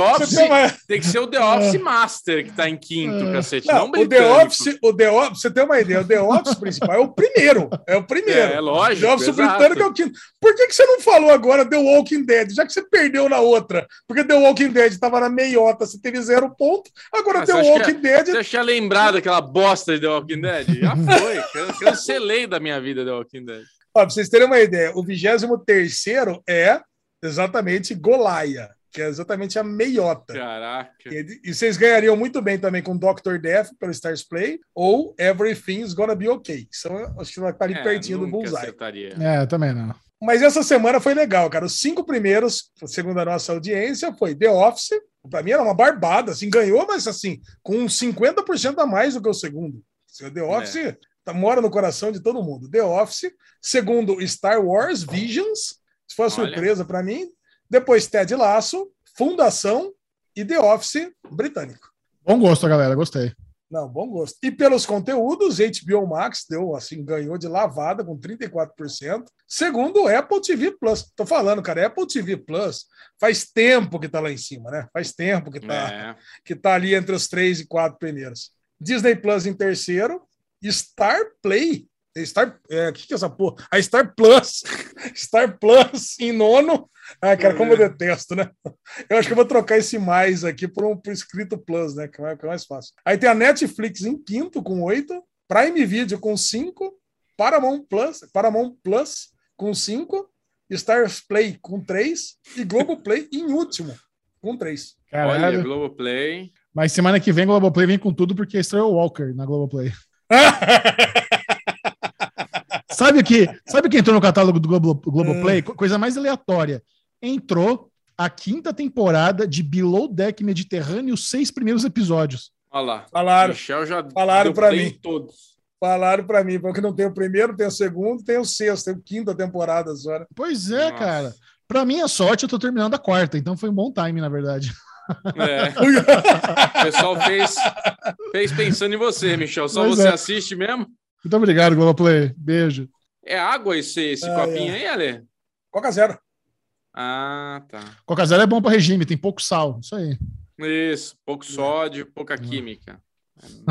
Mas The Office tem uma- tem que ser o The Office Master que tá em quinto, cacete. Não, Não, o The. Office, o The Office, você tem uma ideia, o The Office principal é o primeiro. É o primeiro. É, é lógico, The Office exato. britânico é o quinto. Por que, que você não falou agora The Walking Dead? Já que você perdeu na outra. Porque The Walking Dead estava na meiota, você teve zero ponto. Agora Ah, The Walking que Dead. Você tinha lembrado daquela bosta de The Walking Dead? Já foi. Can- Cancelei da minha vida The Walking Dead. Ó, pra vocês terem uma ideia, o 23 é exatamente Golaia, que é exatamente a meiota. Caraca. E, e vocês ganhariam muito bem também com Dr. Death pelo Stars Play ou Everything's Gonna Be Okay. que São, acho que vai estar ali É, pertinho do Bullseye. acertaria. É, também não. Mas essa semana foi legal, cara. Os cinco primeiros, segundo a nossa audiência, foi The Office. Pra mim era uma barbada, assim, ganhou, mas assim, com uns 50% a mais do que o segundo. O The Office tá- mora no coração de todo mundo. The Office. Segundo, Star Wars Visions. Isso foi uma Olha. surpresa pra mim. Depois, Ted Laço, Fundação e The Office britânico. Bom gosto, galera. Gostei. Não, bom gosto. E pelos conteúdos, HBO Max deu assim, ganhou de lavada com 34%. Segundo, Apple TV Plus. Tô falando, cara, Apple TV Plus faz tempo que tá lá em cima, né? Faz tempo que tá, É. que tá ali entre os três e quatro primeiros. Disney Plus em terceiro, Star Play. Star, é, o que, que é essa porra? A Star Plus. Star Plus em nono. Ah, cara, como eu detesto, né? Eu acho que eu vou trocar esse mais aqui por um por escrito Plus, né? Que é mais- que é mais fácil. Aí tem a Netflix em quinto com oito, Prime Video com cinco, Paramount Plus, Paramount Plus com cinco, Stars Play com três e Globoplay em último com três. Olha, Caralho. Globoplay. Mas semana que vem, Globoplay vem com tudo porque estreou o Walker na Globoplay. Sabe o que? Sabe quem entrou no catálogo do Globo, Globoplay? Co- Coisa mais aleatória. Entrou a quinta temporada de Below Deck Mediterrâneo, os seis primeiros episódios. Olha lá. Falaram, Michel já falaram play mim. todos. falaram pra mim, porque não tem o primeiro, tem o segundo, tem o sexto, tem a quinta temporada agora. Pois é, Nossa. cara. Pra minha sorte, eu tô terminando a quarta, então foi um bom time, na verdade. É. O pessoal fez, fez pensando em você, Michel. Só Pois você é. assiste mesmo? Muito obrigado, Globoplay. Beijo. É água esse, esse Ah, copinho é. aí, Ale? Coca Zero. Ah, tá. Coca Zero é bom pra regime, tem pouco sal. Isso aí. Isso, pouco sódio, pouca química.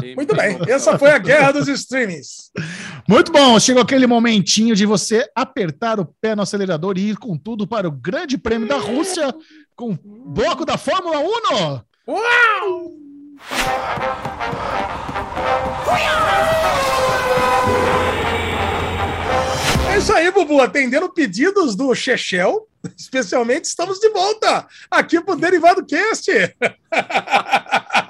É Muito bem, bom. essa foi a guerra dos streamings. Muito bom, chegou aquele momentinho de você apertar o pé no acelerador e ir com tudo para o Grande Prêmio da Rússia com o bloco da Fórmula 1. Uau! É isso aí, Bubu. Atendendo pedidos do Chechel, especialmente, estamos de volta aqui pro Derivado Cast.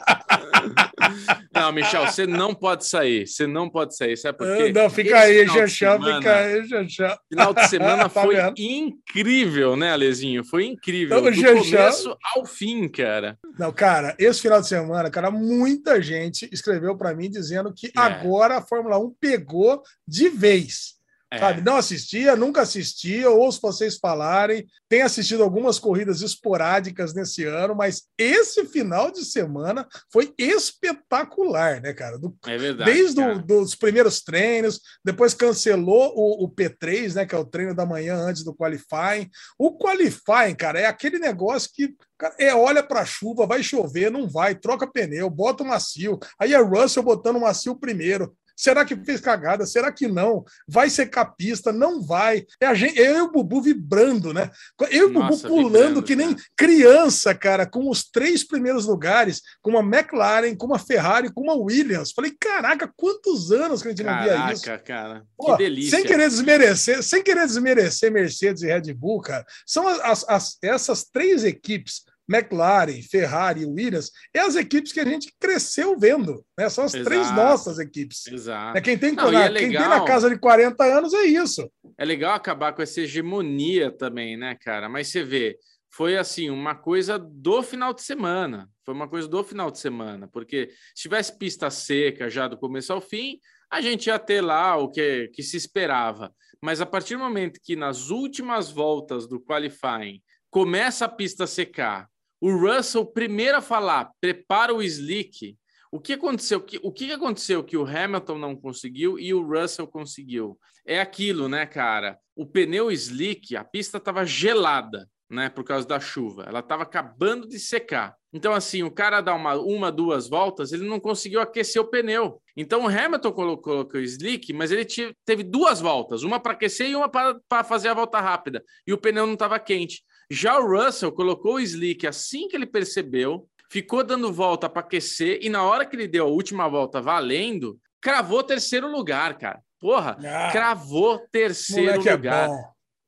Não, Michel, você não pode sair. Você não pode sair. Sabe por quê? Não, fica aí, semana- fica aí, Chechel. Final de semana Tá foi vendo? incrível, né, Alezinho? Foi incrível. Então, Do Chechel- começo ao fim, cara. Não, cara, esse final de semana, cara, muita gente escreveu para mim dizendo que É. agora a Fórmula 1 pegou de vez. É. Sabe, não assistia, nunca assistia, ouço vocês falarem, tenho assistido algumas corridas esporádicas nesse ano, mas esse final de semana foi espetacular, né, cara? Do- É verdade. desde cara. o, dos primeiros treinos, depois cancelou o, o P3, né, que é o treino da manhã antes do qualifying. O qualifying, cara, é aquele negócio que cara, é olha para a chuva, vai chover, não vai, troca pneu, bota o macio. Aí é Russell botando o macio primeiro. Será que fez cagada? Será que não? Vai secar a pista? Não vai. É a gente, eu e o Bubu vibrando, né? Eu e o Bubu pulando vibrando, que nem criança, cara, com os três primeiros lugares, com uma McLaren, com uma Ferrari, com uma Williams. Falei, caraca, quantos anos que a gente não via isso? Caraca, cara. Pô, que delícia. Sem querer desmerecer, sem querer desmerecer Mercedes e Red Bull, cara, são as, as- essas três equipes, McLaren, Ferrari e Williams, é as equipes que a gente cresceu vendo, né? São as três Exato. nossas equipes. Exato. Né? Quem, tem, Não, na- é quem tem na casa de 40 anos é isso. É legal acabar com essa hegemonia também, né, cara? Mas você vê, foi assim, uma coisa do final de semana. Foi uma coisa do final de semana, porque se tivesse pista seca já do começo ao fim, a gente ia ter lá o que, que se esperava. Mas a partir do momento que nas últimas voltas do qualifying começa a pista a secar, o Russell primeiro a falar, prepara o slick. O que aconteceu? O que aconteceu que o Hamilton não conseguiu e o Russell conseguiu? É aquilo, né, cara? O pneu slick, a pista estava gelada, né, por causa da chuva. Ela estava acabando de secar. Então, assim, o cara dá uma, uma, duas voltas, ele não conseguiu aquecer o pneu. Então, o Hamilton colocou, colocou o slick, mas ele teve duas voltas, uma para aquecer e uma para fazer a volta rápida. E o pneu não estava quente. Já o Russell colocou o slick assim que ele percebeu, ficou dando volta para aquecer, e na hora que ele deu a última volta valendo, cravou terceiro lugar, cara. Porra, ah, cravou terceiro é lugar. É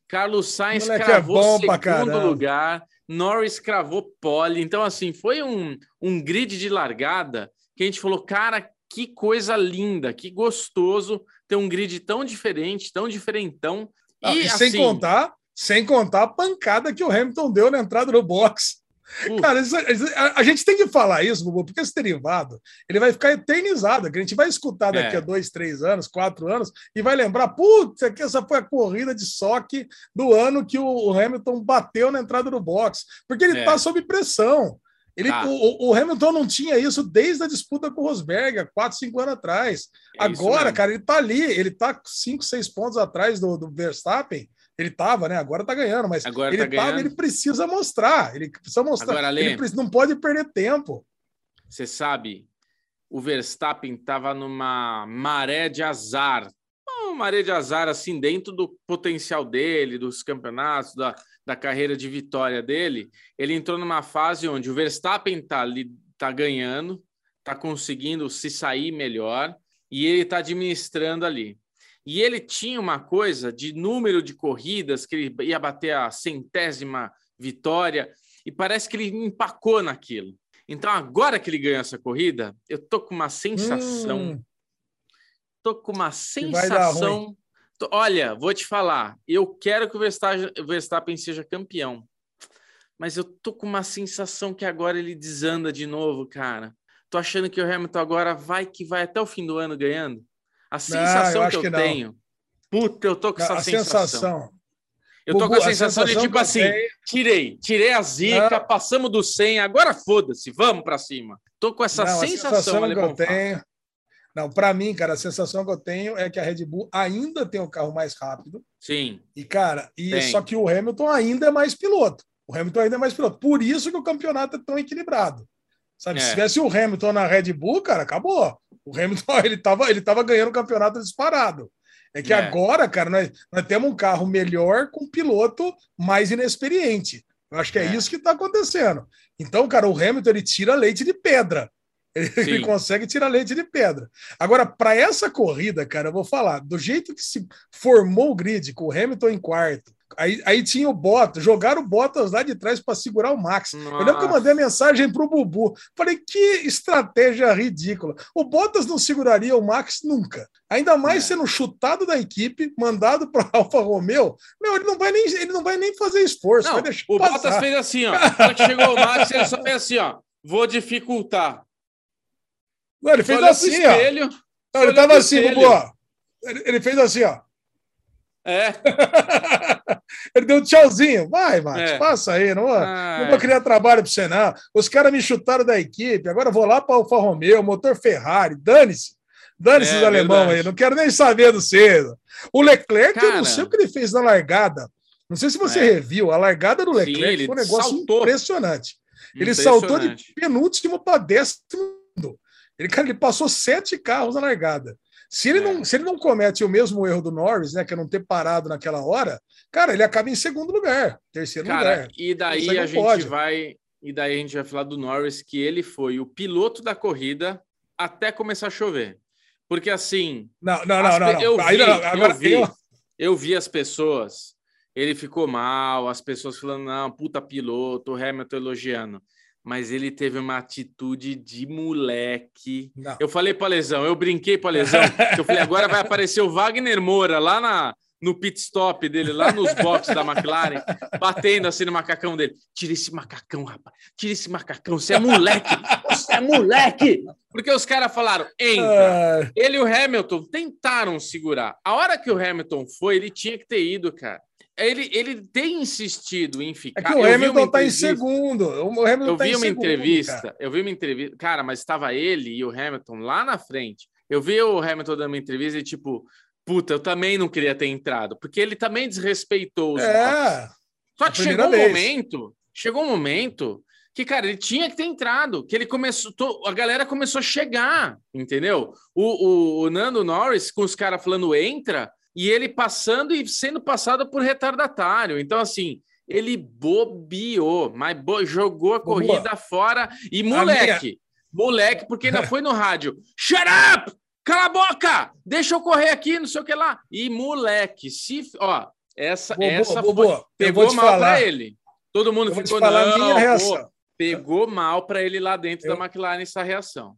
Carlos Sainz moleque é cravou é segundo lugar. Norris cravou pole. Então, assim, foi um, um grid de largada que a gente falou, cara, que coisa linda, que gostoso ter um grid tão diferente, tão diferentão. Ah, e, e sem assim, contar, sem contar a pancada que o Hamilton deu na entrada do box. Uh. Cara, isso, a, a, gente tem que falar isso, Bubu, porque esse derivado ele vai ficar eternizado. Que a gente vai escutar daqui é. a dois, três anos, quatro anos, e vai lembrar: putz, essa foi a corrida de soque do ano que o Hamilton bateu na entrada do box, porque ele está é. sob pressão. Ele, ah. o, o, Hamilton não tinha isso desde a disputa com o Rosberg, há quatro, cinco anos atrás. É Agora, cara, ele está ali, ele está cinco, seis pontos atrás do, do Verstappen. Ele estava, né? Agora tá ganhando, mas Agora ele tá tava, ele precisa mostrar. Ele precisa mostrar. Agora, ele precisa, não pode perder tempo. Você sabe, o Verstappen estava numa maré de azar. Uma maré de azar, assim, dentro do potencial dele, dos campeonatos, da, da carreira de vitória dele. Ele entrou numa fase onde o Verstappen tá ali, tá ganhando, tá conseguindo se sair melhor e ele tá administrando ali. E ele tinha uma coisa de número de corridas, que ele ia bater a centésima vitória, e parece que ele empacou naquilo. Então, agora que ele ganhou essa corrida, eu tô com uma sensação. Hum. Tô com uma sensação. Tô, olha, vou te falar, eu quero que o Verstappen, o Verstappen seja campeão. Mas eu tô com uma sensação que agora ele desanda de novo, cara. Tô achando que o Hamilton agora vai que vai até o fim do ano ganhando. A sensação não, eu que eu tenho. Puta, eu tô com essa a sensação. sensação. Eu tô com a sensação, a sensação de tipo assim, tenho... tirei, tirei a zica, não. passamos do 100, agora foda-se, vamos para cima. Tô com essa não, sensação, sensação que eu tenho. Não, para mim, cara, a sensação que eu tenho é que a Red Bull ainda tem um carro mais rápido. Sim. E cara, e tem. só que o Hamilton ainda é mais piloto. O Hamilton ainda é mais piloto. Por isso que o campeonato é tão equilibrado. Sabe, é. se tivesse o Hamilton na Red Bull, cara, acabou. O Hamilton ele estava ele tava ganhando o campeonato disparado. É que é. agora, cara, nós, nós temos um carro melhor com um piloto mais inexperiente. Eu acho que é, é. isso que está acontecendo. Então, cara, o Hamilton ele tira leite de pedra. Ele, ele consegue tirar leite de pedra. Agora, para essa corrida, cara, eu vou falar, do jeito que se formou o grid, com o Hamilton em quarto, Aí, aí tinha o Bottas, jogaram o Bottas lá de trás para segurar o Max. Nossa. Eu lembro que eu mandei a mensagem para o Bubu. Falei, que estratégia ridícula. O Bottas não seguraria o Max nunca. Ainda mais é. sendo chutado da equipe, mandado para Alfa Romeo. Meu, ele não vai nem, ele não vai nem fazer esforço. Não, o passar. Bottas fez assim, ó. Quando chegou o Max, ele só fez assim, ó. Vou dificultar. Não, ele fez assim, ó. Não, ele tava assim, Bubu, ó. Ele, ele fez assim, ó. É. Ele deu um tchauzinho. Vai, Max, é. passa aí. Não, não vou criar trabalho para você, não. Os caras me chutaram da equipe. Agora vou lá para o Alfa Romeo, motor Ferrari. Dane-se. Dane-se é, os alemão aí. Não quero nem saber do cedo. O Leclerc, Cara... eu não sei o que ele fez na largada. Não sei se você é. reviu. A largada do Leclerc Sim, foi um negócio saltou. impressionante. Ele impressionante. saltou de penúltimo para décimo. Ele, cara, ele passou sete carros na largada. Se ele, é. não, se ele não comete o mesmo erro do Norris, né, que é não ter parado naquela hora, cara, ele acaba em segundo lugar, terceiro cara, lugar. E daí a gente pode. vai, e daí a gente vai falar do Norris que ele foi o piloto da corrida até começar a chover. Porque assim, não, não, não, não, eu vi, não, agora eu vi, eu... eu vi as pessoas, ele ficou mal, as pessoas falando, não, puta piloto, o Hamilton elogiando mas ele teve uma atitude de moleque. Não. Eu falei para lesão, eu brinquei para lesão, eu falei agora vai aparecer o Wagner Moura lá na no pit stop dele, lá nos boxes da McLaren, batendo assim no macacão dele. Tira esse macacão, rapaz. Tira esse macacão. Você é moleque. Você é moleque. Porque os caras falaram, entra. Ele e o Hamilton tentaram segurar. A hora que o Hamilton foi, ele tinha que ter ido, cara. Ele, ele tem insistido em é ficar. que o Eu vi uma Hamilton tá em entrevista- segundo. O Hamilton Eu tá vi em uma segundo, entrevista, cara. eu vi uma entrevista, cara, mas estava ele e o Hamilton lá na frente. Eu vi o Hamilton dando uma entrevista e tipo, puta, eu também não queria ter entrado, porque ele também desrespeitou os. É, Só a que chegou um vez. momento, chegou um momento que, cara, ele tinha que ter entrado, que ele começou, a galera começou a chegar, entendeu? O, o, o Nando Norris com os caras falando entra e ele passando e sendo passado por retardatário. Então, assim, ele bobeou, mas bo- jogou a corrida fora e moleque, moleque, porque ainda foi no rádio, shut up! Cala a boca! Deixa eu correr aqui, não sei o que lá. E moleque, se, ó, essa, essa foi- pegou mal para ele. Todo mundo Eu ficou falar a não, minha pô, pegou mal para ele lá dentro Eu- da McLaren essa reação.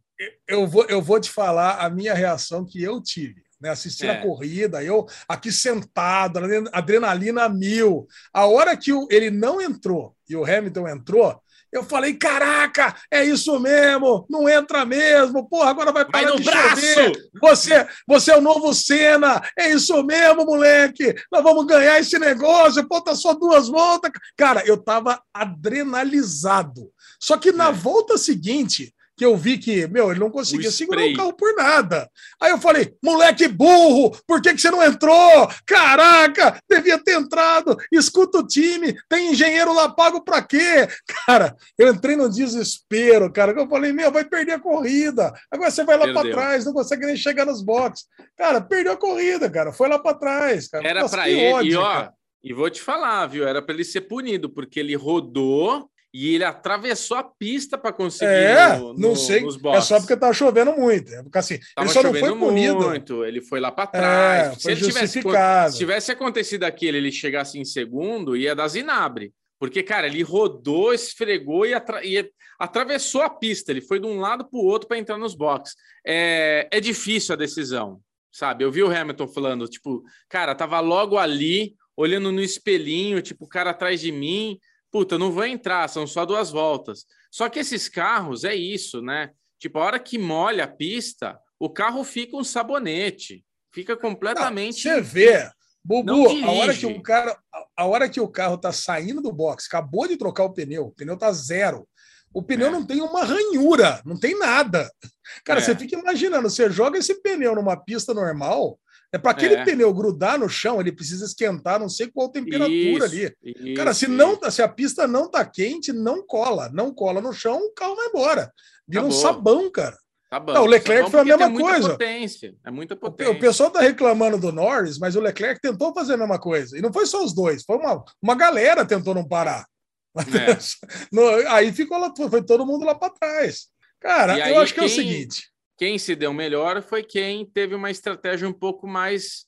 eu vou, eu vou te falar a minha reação que eu tive, né? Assistindo É. a corrida, eu aqui sentado, adren- adrenalina mil. A hora que o- ele não entrou e o Hamilton entrou, eu falei: caraca, é isso mesmo, não entra mesmo, porra, agora vai Vai parar no de braço! chover. Você, você é o novo Senna, é isso mesmo, moleque. Nós vamos ganhar esse negócio. Falta só duas voltas. Cara, eu tava adrenalizado. Só que na É. volta seguinte, que eu vi que, meu, ele não conseguia segurar o carro por nada. Aí eu falei, moleque burro, por que, que você não entrou? Caraca, devia ter entrado. Escuta o time, tem engenheiro lá pago pra quê? Cara, eu entrei no desespero, cara. que Eu falei, meu, vai perder a corrida. Agora você vai lá pra Perdeu. trás, não consegue nem chegar nos boxes. Cara, perdeu a corrida, cara. Foi lá pra trás, cara. Era Nossa, para que ele, ódio, e ó, cara. e vou te falar, viu? Era para ele ser punido, porque ele rodou e ele atravessou a pista para conseguir É, no- não no- sei. nos É boxes. só porque tá chovendo muito. É porque assim, Tava ele só não chovendo foi punido. muito, ele foi lá para trás. É, se, ele tivesse, justificado. se tivesse acontecido aquilo, ele chegasse em segundo, ia dar zinabre. Porque, cara, ele rodou, esfregou e, atra- e atravessou a pista. Ele foi de um lado para o outro para entrar nos boxes. É, é difícil a decisão, sabe? Eu vi o Hamilton falando, tipo, cara, tava logo ali, olhando no espelhinho, tipo, o cara atrás de mim. Puta, não vou entrar, são só duas voltas. Só que esses carros é isso, né? Tipo, a hora que molha a pista, o carro fica um sabonete. Fica Não, completamente. Você vê, Não Bubu, a hora que o cara, a hora que o carro tá saindo do box, acabou de trocar o pneu, o pneu tá zero. O pneu É. não tem uma ranhura, não tem nada. Cara, É. você fica imaginando, você joga esse pneu numa pista normal, é para aquele É. pneu grudar no chão, ele precisa esquentar, não sei qual temperatura Isso, ali. isso, Cara, se, isso. não, tá- se a pista não tá quente, não cola. Não cola no chão, o carro vai embora. Vira um Acabou. sabão, cara. Bom. Não, o Leclerc foi a mesma coisa. Potência. É muita potência. o pessoal tá reclamando do Norris, mas o Leclerc tentou fazer a mesma coisa. E não foi só os dois, foi uma, uma galera tentou não parar. É. Aí ficou lá, foi todo mundo lá para trás. Cara, E aí eu acho que é o quem- seguinte. Quem se deu melhor foi quem teve uma estratégia um pouco mais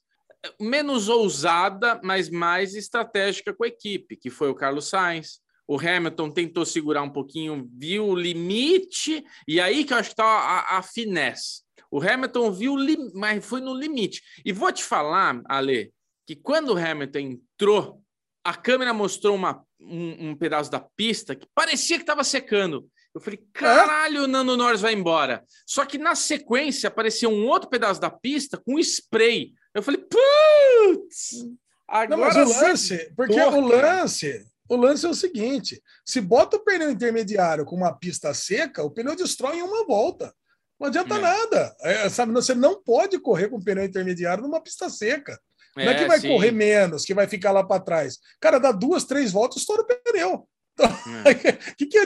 menos ousada, mas mais estratégica com a equipe, que foi o Carlos Sainz. O Hamilton tentou segurar um pouquinho, viu o limite, e aí que eu acho que está a, a finesse. O Hamilton viu, mas foi no limite. E vou te falar, Ale, que quando o Hamilton entrou, a câmera mostrou uma, um, um pedaço da pista que parecia que estava secando. Eu falei, caralho, o Nando Norris vai embora. Só que na sequência apareceu um outro pedaço da pista com spray. Eu falei, putz! Agora Não, mas o lance, porque Porra. o lance, o lance é o seguinte: se bota o pneu intermediário com uma pista seca, o pneu destrói em uma volta. Não adianta É. nada. É, sabe, você não pode correr com pneu intermediário numa pista seca. Não é que vai sim. correr menos, que vai ficar lá para trás. Cara, dá duas, três voltas, estoura o pneu. É. O que, que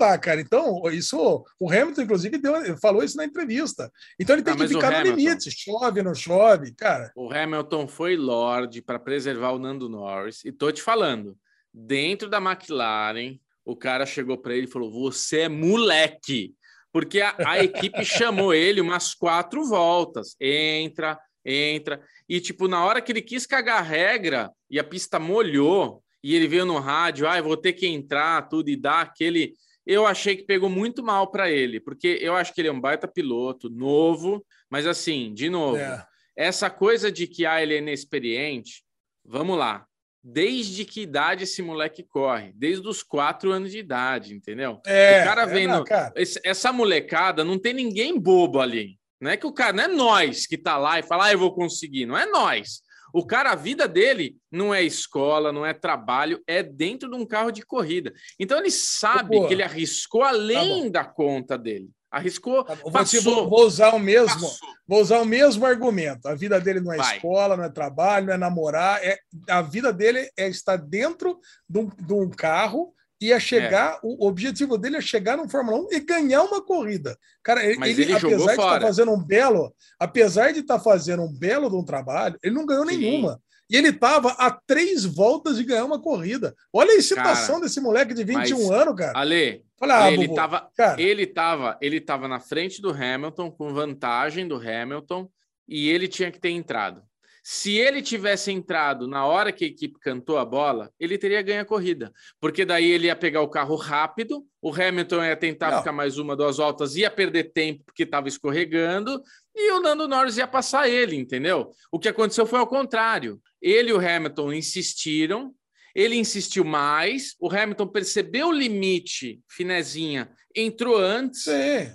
adianta, cara? Então, isso, o Hamilton, inclusive, deu, falou isso na entrevista. Então ele tem Ah, que ficar no Hamilton- limite. Chove, não chove, cara. O Hamilton foi Lorde para preservar o Nando Norris. E tô te falando, dentro da McLaren, o cara chegou para ele e falou: Você é moleque. Porque a, a equipe chamou ele umas quatro voltas. Entra, entra. E, tipo, na hora que ele quis cagar a regra e a pista molhou, e ele veio no rádio, ah, vou ter que entrar, tudo, e dar aquele. Eu achei que pegou muito mal para ele, porque eu acho que ele é um baita piloto, novo, mas assim, de novo. É. essa coisa de que ah, ele é inexperiente, vamos lá. Desde que idade esse moleque corre? Desde os quatro anos de idade, entendeu? É, o cara é, vendo. não, cara. esse- essa molecada não tem ninguém bobo ali. Não é que o cara, não é nós que tá lá e fala, ah, eu vou conseguir. Não é nós. O cara, a vida dele não é escola, não é trabalho, é dentro de um carro de corrida. Então ele sabe Pô, que ele arriscou além da conta dele. Arriscou, Tá passou, vou- vou usar o mesmo, passou. vou usar o mesmo argumento. A vida dele não é Vai. escola, não é trabalho, não é namorar. É, a vida dele é estar dentro de um, de um carro e é chegar. O objetivo dele é chegar no Fórmula 1 e ganhar uma corrida. Cara, ele, ele, apesar de estar fora. fazendo um belo, apesar de estar fazendo um belo de um trabalho, ele não ganhou Sim. nenhuma. E ele estava a três voltas de ganhar uma corrida. Olha a excitação desse moleque de 21 mas- anos, cara. Ale, Olha, ah, ele Bubu, tava, cara, ele tava, ele tava na frente do Hamilton, com vantagem do Hamilton, e ele tinha que ter entrado. Se ele tivesse entrado na hora que a equipe cantou a bola, ele teria ganho a corrida, porque daí ele ia pegar o carro rápido, o Hamilton ia tentar Não. ficar mais uma, duas voltas, ia perder tempo porque estava escorregando, e o Nando Norris ia passar ele, entendeu? O que aconteceu foi ao contrário. Ele e o Hamilton insistiram, ele insistiu mais, o Hamilton percebeu o limite, finezinha, entrou antes, sim.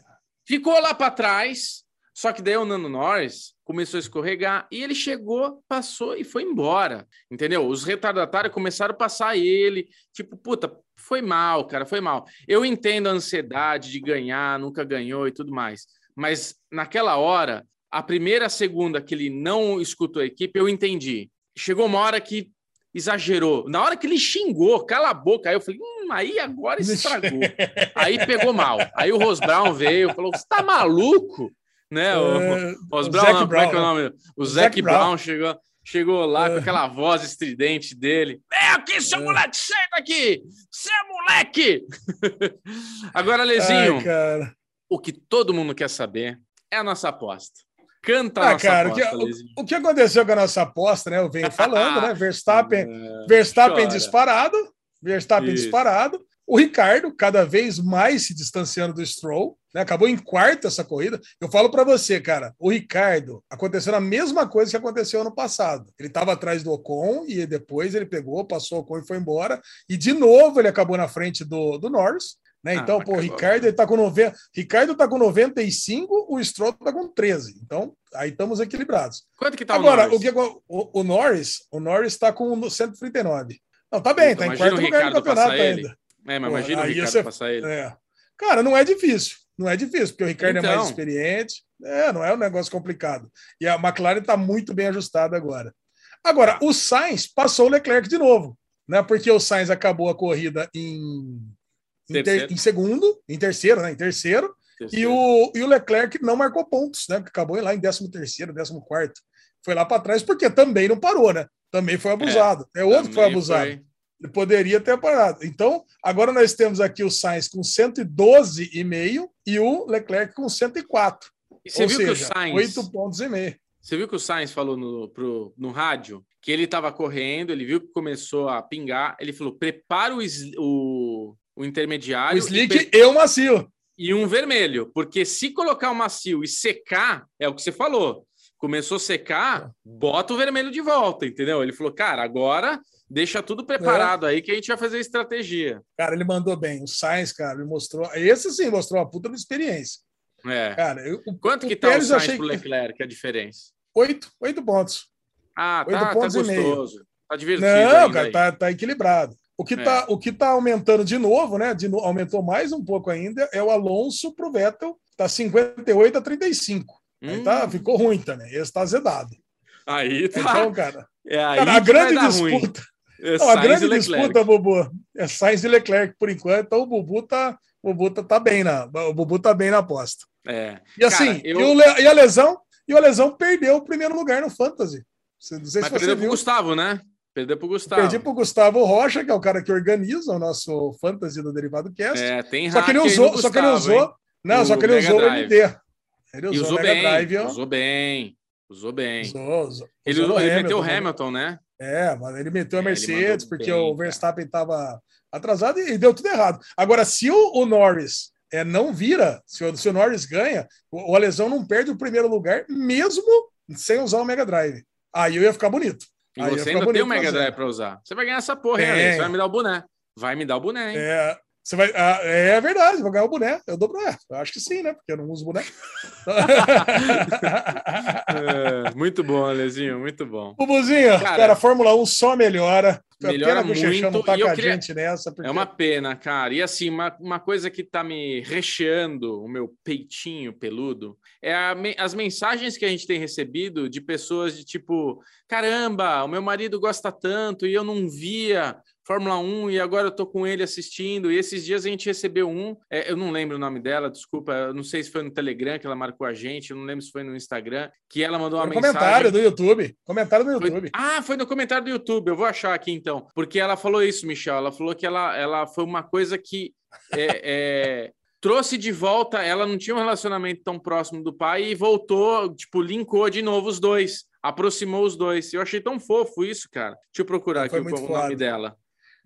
ficou lá para trás, só que daí o Nando Norris começou a escorregar e ele chegou, passou e foi embora, entendeu? Os retardatários começaram a passar ele, tipo, puta, foi mal, cara, foi mal. Eu entendo a ansiedade de ganhar, nunca ganhou e tudo mais, mas naquela hora, a primeira, a segunda que ele não escutou a equipe, eu entendi. Chegou uma hora que exagerou. Na hora que ele xingou, cala a boca, aí eu falei, hum, aí agora estragou. Aí pegou mal. Aí o Ross Brown veio, falou: você tá maluco? Né? O, É, o Ross o Brown, Zac não, como é que é o Brown, nome? O, O Zac Brown, Brown. chegou, chegou lá com É. aquela voz estridente dele. Vem aqui, seu É. moleque, senta aqui! Seu moleque! Agora, Lezinho, Ai, o que todo mundo quer saber é a nossa aposta. Canta Ah, cara, o que, aposta, Lezinho. o que aconteceu com a nossa aposta, né? Eu venho falando, né? Verstappen, É, Verstappen chora. disparado, Verstappen Isso. disparado. O Ricardo cada vez mais se distanciando do Stroll, né? Acabou em quarto essa corrida. Eu falo para você, cara, o Ricardo aconteceu a mesma coisa que aconteceu ano passado. Ele estava atrás do Ocon e depois ele pegou, passou o Ocon e foi embora. E de novo ele acabou na frente do, do Norris. Né? Ah, Então, pô, o. Ricardo ele tá com 90, Ricardo tá com 95, o Stroll tá com 13. Então, aí estamos equilibrados. Quanto que tá Agora, o Norris? o, o, o Norris, o Norris está com 139. Não, tá bem, Puta, tá em quarto lugar no Ricardo campeonato ainda. É, mas Pô, imagina o Ricardo você- passar ele. É. Cara, não é difícil. Não é difícil, porque o Ricardo é Então. mais experiente. É, não é um negócio complicado. E a McLaren está muito bem ajustada agora. Agora, o Sainz passou o Leclerc de novo, né? Porque o Sainz acabou a corrida em, em, ter- em segundo, em terceiro, né? Em terceiro. E o, e o Leclerc não marcou pontos, né? Porque acabou lá em 13 terceiro, 14 quarto. Foi lá para trás, porque também não parou, né? Também foi abusado. É, outro que foi abusado. foi- Ele poderia ter parado. Então, agora nós temos aqui o Sainz com 112,5 e o Leclerc com 104. E você Ou viu seja, que o Sainz. 8 pontos e meio. Você viu que o Sainz falou no, pro, no rádio que ele estava correndo, ele viu que começou a pingar, ele falou: prepara o, o, o O intermediário e, slick per- e o macio. e um vermelho, porque se colocar o macio e secar, é o que você falou. Começou a secar, bota o vermelho de volta, entendeu? Ele falou, cara, agora deixa tudo preparado É. aí que a gente vai fazer a estratégia. Cara, ele mandou bem. O Sainz, cara, ele mostrou. Esse sim mostrou uma puta de experiência. É. Cara, eu, o- Quanto o que tá o Pérez eu Sainz pro que- Leclerc, a diferença? oito, oito pontos. Ah, Oito tá, tá pontos e meio. gostoso. Tá divertido. Não, cara, aí. tá, tá equilibrado. O que, É. tá, o que tá aumentando de novo, né? De no- aumentou mais um pouco ainda, é o Alonso pro Vettel, tá 58 a 35. Aí Hum, tá, ficou ruim também. Esse tá zedado. Aí tá. Então, cara, é aí cara a grande dar ruim. É Não, a grande disputa, Bubu, é Sainz e Leclerc por enquanto. Então o Bubu tá, o Bubu tá, tá bem na, o Bubu tá bem na aposta. É. E assim, Cara, eu- e, o e a lesão, e a lesão perdeu o primeiro lugar no Fantasy. Não sei se Mas você perdeu pro. Gustavo, né? Perdeu pro Gustavo. Perdi pro Gustavo Rocha, que é o cara que organiza o nosso Fantasy do Derivado Cast. É, tem só que ele usou, no só que ele Gustavo, usou, hein? não, O só que ele Mega usou o Drive. MD. Ele usou, usou o bem, Drive, ó. usou bem, usou bem. Usou, usou, Ele, usou ele meteu o né? Hamilton, né? É, mas ele meteu a É, ele Mercedes porque bem, o. Verstappen estava atrasado e, e deu tudo errado. Agora, se o, o Norris é, não vira, se o, se o Norris ganha, o, o Alesão não perde o primeiro lugar, mesmo sem usar o Mega Drive. Aí eu ia ficar bonito. E Aí você ainda tem o Mega. Drive pra usar. Você vai ganhar essa porra, hein? Você vai me dar o boné. Vai me dar o boné, hein? É, você vai, ah, é verdade, vou ganhar o boné. Eu dou pra. Eu acho que sim, né? Porque eu não uso boné. É, muito bom, Alezinho, muito bom. Bubuzinho, Cara, cara, a Fórmula 1 só melhora. melhora Pena que o Xexão não muito, tá com a queria- gente nessa. Porque... É uma pena, cara. E assim, uma, uma coisa que tá me recheando o meu peitinho peludo é a as mensagens que a gente tem recebido de pessoas de tipo: caramba, o meu marido gosta tanto e eu não via Fórmula 1 e agora eu tô com ele assistindo. E esses dias a gente recebeu um, é, eu não lembro o nome dela, desculpa, eu não sei se foi no Telegram que ela marcou a gente, eu não lembro se foi no Instagram, que ela mandou uma Foi no mensagem. comentário do YouTube. Comentário do Foi- YouTube. Ah, foi no comentário do YouTube. Eu vou achar aqui então. Porque ela falou isso, Michel. Ela falou que ela, ela foi uma coisa que é, é, trouxe de volta. Ela não tinha um relacionamento tão próximo do pai e voltou, tipo, linkou de novo os dois. Aproximou os dois. Eu achei tão fofo isso, cara. Deixa eu procurar aqui Foi o, muito o nome dela.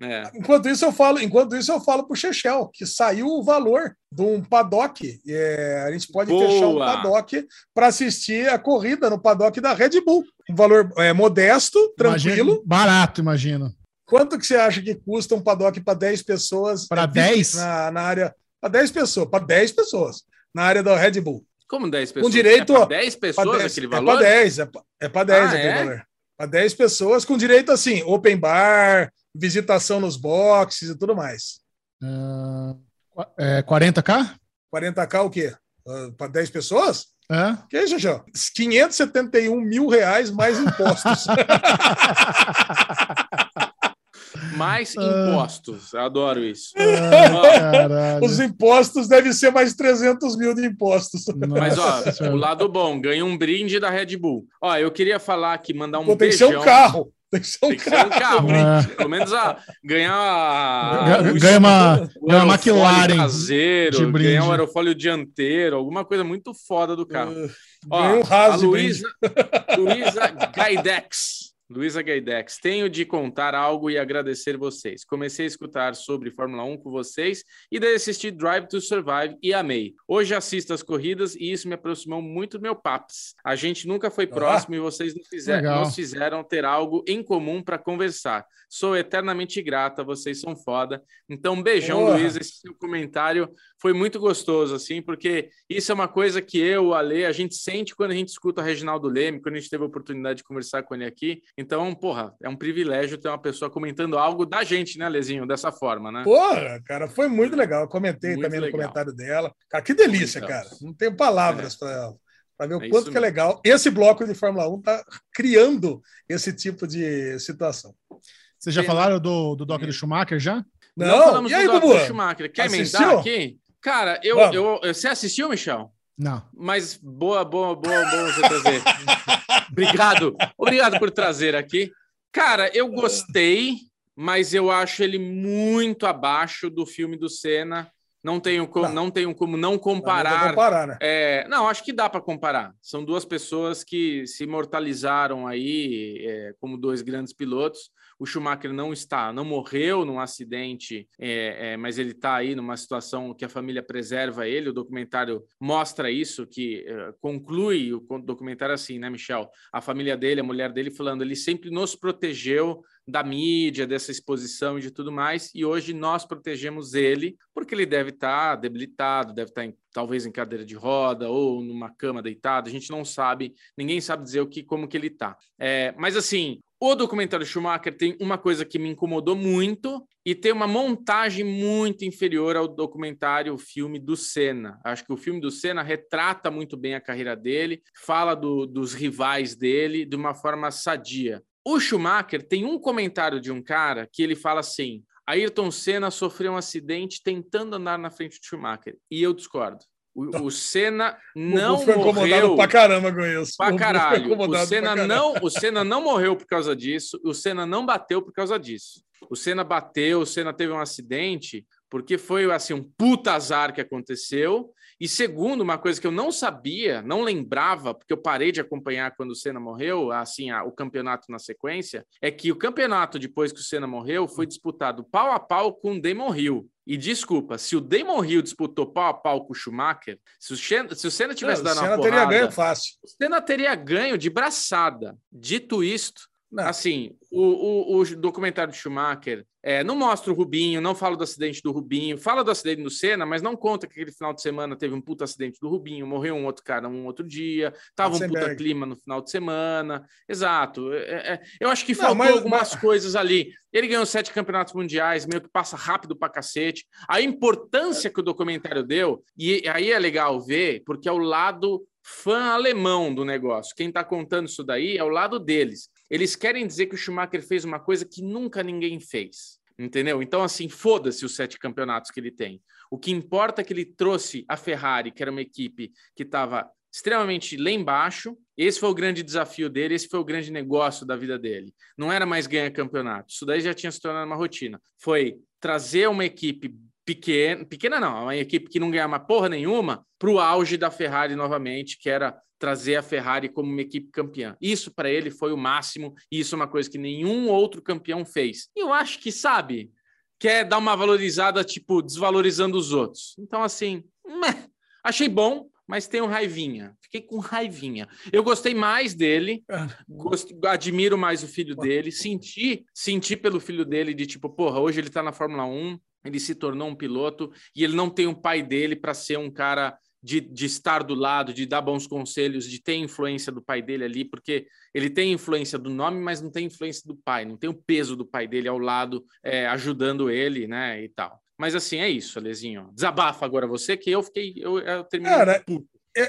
É. Enquanto isso, eu falo, enquanto isso, eu falo pro Chechel que saiu o valor de um paddock. É, a gente pode Boa. fechar um paddock para assistir a corrida no paddock da Red Bull. Um valor é, modesto, tranquilo. Imagino- barato, imagino. Quanto que você acha que custa um paddock para 10 pessoas? Pra é, 10? Na, na área. Para 10 pessoas, para 10 pessoas na área da Red Bull. Como 10 pessoas? direito É pra a- 10 Pra pessoas 10, aquele é valor? para 10, é pra- é para 10 Ah, aquele é? valor. Para 10 pessoas, com direito assim, open bar, visitação nos boxes e tudo mais. Ah, qu- é, 40k? 40k o quê? para 10 pessoas? É? Que isso, Xixão? 571 mil reais mais impostos. Mais Ah. impostos. Adoro isso. Ah. Os impostos devem ser mais 300 mil de impostos. Mas, ó, o lado bom, ganha um brinde da Red Bull. Ó, eu queria falar aqui, mandar um Pô, tem que ser beijão. um carro. Tem que ser um Tem que ser carro. um carro. É. Pelo menos a, ganhar a, Ganha- uma, ganha uma McLaren. traseiro, de brinde. ganhar um aerofólio dianteiro, alguma coisa muito foda do carro. Ó, Ganhei um a raso Luísa Luísa Gaidex. Luísa Gaidex, tenho de contar algo e agradecer vocês. Comecei a escutar sobre Fórmula 1 com vocês e daí assisti Drive to Survive e amei. Hoje assisto as corridas e isso me aproximou muito do meu paps. A gente nunca foi próximo e vocês nos fizeram, nos fizeram ter algo em comum para conversar. Sou eternamente grata, vocês são foda. Então, beijão, Porra. Luísa. Esse seu comentário foi muito gostoso, assim, porque isso é uma coisa que eu, o Ale, a gente sente quando a gente escuta o Reginaldo Leme, quando a gente teve a oportunidade de conversar com ele aqui. Então, porra, é um privilégio ter uma pessoa comentando algo da gente, né, Lezinho? Dessa forma, né? Porra, cara, foi muito legal. Eu comentei Muito também no legal. comentário dela. Cara, que delícia, Então. cara. Não tenho palavras para ela. Para ver o É quanto que é legal. Esse bloco de Fórmula 1 tá criando esse tipo de situação. Vocês já falaram do, do Doc do Schumacher já? Não, Não, falamos e aí, do Dr. Bubu? Schumacher. Quer emendar aqui? Cara, eu, Vamos. eu, eu- você assistiu, Michel? Não. Mas boa, boa, boa, boa você trazer. Obrigado. Obrigado por trazer aqui. Cara, eu gostei, mas eu acho ele muito abaixo do filme do Senna. Não tenho como Não. não, tenho como não Não comparar. comparar, né? É, não, acho que dá para comparar. São duas pessoas que se imortalizaram aí é, como dois grandes pilotos. O Schumacher não está, não morreu num acidente, é, é, mas ele está aí numa situação que a família preserva ele. O documentário mostra isso, que é, conclui o documentário assim, né, Michel? A família dele, a mulher dele, falando, ele sempre nos protegeu da mídia, dessa exposição e de tudo mais, e hoje nós protegemos ele, porque ele deve estar debilitado, deve estar em, talvez em cadeira de roda ou numa cama deitado, a gente não sabe, ninguém sabe dizer o que, como que ele está. É, mas assim, o documentário Schumacher tem uma coisa que me incomodou muito e tem uma montagem muito inferior ao documentário o filme do Senna. Acho que o filme do Senna retrata muito bem a carreira dele, fala do, dos rivais dele de uma forma sadia. O Schumacher tem um comentário de um cara que ele fala assim: Ayrton Senna sofreu um acidente tentando andar na frente do Schumacher. E eu discordo. O, o Senna não o ficou incomodado morreu pra caramba com isso. pra O caralho. O incomodado Senna, caralho. não, o Senna não morreu por causa disso, o Senna não bateu por causa disso. O Senna bateu, o Senna teve um acidente, porque foi assim um puta azar que aconteceu, E segundo, uma coisa que eu não sabia, não lembrava, porque eu parei de acompanhar quando o Senna morreu, assim, a, o campeonato na sequência, é que o campeonato depois que o Senna morreu foi disputado pau a pau com o Damon Hill. E desculpa, se o Damon Hill disputou pau a pau com o Schumacher, se o, Senna, se o Senna tivesse não, dado uma porrada... O Senna teria ganho fácil. O Senna teria ganho de braçada. Dito isto, não. Assim, o, o, o, documentário de Schumacher é, não mostra o Rubinho, não fala do acidente do Rubinho, fala do acidente do Senna, mas não conta que aquele final de semana teve um puta acidente do Rubinho, morreu um outro cara um outro dia, tava um puta clima no final de semana. Exato. É, é, eu acho que faltou não, mas, algumas mas... coisas ali. Ele ganhou sete campeonatos mundiais, meio que passa rápido pra cacete. A importância que o documentário deu, e aí é legal ver, porque é o lado fã alemão do negócio. Quem está contando isso daí é o lado deles. Eles querem dizer que o Schumacher fez uma coisa que nunca ninguém fez. Entendeu? Então, assim, foda-se os sete campeonatos que ele tem. O que importa é que ele trouxe a Ferrari, que era uma equipe que estava extremamente lá embaixo. Esse foi o grande desafio dele, esse foi o grande negócio da vida dele. Não era mais ganhar campeonato. Isso daí já tinha se tornado uma rotina. Foi trazer uma equipe pequena, pequena não, uma equipe que não ganhava porra nenhuma, para o auge da Ferrari novamente, que era trazer a Ferrari como uma equipe campeã. Isso para ele foi o máximo, e isso é uma coisa que nenhum outro campeão fez. E eu acho que, sabe, quer dar uma valorizada, tipo, desvalorizando os outros. Então, assim, meh, achei bom, mas tenho raivinha. Fiquei com raivinha. Eu gostei mais dele, gosto, admiro mais o filho dele, senti, senti pelo filho dele de tipo, porra, hoje ele tá na Fórmula 1, ele se tornou um piloto e ele não tem o pai dele para ser um cara de, de, estar do lado, de dar bons conselhos, de ter influência do pai dele ali, porque ele tem influência do nome, mas não tem influência do pai, não tem o peso do pai dele ao lado, é, ajudando ele, né, e tal. Mas assim, é isso, Alezinho. Desabafa agora você, que eu fiquei, eu, eu terminei Cara,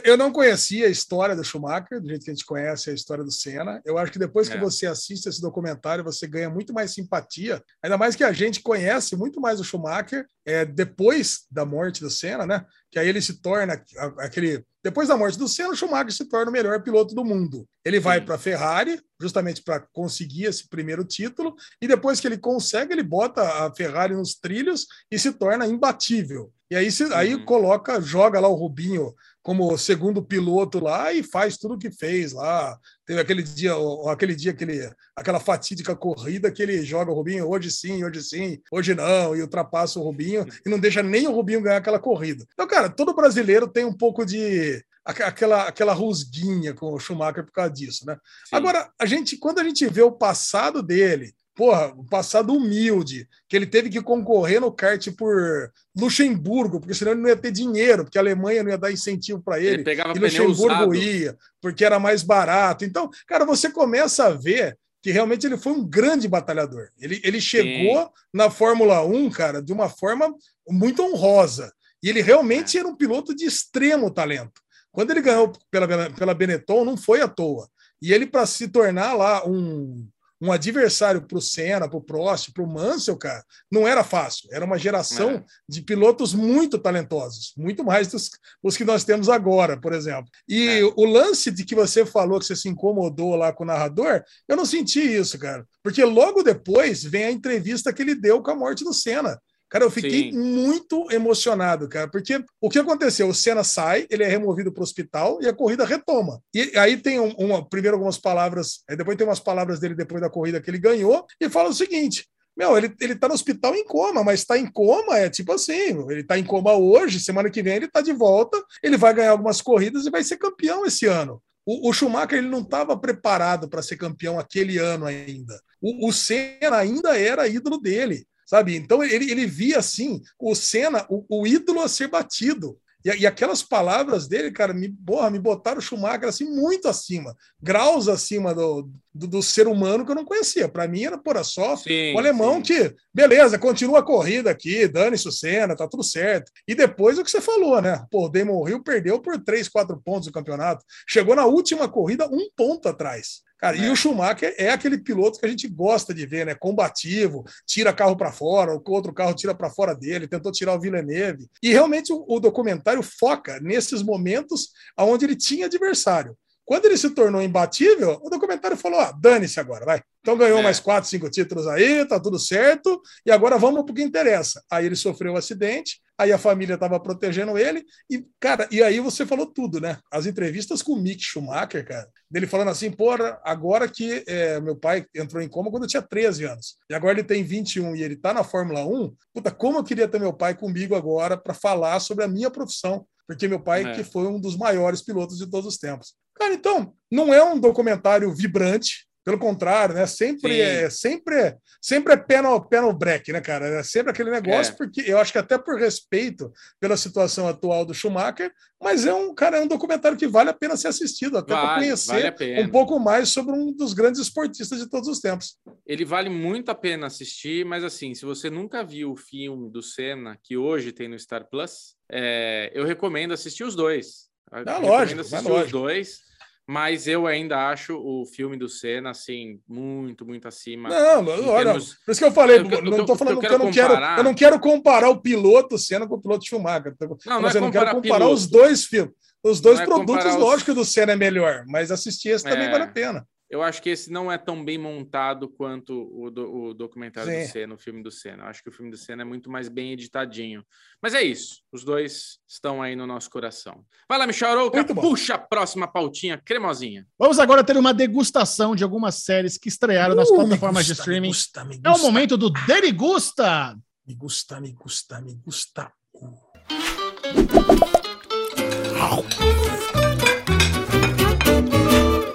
eu não conhecia a história do Schumacher, do jeito que a gente conhece a história do Senna. Eu acho que depois que é. você assiste esse documentário, você ganha muito mais simpatia, ainda mais que a gente conhece muito mais o Schumacher é, depois da morte do Senna, né? Que aí ele se torna aquele. Depois da morte do Senna, o Schumacher se torna o melhor piloto do mundo. Ele vai para a Ferrari, justamente para conseguir esse primeiro título, e depois que ele consegue, ele bota a Ferrari nos trilhos e se torna imbatível. E aí, se, aí uhum. coloca, joga lá o Rubinho como segundo piloto lá e faz tudo o que fez lá. Teve aquele dia, aquele dia, aquele, aquela fatídica corrida que ele joga o Rubinho hoje sim, hoje sim, hoje não, e ultrapassa o Rubinho e não deixa nem o Rubinho ganhar aquela corrida. Então, cara, todo brasileiro tem um pouco de aquela, aquela rusguinha com o Schumacher por causa disso, né? Sim. Agora, a gente, quando a gente vê o passado dele, porra, um passado humilde, que ele teve que concorrer no kart por Luxemburgo, porque senão ele não ia ter dinheiro, porque a Alemanha não ia dar incentivo para ele, ele e Luxemburgo ia, porque era mais barato. Então, cara, você começa a ver que realmente ele foi um grande batalhador. Ele, ele chegou Sim. na Fórmula 1, cara, de uma forma muito honrosa. E ele realmente é. era um piloto de extremo talento. Quando ele ganhou pela, pela Benetton, não foi à toa. E ele, para se tornar lá um, um adversário para o Senna, para o Prost, para o Mansell, cara, não era fácil. Era uma geração é. de pilotos muito talentosos, muito mais dos os que nós temos agora, por exemplo. E é. o lance de que você falou que você se incomodou lá com o narrador, eu não senti isso, cara. Porque logo depois vem a entrevista que ele deu com a morte do Senna. Cara, eu fiquei Sim. muito emocionado, cara, porque o que aconteceu? O Senna sai, ele é removido para o hospital e a corrida retoma. E aí tem um, uma, primeiro algumas palavras, depois tem umas palavras dele depois da corrida que ele ganhou, e fala o seguinte: meu, ele, ele tá no hospital em coma, mas tá em coma é tipo assim, ele tá em coma hoje, semana que vem ele tá de volta, ele vai ganhar algumas corridas e vai ser campeão esse ano. O, o Schumacher ele não estava preparado para ser campeão aquele ano ainda. O, o Senna ainda era ídolo dele sabe? Então ele, ele via assim o Senna, o, o ídolo a ser batido. E, e, aquelas palavras dele, cara, me, porra, me botaram o Schumacher assim muito acima, graus acima do, do, do ser humano que eu não conhecia. Para mim era por só sim, o alemão sim. que, beleza, continua a corrida aqui, dane-se o Senna, tá tudo certo. E depois o que você falou, né? Pô, o Damon Hill perdeu por 3, 4 pontos o campeonato. Chegou na última corrida um ponto atrás. Cara, é. E o Schumacher é aquele piloto que a gente gosta de ver, né? Combativo, tira carro para fora, o outro carro tira para fora dele, tentou tirar o Villeneuve. E realmente o, o documentário foca nesses momentos onde ele tinha adversário. Quando ele se tornou imbatível, o documentário falou: ah, dane-se agora, vai. Então ganhou É. mais quatro, cinco títulos aí, tá tudo certo, e agora vamos pro que interessa. Aí ele sofreu um acidente, aí a família estava protegendo ele, e, cara, e aí você falou tudo, né? As entrevistas com o Mick Schumacher, cara, dele falando assim, porra, agora que é, meu pai entrou em coma quando eu tinha 13 anos, e agora ele tem 21 e ele tá na Fórmula 1, puta, como eu queria ter meu pai comigo agora para falar sobre a minha profissão, porque meu pai É. que foi um dos maiores pilotos de todos os tempos. Cara, então, não é um documentário vibrante, pelo contrário, né? Sempre Sim. é, sempre é, sempre é pé no, pé no break, né, cara? É sempre aquele negócio, É. porque eu acho que até por respeito pela situação atual do Schumacher, mas é um cara, é um documentário que vale a pena ser assistido, até para Vale, conhecer vale um pouco mais sobre um dos grandes esportistas de todos os tempos. Ele vale muito a pena assistir, mas assim, se você nunca viu o filme do Senna, que hoje tem no Star Plus, é, eu recomendo assistir os dois. Eu recomendo lógico, assistir é os lógico. dois, mas eu ainda acho o filme do Senna, assim, muito, muito acima. Não, olha, termos- por isso que eu falei, Eu- eu- não estou falando eu que quero eu não quero, comparar- eu não quero comparar o piloto Senna com o piloto Schumacher. Tô- Não, não mas é eu não quero comparar piloto. os dois filmes. Os dois Não é produtos, os- lógico que o do Senna é melhor, mas assistir esse também É. vale a pena. Eu acho que esse não é tão bem montado quanto o, do- o documentário Sim. do Senna, o filme do Senna. Eu acho que o filme do Senna é muito mais bem editadinho. Mas é isso. Os dois estão aí no nosso coração. Vai lá, Michel Arouca, puxa a próxima pautinha cremosinha. Vamos agora ter uma degustação de algumas séries que estrearam nas Uh, plataformas me de gusta, streaming. Me gusta, me É o gusta, momento do Derigusta. Me gusta, me gusta, me gusta.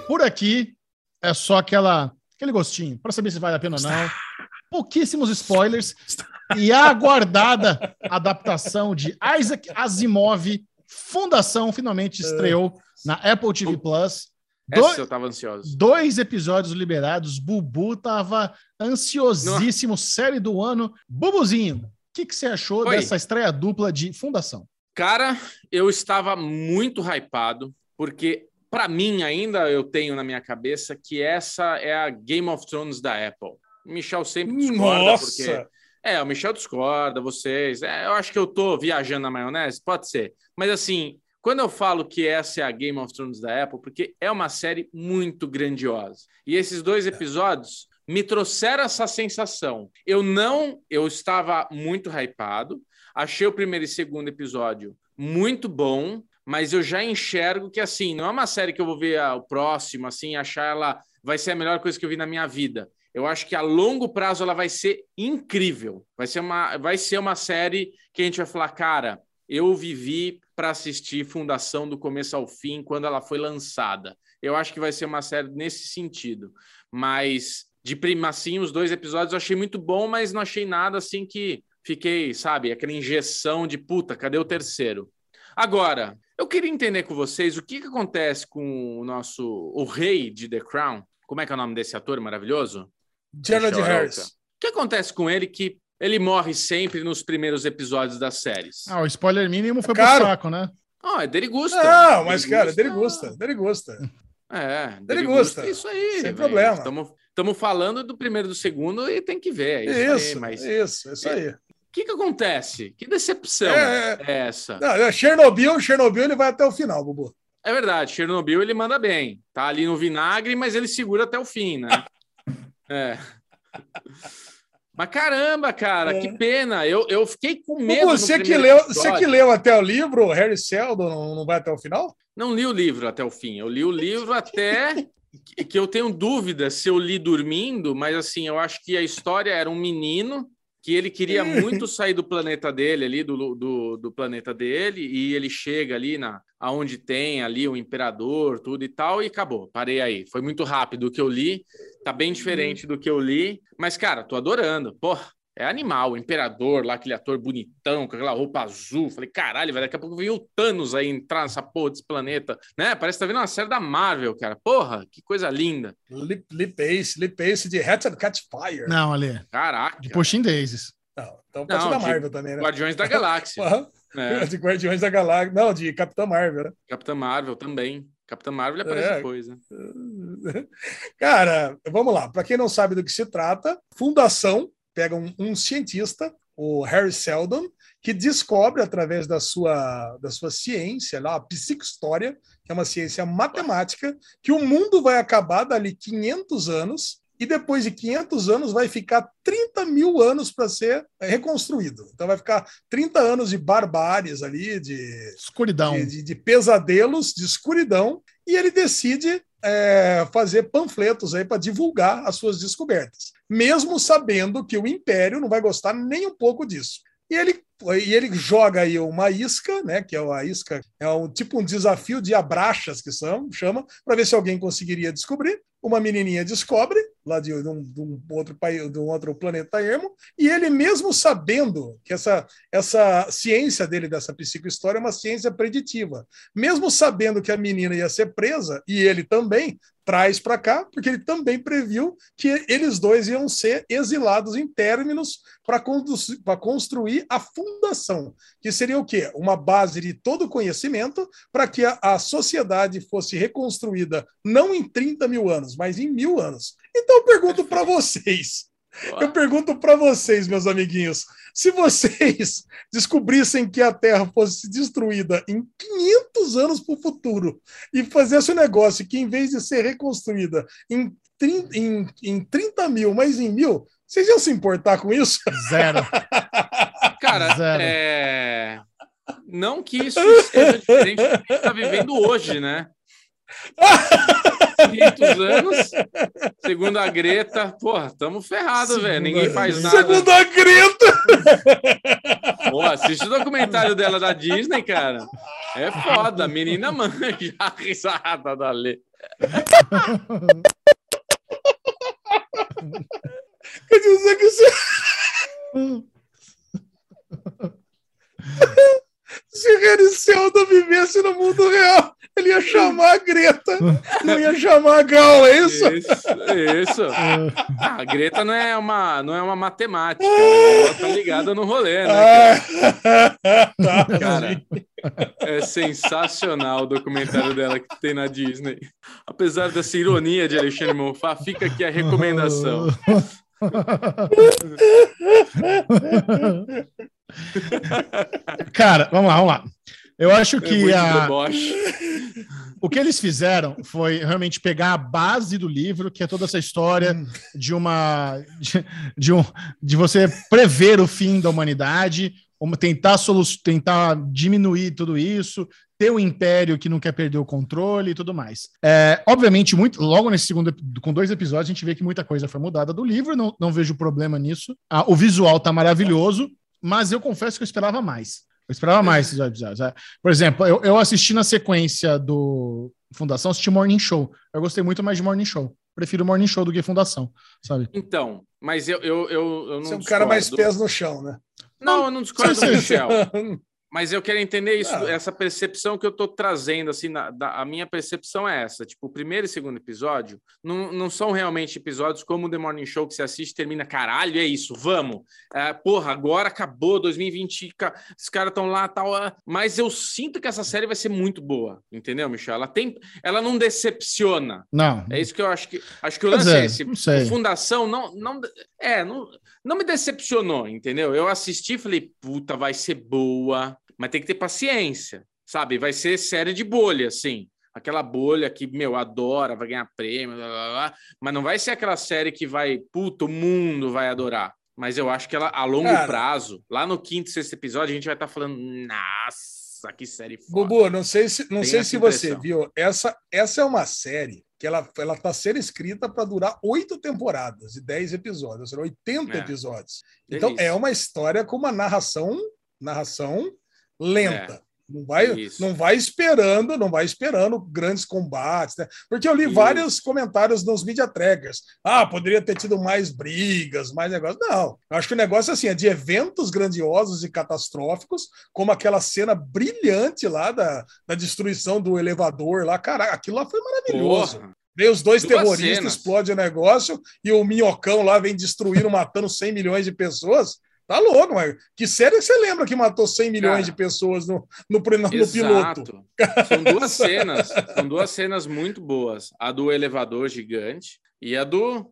Por aqui é só aquela, aquele gostinho, para saber se vale a pena ou não. Pouquíssimos spoilers e a aguardada adaptação de Isaac Asimov, Fundação, finalmente estreou na Apple TV Plus. Essa Dois, eu tava ansioso. dois episódios liberados. Bubu tava ansiosíssimo, série do ano. Bubuzinho, o que, que você achou Oi. dessa estreia dupla de Fundação? Cara, eu estava muito hypado, porque para mim ainda eu tenho na minha cabeça que essa é a Game of Thrones da Apple. O Michel sempre discorda, porque Nossa! É, o Michel discorda, vocês. É, eu acho que eu tô viajando na maionese, pode ser. Mas assim, quando eu falo que essa é a Game of Thrones da Apple, porque é uma série muito grandiosa. E esses dois episódios me trouxeram essa sensação. Eu não, eu estava muito hypado. Achei o primeiro e segundo episódio muito bom, mas eu já enxergo que assim, não é uma série que eu vou ver ah, o próximo assim, achar ela vai ser a melhor coisa que eu vi na minha vida. Eu acho que a longo prazo ela vai ser incrível. Vai ser uma, vai ser uma série que a gente vai falar, cara, eu vivi para assistir Fundação do começo ao fim quando ela foi lançada. Eu acho que vai ser uma série nesse sentido. Mas de prima assim, os dois episódios eu achei muito bom, mas não achei nada assim que fiquei, sabe, aquela injeção de puta, cadê o terceiro? Agora, eu queria entender com vocês o que, que acontece com o nosso o rei de The Crown. Como é que é o nome desse ator maravilhoso? Gerard Michel Harris. O que acontece com ele que ele morre sempre nos primeiros episódios das séries? Ah, o spoiler mínimo foi Caro. pro saco, né? Ah, é Derigusta. Não, mas, cara, dele gusta, dele gusta. É, Derigusta. É isso aí. Sem problema. Estamos falando do primeiro e do segundo e tem que ver. É isso, Isso, aí, mas isso, isso aí. Que, que acontece? Que decepção É, é, essa? Não, é Chernobyl, Chernobyl ele vai até o final, Bubu. É verdade, Chernobyl ele manda bem. Tá ali no vinagre, mas ele segura até o fim, né? é. Mas caramba, cara, É. que pena. Eu, eu fiquei com medo. Você que, leu, episódio. você que leu até o livro, Harry Seldon não, não vai até o final? Não li o livro até o fim. Eu li o livro até que eu tenho dúvida se eu li dormindo, mas assim, eu acho que a história era um menino que ele queria muito sair do planeta dele ali, do, do, do planeta dele, e ele chega ali na aonde tem ali o imperador, tudo e tal, e acabou. Parei aí. Foi muito rápido o que eu li, tá bem diferente do que eu li, mas cara, tô adorando. Porra, é animal, o imperador lá, aquele ator bonitão, com aquela roupa azul. Falei, caralho, velho, daqui a pouco vem o Thanos aí entrar nessa porra desse planeta, né? Parece que tá vendo uma série da Marvel, cara. Porra, que coisa linda. Lee, Lee Pace, Lee Pace de Hatchet Catch Fire. Não, ali. Caraca. De Pushing Daisies. Não, então pode Não, ser da Marvel também, né? Guardiões da Galáxia. Né? De Guardiões da Galáxia. Não, de Capitã Marvel, né? Capitã Marvel também. Capitã Marvel aparece É. depois, né? Cara, vamos lá. Para quem não sabe do que se trata, Fundação pega um, um cientista o Harry Seldon, que descobre através da sua, da sua ciência, lá, a psicohistória, que é uma ciência matemática, que o mundo vai acabar dali 500 anos e depois de 500 anos vai ficar 30 mil anos para ser reconstruído. Então vai ficar 30 anos de barbáries ali, de escuridão, de, de, de pesadelos, de escuridão, e ele decide é, fazer panfletos aí para divulgar as suas descobertas, mesmo sabendo que o Império não vai gostar nem um pouco disso. E ele, e ele joga aí uma isca, né? Que é a isca, é um tipo um desafio de abraxas que são, chama, para ver se alguém conseguiria descobrir. Uma menininha descobre, lá de, um, de um, outro país, de um outro planeta ermo, e ele mesmo sabendo que essa, essa ciência dele, dessa psicohistória, é uma ciência preditiva. Mesmo sabendo que a menina ia ser presa, e ele também, traz para cá, porque ele também previu que eles dois iam ser exilados em términos para construir a fundação, que seria o quê? Uma base de todo conhecimento para que a, a, sociedade fosse reconstruída não em 30 mil anos, mas em mil anos. Então eu pergunto para vocês, eu pergunto para vocês, meus amiguinhos, se vocês descobrissem que a Terra fosse destruída em 500 anos para o futuro e fizesse um negócio que, em vez de ser reconstruída em 30, em, em 30 mil, mas em mil, vocês iam se importar com isso? Zero. Cara, Zero. É... não que isso seja diferente do que a gente está vivendo hoje, né? 500 anos, segundo a Greta, porra, tamo ferrado, velho. Ninguém faz nada. Segundo a Greta! Pô, assiste o documentário dela da Disney, cara. É foda, a menina manja a risada da Lê. Quer dizer que você. Se Seldon vivesse no mundo real, ele ia chamar a Greta, não ia chamar a Gal, é isso? Isso, isso. Ah, a Greta não é uma, não é uma matemática, ela tá ligada no rolê, né? Cara? cara, é sensacional o documentário dela que tem na Disney. Apesar dessa ironia de Alexandre Monfá, fica aqui a recomendação. Cara, vamos lá, vamos lá. Eu acho que é a... o que eles fizeram foi realmente pegar a base do livro, que é toda essa história hum. de uma de, de, um, de você prever o fim da humanidade, tentar, solu tentar diminuir tudo isso, ter um império que não quer perder o controle e tudo mais. É, obviamente, muito, logo nesse segundo, com dois episódios, a gente vê que muita coisa foi mudada do livro, não, não vejo problema nisso. Ah, o visual tá maravilhoso, mas eu confesso que eu esperava mais. Eu esperava mais esses episódios. Por exemplo, eu, eu assisti na sequência do Fundação, assisti Morning Show. Eu gostei muito mais de Morning Show. Prefiro Morning Show do que Fundação, sabe? Então, mas eu, eu, eu, eu não. Você é um cara mais pés no chão, né? Não, eu não discordo do Michel. Mas eu quero entender isso, ah. essa percepção que eu estou trazendo, assim, na, da, a minha percepção é essa. Tipo, o primeiro e segundo episódio não, não são realmente episódios como o The Morning Show que você assiste e termina, caralho, é isso, vamos. É, porra, agora acabou 2020, os caras estão lá tal. Ah, mas eu sinto que essa série vai ser muito boa, entendeu, Michel? Ela tem. Ela não decepciona. Não. É isso que eu acho que. Acho que o lance é, esse. Fundação não. não é, não não me decepcionou, entendeu? Eu assisti e falei, puta, vai ser boa, mas tem que ter paciência, sabe? Vai ser série de bolha, assim. Aquela bolha que, meu, adora, vai ganhar prêmio, blá, blá, blá, mas não vai ser aquela série que vai, puta, o mundo vai adorar. Mas eu acho que ela, a longo Cara, prazo, lá no quinto, sexto episódio, a gente vai estar tá falando, nossa, que série foda. Bubu, não sei se, não sei se você viu, essa, essa é uma série que ela ela está sendo escrita para durar oito temporadas e dez episódios, serão 80 é. episódios. Então é uma história com uma narração narração lenta. É. Não vai, não vai esperando, não vai esperando grandes combates, né? Porque eu li Isso. vários comentários nos media trackers. Ah, poderia ter tido mais brigas, mais negócios. Não, eu acho que o negócio assim, é de eventos grandiosos e catastróficos, como aquela cena brilhante lá da, da destruição do elevador lá. Cara, aquilo lá foi maravilhoso. Porra. Vem os dois Duas terroristas, cenas. explode o negócio e o minhocão lá vem destruindo, matando 100 milhões de pessoas. Tá louco, mas que série você lembra que matou 100 milhões Cara, de pessoas no, no, no, no piloto? São duas cenas, são duas cenas muito boas. A do elevador gigante e a do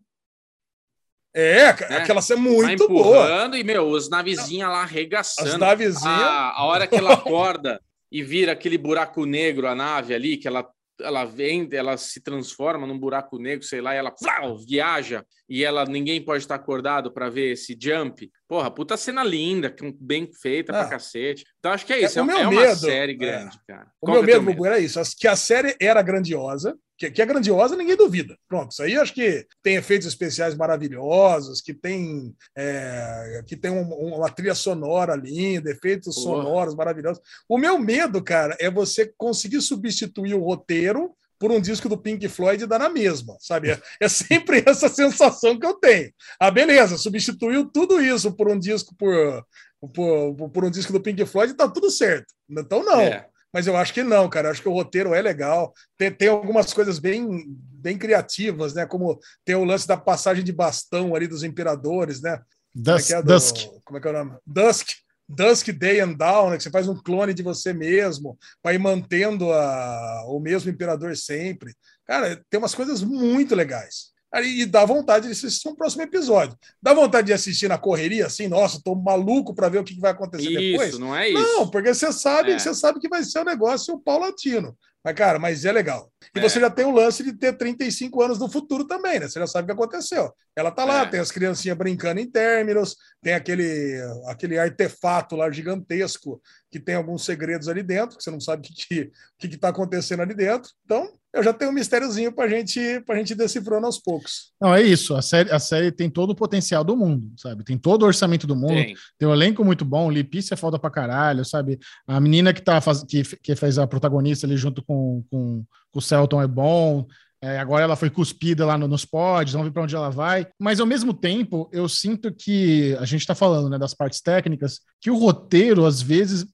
É, aquela cena Vai muito boa. empurrando e, meu, os navezinhas lá arregaçando. As navezinhas. A, a hora que ela acorda e vira aquele buraco negro, a nave ali, que ela, ela vem, ela se transforma num buraco negro, sei lá, e ela flau, viaja e ela ninguém pode estar acordado para ver esse jump. Porra, puta cena linda, bem feita Ah. pra cacete. Então acho que é isso, É, é, o meu é uma medo, série é. grande, cara. O Qual meu é medo, Bubu, era isso. Que a série era grandiosa. Que, que é grandiosa, ninguém duvida. Pronto, isso aí acho que tem efeitos especiais maravilhosos, que tem, é, que tem um- uma trilha sonora linda, efeitos Porra. sonoros maravilhosos. O meu medo, cara, é você conseguir substituir o roteiro por um disco do Pink Floyd dar na mesma, sabe? É, é sempre essa sensação que eu tenho. Ah, beleza, substituiu tudo isso por um disco por, por, por um disco do Pink Floyd tá tudo certo. Então, não. É. Mas eu acho que não, cara. Eu acho que o roteiro é legal. Tem, tem algumas coisas bem, bem criativas, né? Como tem o lance da passagem de bastão ali dos imperadores, né? Como é Dusk. que é do- Dusk. Como é que é o nome? Dusk. Dusk Day and Dawn, né? Que você faz um clone de você mesmo, vai mantendo a, o mesmo imperador sempre. Cara, tem umas coisas muito legais. E dá vontade de assistir um próximo episódio. Dá vontade de assistir na correria, assim, nossa, tô maluco para ver o que vai acontecer depois. Isso, não é isso. Não, porque você sabe, É. você sabe que vai ser um negócio paulatino. Mas, cara, mas é legal. E É. você já tem o lance de ter 35 anos no futuro também, né? Você já sabe o que aconteceu. Ela tá lá, É. tem as criancinhas brincando em términos, tem aquele, aquele artefato lá gigantesco que tem alguns segredos ali dentro, que você não sabe o que, que, o que, que tá acontecendo ali dentro. Então, eu já tenho um mistériozinho pra gente, pra gente decifrando aos poucos. Não, é isso. A série, a série tem todo o potencial do mundo, sabe? Tem todo o orçamento do mundo. Tem. Tem um elenco muito bom, Lipícia é foda pra caralho, sabe? A menina que, tá faz... que, que fez a protagonista ali junto com, com, com o Celton é bom. É, agora ela foi cuspida lá no- nos pods, vamos ver para onde ela vai. Mas ao mesmo tempo, eu sinto que a gente está falando né, das partes técnicas, que o roteiro, às vezes,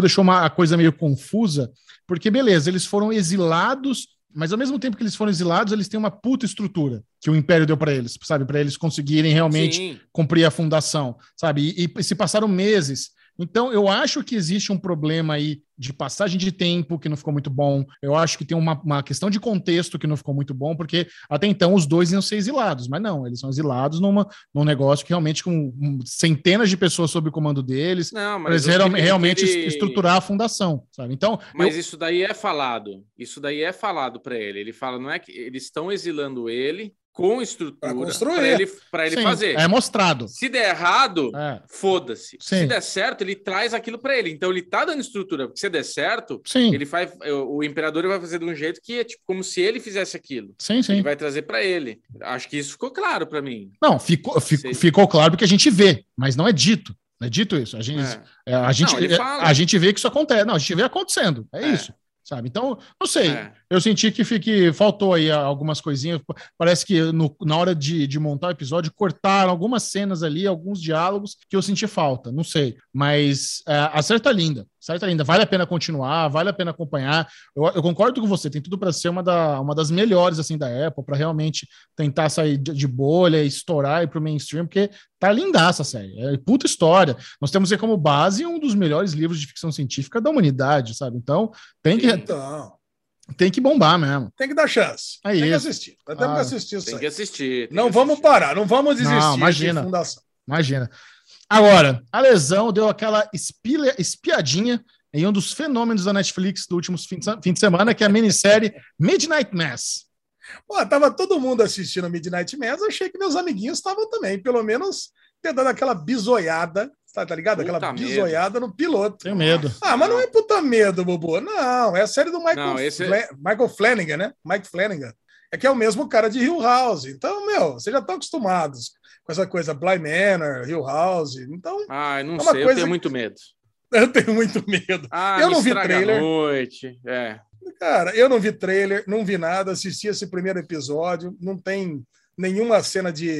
deixou uma a coisa meio confusa, porque beleza, eles foram exilados. Mas ao mesmo tempo que eles foram exilados, eles têm uma puta estrutura que o Império deu para eles, sabe? Para eles conseguirem realmente Sim. cumprir a fundação, sabe? E, e se passaram meses. Então, eu acho que existe um problema aí de passagem de tempo que não ficou muito bom. Eu acho que tem uma, uma questão de contexto que não ficou muito bom, porque até então os dois iam ser exilados, mas não, eles são exilados numa, num negócio que realmente com centenas de pessoas sob o comando deles, Não, para mas eles real- o que- realmente ele- estruturar a fundação, sabe? Então, Mas eu- isso daí é falado. Isso daí é falado para ele. Ele fala, não é que eles estão exilando ele com estrutura Pra construir. para ele, pra ele sim, fazer. é mostrado. Se der errado, É, foda-se. Se der certo, ele traz aquilo para ele. Então ele tá dando estrutura, porque se der certo, sim, ele faz o imperador vai fazer de um jeito que é tipo como se ele fizesse aquilo. sim, sim. Ele vai trazer para ele. Acho que isso ficou claro para mim. Não, ficou, ficou, ficou claro porque a gente vê, mas não é dito. Não é dito isso. A gente, É. É, a, gente, ele é, a gente vê que isso acontece. Não, a gente vê acontecendo. É, É. isso. Sabe? Então, não sei. É. Eu senti que, fique, faltou aí algumas coisinhas. Parece que no- na hora de, de montar o episódio, cortaram algumas cenas ali, alguns diálogos que eu senti falta. Não sei. Mas é, a série tá linda. Tá linda. Vale a pena continuar, vale a pena acompanhar. Eu, eu concordo com você, tem tudo para ser uma, da, uma das melhores assim da Apple, para realmente tentar sair de, de bolha, estourar e pro mainstream, porque tá lindaça a série. É puta história. Nós temos aí como base um dos melhores livros de ficção científica da humanidade, sabe? Então, tem que, Então, tem que bombar mesmo. tem que dar chance. É tem que isso. assistir. Nós temos Ah, que assistir isso Tem aí. que assistir. tem Não que vamos assistir. parar, não vamos desistir Não, imagina. de fundação. Imagina. Agora, a lesão deu aquela espilha- espiadinha em um dos fenômenos da Netflix do último fim de, fim de semana, que é a minissérie Midnight Mass. Pô, tava todo mundo assistindo Midnight Mass, achei que meus amiguinhos estavam também, pelo menos ter dado aquela bisoiada, tá, tá ligado? Aquela Puta bisoiada no piloto. Tenho medo. Ah, mas não é puta medo, Bobo. Não, é a série do Michael, Não, esse é- Fla- Michael Flanagan, né? Mike Flanagan. É que é o mesmo cara de Hill House. Então, meu, vocês já estão acostumados com essa coisa Bly Manor, Hill House. Então, Ai, não É uma sei, eu tenho que- muito medo. eu tenho muito medo. Ah, Eu me não vi trailer. noite. É. Cara, eu não vi trailer, não vi nada, assisti esse primeiro episódio, não tem nenhuma cena de.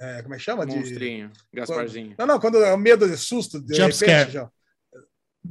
é, como é que chama? De, Monstrinho, Gasparzinho. Não, não, quando é o medo de susto, de Jump scare. já.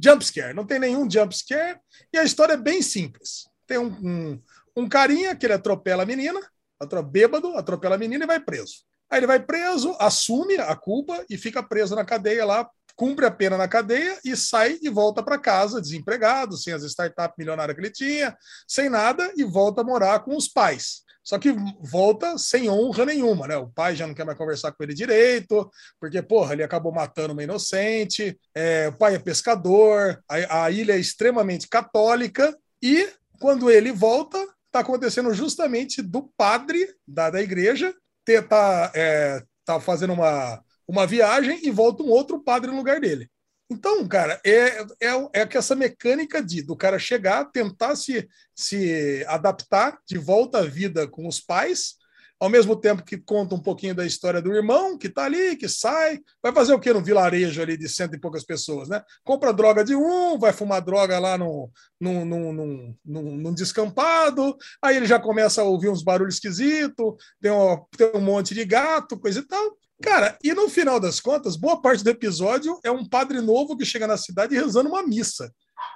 Jump scare, não tem nenhum jump scare, e a história é bem simples. Tem um, um, um carinha que ele atropela a menina, atro- bêbado, atropela a menina e vai preso. Aí ele vai preso, assume a culpa e fica preso na cadeia lá cumpre a pena na cadeia e sai e volta para casa desempregado, sem as startups milionárias que ele tinha, sem nada e volta a morar com os pais. Só que volta sem honra nenhuma, né? O pai já não quer mais conversar com ele direito, porque, porra, ele acabou matando uma inocente. É, o pai é pescador, a, a ilha é extremamente católica. E quando ele volta, está acontecendo justamente do padre da, da igreja ter, tá, é, tá fazendo uma, uma viagem e volta um outro padre no lugar dele. Então, cara, é, é, é que essa mecânica de do cara chegar, tentar se, se adaptar de volta à vida com os pais, ao mesmo tempo que conta um pouquinho da história do irmão, que tá ali, que sai, vai fazer o que no vilarejo ali de cento e poucas pessoas, né? Compra droga de um, vai fumar droga lá no, no, no, no, num descampado, aí ele já começa a ouvir uns barulhos esquisitos, tem, um, tem um monte de gato, coisa e tal. Cara, e no final das contas, boa parte do episódio é um padre novo que chega na cidade rezando uma missa.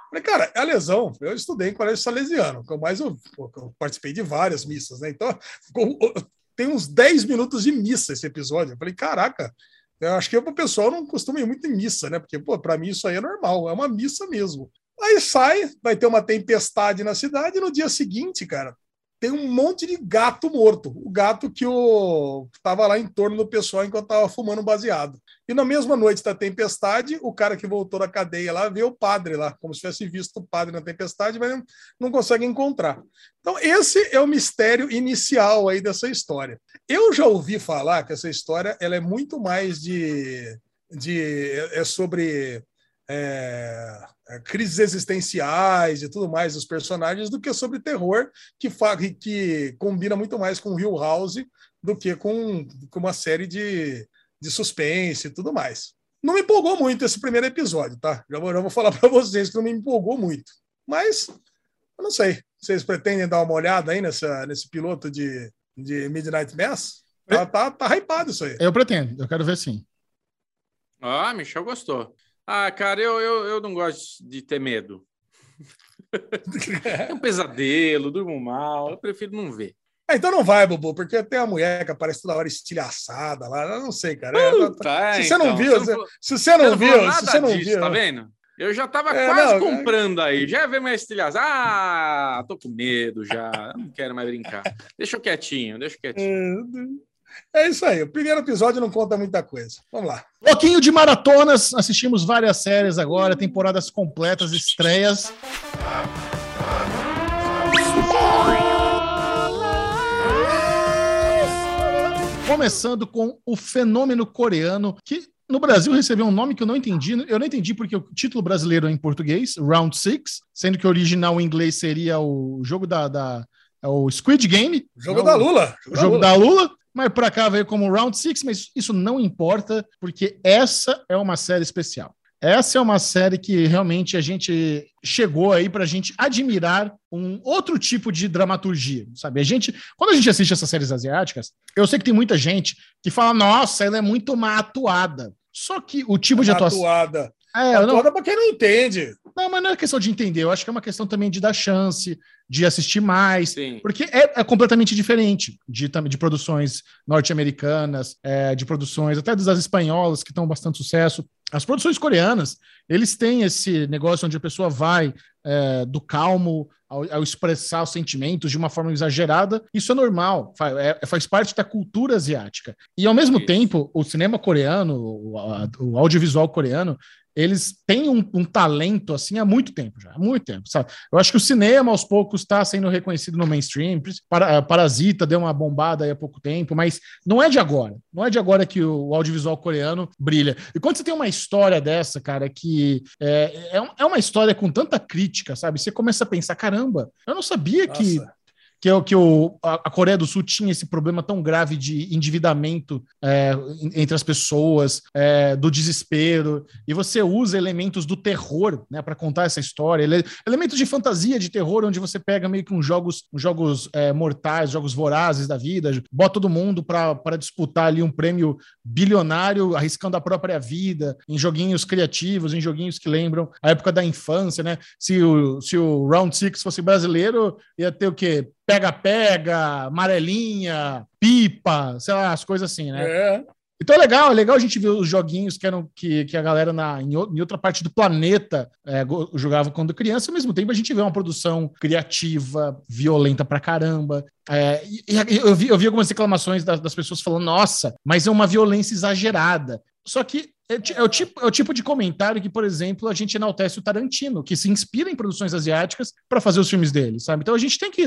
Falei, cara, é a lesão. Eu estudei em colégio salesiano, que eu mais eu, eu participei de várias missas, né? Então, tem uns 10 minutos de missa esse episódio. Eu falei, caraca, eu acho que o pessoal não costuma ir muito em missa, né? Porque, pô, para mim isso aí é normal, é uma missa mesmo. Aí sai, vai ter uma tempestade na cidade, e no dia seguinte, cara, tem um monte de gato morto. O gato que o estava lá em torno do pessoal enquanto estava fumando baseado. E na mesma noite da tempestade, o cara que voltou da cadeia lá vê o padre lá, como se tivesse visto o padre na tempestade, mas não consegue encontrar. Então, esse é o mistério inicial aí dessa história. Eu já ouvi falar que essa história ela é muito mais de. de é sobre é, é, crises existenciais e tudo mais dos personagens do que sobre terror, que, que combina muito mais com Hill House do que com, com uma série de, de suspense e tudo mais. Não me empolgou muito esse primeiro episódio, tá? Já vou, já vou falar para vocês que não me empolgou muito. Mas, eu não sei. Vocês pretendem dar uma olhada aí nessa, nesse piloto de, de Midnight Mass? Tá, tá, tá hypado isso aí. Eu pretendo, eu quero ver sim. Ah, Michel gostou. Ah, cara, eu, eu, eu não gosto de ter medo. é um pesadelo, durmo mal, eu prefiro não ver. Ah, então não vai, Bubu, porque tem a mulher que aparece toda hora estilhaçada lá. Eu não sei, cara. Puta, se, você então, não viu, se, se você não, viu, se você não disso, viu. Tá vendo? Eu já tava é, quase não, comprando é... aí. Já vê minha estilhaça. Ah, tô com medo já. Não quero mais brincar. Deixa eu quietinho, deixa eu quietinho. É... Isso aí. O primeiro episódio não conta muita coisa. Vamos lá. Pouquinho de maratonas. Assistimos várias séries agora, temporadas completas, estreias. Começando com o fenômeno coreano, que no Brasil recebeu um nome que eu não entendi. Eu não entendi porque o título brasileiro é em português, Round Six, sendo que o original em inglês seria o jogo da. da é o Squid Game. Jogo da Lula. O jogo da Lula mas para cá veio como Round Six, mas isso não importa, porque essa é uma série especial. Essa é uma série que realmente a gente chegou aí para a gente admirar um outro tipo de dramaturgia, sabe? A gente, quando a gente assiste essas séries asiáticas, eu sei que tem muita gente que fala, nossa, ela é muito má atuada. Só que o tipo de atuação. Atuada. É, atuada não... para quem não entende. Não, mas não é questão de entender. Eu acho que é uma questão também de dar chance, de assistir mais, Sim. porque é, é, completamente diferente de, de produções norte-americanas, é, de produções até das espanholas, que estão bastante sucesso. As produções coreanas, eles têm esse negócio onde a pessoa vai é, do calmo ao, ao, expressar os sentimentos de uma forma exagerada. Isso é normal, faz, é, faz parte da cultura asiática. E, ao mesmo Isso. tempo, o cinema coreano, o, o audiovisual coreano, eles têm um, um, talento assim há muito tempo já, há muito tempo, sabe? Eu acho que o cinema aos poucos está sendo reconhecido no mainstream. Para, Parasita deu uma bombada há pouco tempo, mas não é de agora. Não é de agora que o, o audiovisual coreano brilha. E quando você tem uma história dessa, cara, que é, é, é uma história com tanta crítica, sabe? Você começa a pensar, caramba, eu não sabia Nossa. que que, é que o, a, Coreia do Sul tinha esse problema tão grave de endividamento é, entre as pessoas, é, do desespero, e você usa elementos do terror né, para contar essa história, ele, elementos de fantasia, de terror, onde você pega meio que uns jogos, uns jogos é, mortais, jogos vorazes da vida, bota todo mundo para disputar ali um prêmio bilionário, arriscando a própria vida, em joguinhos criativos, em joguinhos que lembram a época da infância, né? Se o, se o Round Six fosse brasileiro, ia ter o quê? Pega-pega, amarelinha, pipa, sei lá, as coisas assim, né? É. Então é legal, é legal a gente ver os joguinhos que eram que, que a galera na, em, em outra parte do planeta é, jogava quando criança, ao mesmo tempo a gente vê uma produção criativa, violenta pra caramba. É, e, e eu, vi, eu vi algumas reclamações das, das pessoas falando, nossa, mas é uma violência exagerada. Só que é, é, o tipo, é o tipo de comentário que, por exemplo, a gente enaltece o Tarantino, que se inspira em produções asiáticas para fazer os filmes dele, sabe? Então a gente tem que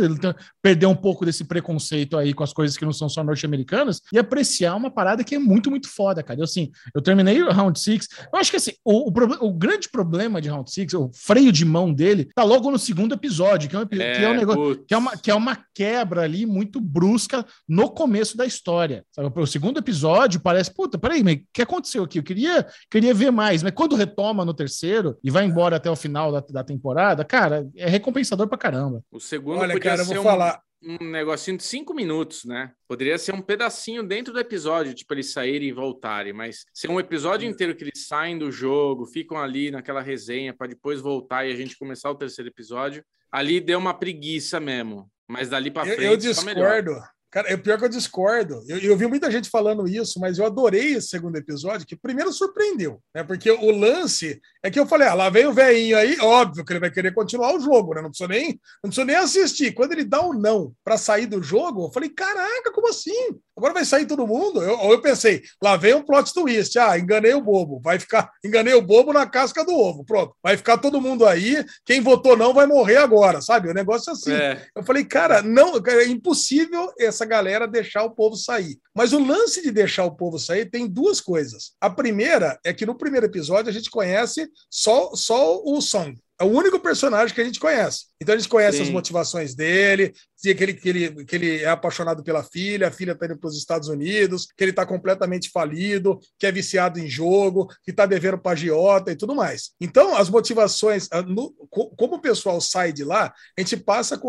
perder um pouco desse preconceito aí com as coisas que não são só norte-americanas e apreciar uma parada que é muito, muito foda, cara. Eu, assim, eu terminei o Round Six. Eu acho que assim, o, o, o grande problema de Round Six, o freio de mão dele, tá logo no segundo episódio, que é um, é, que é um negócio, que é, uma, que é uma quebra ali muito brusca no começo da história. Sabe? O segundo episódio parece, puta, peraí, mas o que aconteceu aqui? Eu queria, queria ver mais, mas quando retoma no terceiro e vai embora até o final da, da temporada, cara, é recompensador pra caramba. O segundo Olha, podia cara, ser eu vou um, falar. um negocinho de cinco minutos, né? Poderia ser um pedacinho dentro do episódio, tipo eles saírem e voltarem, mas ser um episódio inteiro que eles saem do jogo, ficam ali naquela resenha para depois voltar e a gente começar o terceiro episódio, ali deu uma preguiça mesmo. Mas dali para frente. Eu, eu discordo. Cara, é pior que eu discordo. Eu, eu vi muita gente falando isso, mas eu adorei esse segundo episódio, que primeiro surpreendeu, né? Porque o lance é que eu falei, ah, lá vem o velhinho aí, óbvio que ele vai querer continuar o jogo, né? Não precisa nem, não precisa nem assistir. Quando ele dá o um não para sair do jogo, eu falei, caraca, como assim? Agora vai sair todo mundo? Eu, eu pensei, lá vem um plot twist. Ah, enganei o bobo. Vai ficar, enganei o bobo na casca do ovo. Pronto. Vai ficar todo mundo aí. Quem votou não vai morrer agora, sabe? O negócio é assim. É. Eu falei, cara, não, é impossível essa galera deixar o povo sair. Mas o lance de deixar o povo sair tem duas coisas. A primeira é que no primeiro episódio a gente conhece só, só o Song. É o único personagem que a gente conhece. Então a gente conhece Sim. as motivações dele, que ele, que, ele, que ele é apaixonado pela filha, a filha está indo para os Estados Unidos, que ele está completamente falido, que é viciado em jogo, que está devendo para agiota e tudo mais. Então, as motivações, ah, no, como o pessoal sai de lá, a gente passa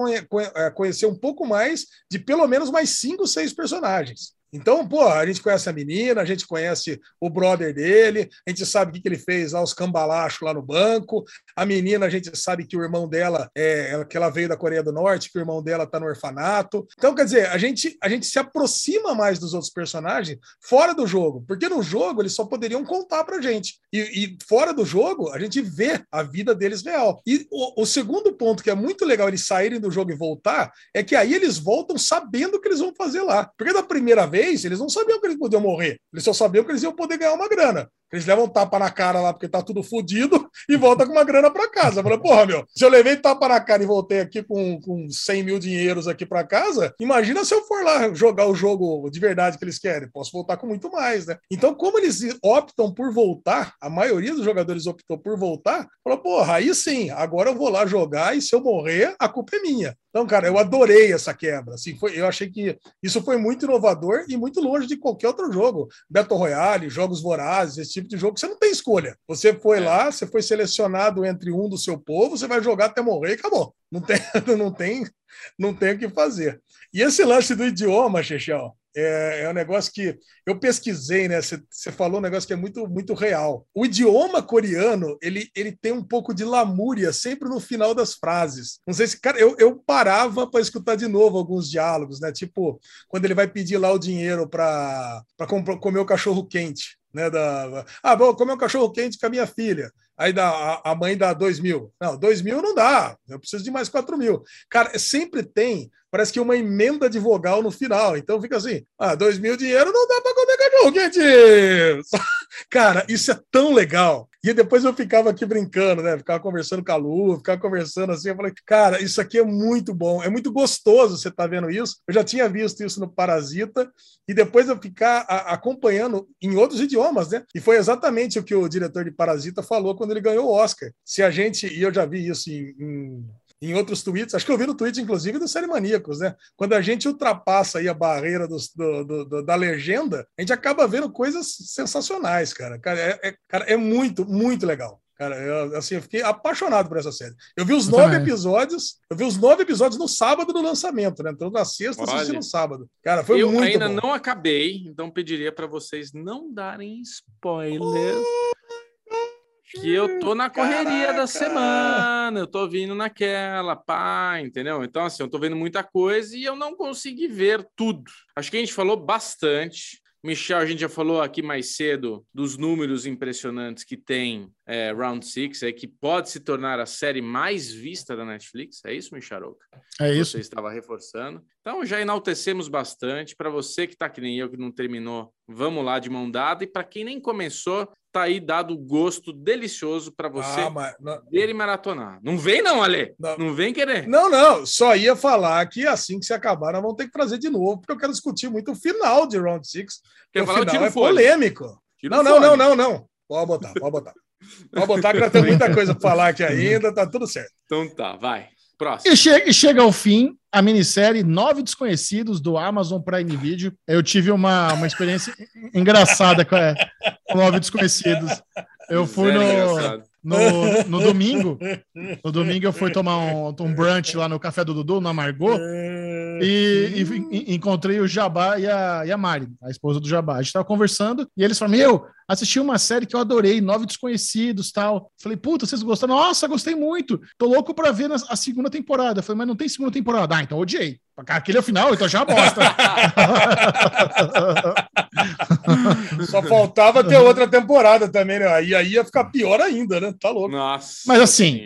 a conhecer um pouco mais de pelo menos mais cinco, seis personagens. Então, pô, a gente conhece a menina, a gente conhece o brother dele, a gente sabe o que, que ele fez lá, os cambalachos lá no banco. A menina, a gente sabe que o irmão dela é que ela veio da Coreia do Norte, que o irmão dela tá no orfanato. Então, quer dizer, a gente, a gente se aproxima mais dos outros personagens fora do jogo, porque no jogo eles só poderiam contar pra gente. E, e fora do jogo, a gente vê a vida deles real. E o, o segundo ponto que é muito legal eles saírem do jogo e voltar é que aí eles voltam sabendo o que eles vão fazer lá. Porque da primeira vez, vez, eles não sabiam que eles podiam morrer. Eles só sabiam que eles iam poder ganhar uma grana. Eles levam tapa na cara lá porque tá tudo fodido e volta com uma grana para casa. Falei, porra, meu, se eu levei tapa na cara e voltei aqui com, com 100 mil dinheiros aqui para casa, imagina se eu for lá jogar o jogo de verdade que eles querem. Posso voltar com muito mais, né? Então, como eles optam por voltar, a maioria dos jogadores optou por voltar, falou, porra, aí sim, agora eu vou lá jogar e se eu morrer, a culpa é minha. Então, cara, eu adorei essa quebra. Assim, foi, eu achei que isso foi muito inovador e muito longe de qualquer outro jogo. Battle Royale, jogos vorazes, esse tipo de jogo que você não tem escolha. Você foi é. lá, você foi selecionado entre um do seu povo, você vai jogar até morrer e acabou. Não tem, não tem, não tem o que fazer. E esse lance do idioma, Chechel, é, é, um negócio que eu pesquisei, né? Você falou um negócio que é muito, muito real. O idioma coreano, ele, ele tem um pouco de lamúria sempre no final das frases. Não sei se, cara, eu, eu parava para escutar de novo alguns diálogos, né? Tipo, quando ele vai pedir lá o dinheiro para comer o cachorro quente. Né, da, ah, vou comer um cachorro quente com a minha filha. Aí dá, a, a mãe dá dois mil. Não, dois mil não dá. Eu preciso de mais quatro mil. Cara, sempre tem parece que uma emenda de vogal no final. Então fica assim: ah, dois mil dinheiro não dá para comer cachorro quente. Cara, isso é tão legal. E depois eu ficava aqui brincando, né? Ficava conversando com a Lu, ficava conversando assim. Eu falei, cara, isso aqui é muito bom, é muito gostoso você tá vendo isso. Eu já tinha visto isso no Parasita, e depois eu ficar a, acompanhando em outros idiomas, né? E foi exatamente o que o diretor de Parasita falou quando ele ganhou o Oscar. Se a gente, e eu já vi isso em, em em outros tweets, acho que eu vi no tweet, inclusive, do Série Maníacos, né? Quando a gente ultrapassa aí a barreira do, do, do, da legenda, a gente acaba vendo coisas sensacionais, cara. Cara, é, é, cara, é muito, muito legal. Cara, eu, assim, eu fiquei apaixonado por essa série. Eu vi os eu nove também. episódios, eu vi os nove episódios no sábado do lançamento, né? Então, na sexta, Olha, assisti no sábado. Cara, foi eu muito ainda bom. não acabei, então pediria para vocês não darem spoiler. Oh! Que eu tô na correria Caraca. da semana, eu tô vindo naquela, pá, entendeu? Então, assim, eu tô vendo muita coisa e eu não consegui ver tudo. Acho que a gente falou bastante. Michel, a gente já falou aqui mais cedo dos números impressionantes que tem é, Round Six, é que pode se tornar a série mais vista da Netflix. É isso, Micharouca? É isso. Você estava reforçando. Então já enaltecemos bastante. Para você que está que nem eu, que não terminou, vamos lá de mão dada. E para quem nem começou, tá aí dado gosto delicioso para você Ah, mas não, ver e maratonar. Não vem não, Ale. Não. Não, vem querer. não, não, só ia falar que assim que se acabar, nós vamos ter que trazer de novo, porque eu quero discutir muito o final de Round Six. Quer o falar o final tiro é polêmico. Tira Não, o não, não, não, não. Pode botar, pode botar. Pode botar que nós temos muita coisa para falar aqui ainda, tá tudo certo. Então tá, vai. Próximo. E chega, e chega ao fim a minissérie Nove Desconhecidos do Amazon Prime Video. Eu tive uma, uma experiência engraçada com, é, com Nove Desconhecidos. Eu fui no, no, no domingo. No domingo eu fui tomar um, um brunch lá no Café do Dudu, na Margot. E, e en- encontrei o Jabá e a, e a Mari, a esposa do Jabá. A gente tava conversando e eles falaram: Meu, assisti uma série que eu adorei, Nove Desconhecidos tal. Falei, puta, vocês gostaram? Nossa, gostei muito. Tô louco pra ver a segunda temporada. Falei, mas não tem segunda temporada. Ah, então odiei. Aquele é o final, então já bosta. Só faltava ter outra temporada também, né? Aí, aí ia ficar pior ainda, né? Tá louco. Nossa. Mas assim.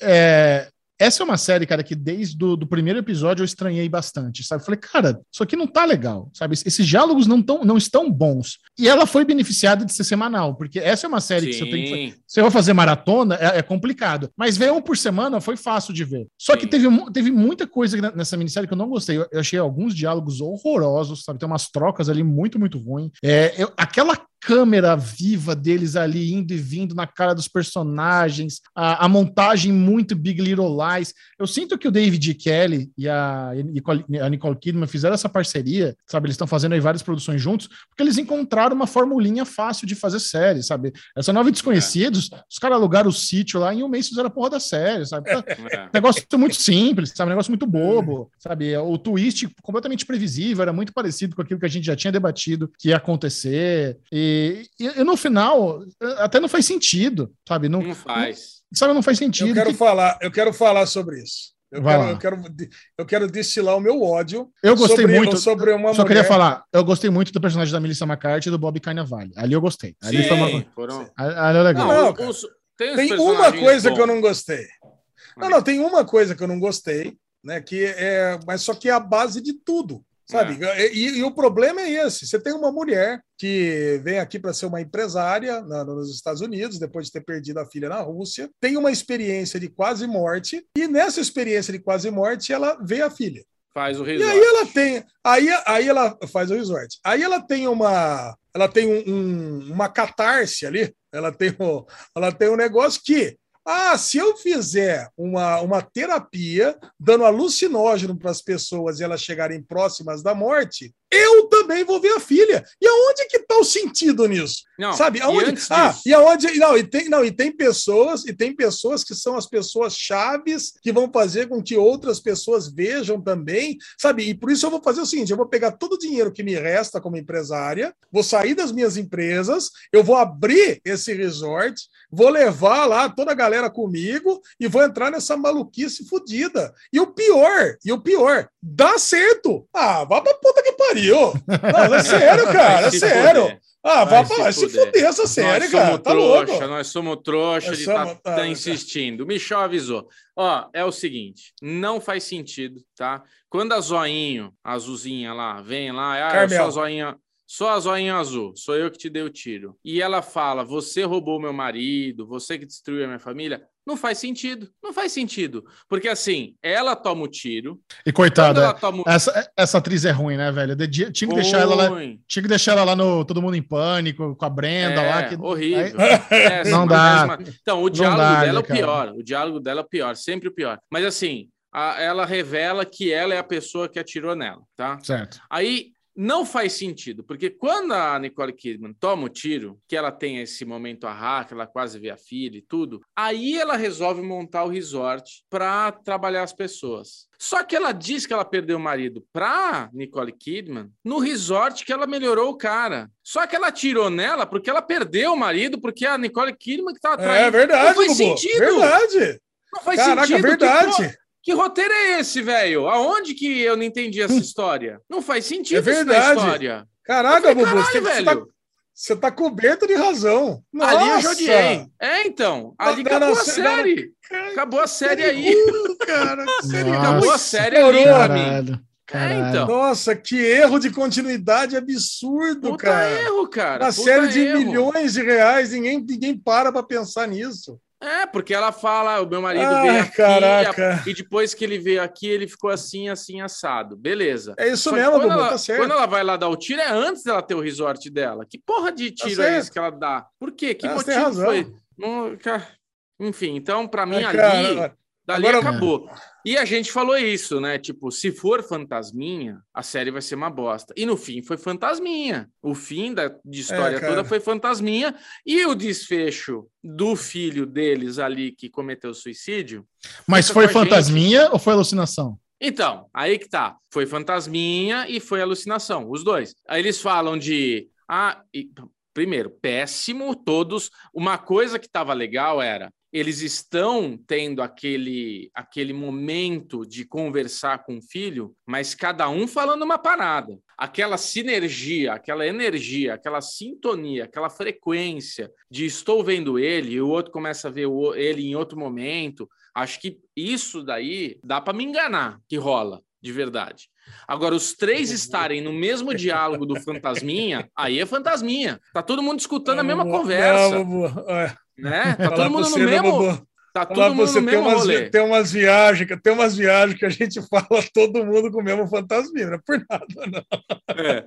É, essa é uma série, cara, que desde o do primeiro episódio eu estranhei bastante, sabe? Falei, cara, isso aqui não tá legal, sabe? Esses diálogos não, tão, não estão bons. E ela foi beneficiada de ser semanal, porque essa é uma série que você tem que Sim. se eu vou fazer maratona, é, é complicado. Mas ver um por semana foi fácil de ver. Só que Sim. teve, mu- teve muita coisa ne- nessa minissérie que eu não gostei. Eu, eu achei alguns diálogos horrorosos, sabe? Tem umas trocas ali muito, muito ruins. É, eu- aquela câmera viva deles ali indo e vindo na cara dos personagens, a, a montagem muito Big Little Lies. Eu sinto que o David Kelly e a Nicole, a Nicole Kidman fizeram essa parceria, sabe? Eles estão fazendo aí várias produções juntos, porque eles encontraram uma formulinha fácil de fazer série, sabe? Essa nova Desconhecidos, os caras alugaram o sítio lá e em um mês fizeram a porra da série, sabe? Tá- É. Negócio muito simples, sabe? Negócio muito bobo, sabe? O twist completamente previsível, era muito parecido com aquilo que a gente já tinha debatido que ia acontecer. E, e, e no final, até não faz sentido, sabe? Não, Não faz. sabe, não faz sentido. Eu quero Que- falar, eu quero falar sobre isso. Eu quero, eu, quero, eu quero destilar o meu ódio Eu gostei sobre, muito. sobre uma Só mulher. queria falar, eu gostei muito do personagem da Melissa McCarthy e do Bob Carnavale. Ali eu gostei. Ali Sim, foi uma. foram- Ali é legal. Não, Não, os- tem Tem uma coisa que eu não gostei. Não, não, tem uma coisa que eu não gostei, né? Que é, mas só que é a base de tudo, sabe? E, e o problema é esse: você tem uma mulher que vem aqui para ser uma empresária na- nos Estados Unidos, depois de ter perdido a filha na Rússia, tem uma experiência de quase morte, e nessa experiência de quase morte, ela vê a filha. Faz o E resort. aí ela tem, aí, aí ela faz o resort. Aí ela tem uma, ela tem um, um- uma catarse ali. Ela tem, um, ela tem um negócio que, ah, se eu fizer uma, uma terapia dando alucinógeno para as pessoas e elas chegarem próximas da morte, eu também vou ver a filha. E aonde que está o sentido nisso? Não, Sabe? e Aonde, antes ah, disso- e aonde. Não, e tem, não, e tem pessoas, e tem pessoas que são as pessoas chaves que vão fazer com que outras pessoas vejam também, sabe? E por isso eu vou fazer o seguinte: eu vou pegar todo o dinheiro que me resta como empresária, vou sair das minhas empresas, eu vou abrir esse resort, vou levar lá toda a galera comigo e vou entrar nessa maluquice fodida. E o pior, e o pior, dá certo. Ah, vá pra puta que pariu. Não, é sério, cara, Vai é se sério. Ah, Vai se pra vai se fuder. essa série, nós cara. somos Tá trouxa, louco. nós somos trouxa Nós de estar tá, tá. insistindo. O Michel avisou. Ó, é o seguinte, não faz sentido, tá? Quando a zoinho, a azulzinha lá, vem lá, ah, eu sou a zoinha, sou a zoinha azul, sou eu que te dei o tiro. E ela fala, você roubou meu marido, você que destruiu a minha família. Não faz sentido, não faz sentido. Porque assim, ela toma o tiro, E coitada, toma o essa, essa atriz é ruim, né, velho? Tinha que deixar ela lá. Ruim. Tinha que deixar ela lá no Todo Mundo em Pânico, com a Brenda É, lá. Que... horrível. Aí- Péssima, Não dá. péssima. Então, o diálogo dá, dela é o cara. pior. O diálogo dela é o pior, sempre o pior. Mas assim, a- ela revela que ela é a pessoa que atirou nela, tá? Certo. Aí não faz sentido, porque quando a Nicole Kidman toma o tiro, que ela tem esse momento arra, que ela quase vê a filha e tudo, aí ela resolve montar o resort para trabalhar as pessoas. Só que ela diz que ela perdeu o marido pra Nicole Kidman no resort que ela melhorou o cara. Só que ela atirou nela porque ela perdeu o marido, porque a Nicole Kidman que tava É traindo. verdade, Não faz Bubu. sentido. Verdade. Não faz Caraca, sentido. Verdade. Que roteiro é esse, velho? Aonde que eu não entendi essa história? Não faz sentido É isso na verdade. história. Caraca, Bubu, você, você tá, velho. você tá coberto de razão. Ali eu Nossa! já odiei. É, então. Ali Não, acabou a série. Acabou a série aí. Cara, série Nossa. Acabou a série ali pra mim. Caralho. É, então. Nossa, que erro de continuidade absurdo, Puta cara. erro, cara. Uma puta série de erro. milhões de reais, ninguém, ninguém para pra pensar nisso. É, porque ela fala, o meu marido Ai, veio aqui caraca. e depois que ele veio aqui, ele ficou assim, assim, assado. Beleza. É isso Só mesmo, quando ela, tá certo. quando ela vai lá dar o tiro, é antes dela ter o resort dela. Que porra de Tá tiro é certo. esse que ela dá? Por quê? Que tem motivo foi? Não, Enfim, então, pra mim, Ai, ali, cara, dali agora- acabou. E a gente falou isso, né? Tipo, se for fantasminha, a série vai ser uma bosta. E no fim foi fantasminha. O fim da de história É, toda foi fantasminha. E o desfecho do filho deles ali que cometeu suicídio. Mas foi com a gente. fantasminha ou foi alucinação? Então, aí que tá. Foi fantasminha e foi alucinação, os dois. Aí eles falam de. Ah, e- primeiro, péssimo, todos. Uma coisa que tava legal era. Eles estão tendo aquele, aquele momento de conversar com o filho, mas cada um falando uma parada. Aquela sinergia, aquela energia, aquela sintonia, aquela frequência de estou vendo ele e o outro começa a ver ele em outro momento. Acho que isso daí dá para me enganar que rola, de verdade. Agora, os três estarem no mesmo diálogo do fantasminha, aí é fantasminha. Tá todo mundo escutando a mesma Bubu, conversa, não, é, né? Tá todo mundo no você, né, mesmo. Tá todo mundo você, no tem mesmo umas, rolê. tem umas viagens, que- tem umas viagens que a gente fala todo mundo com o mesmo fantasminha, não é por nada, não. É.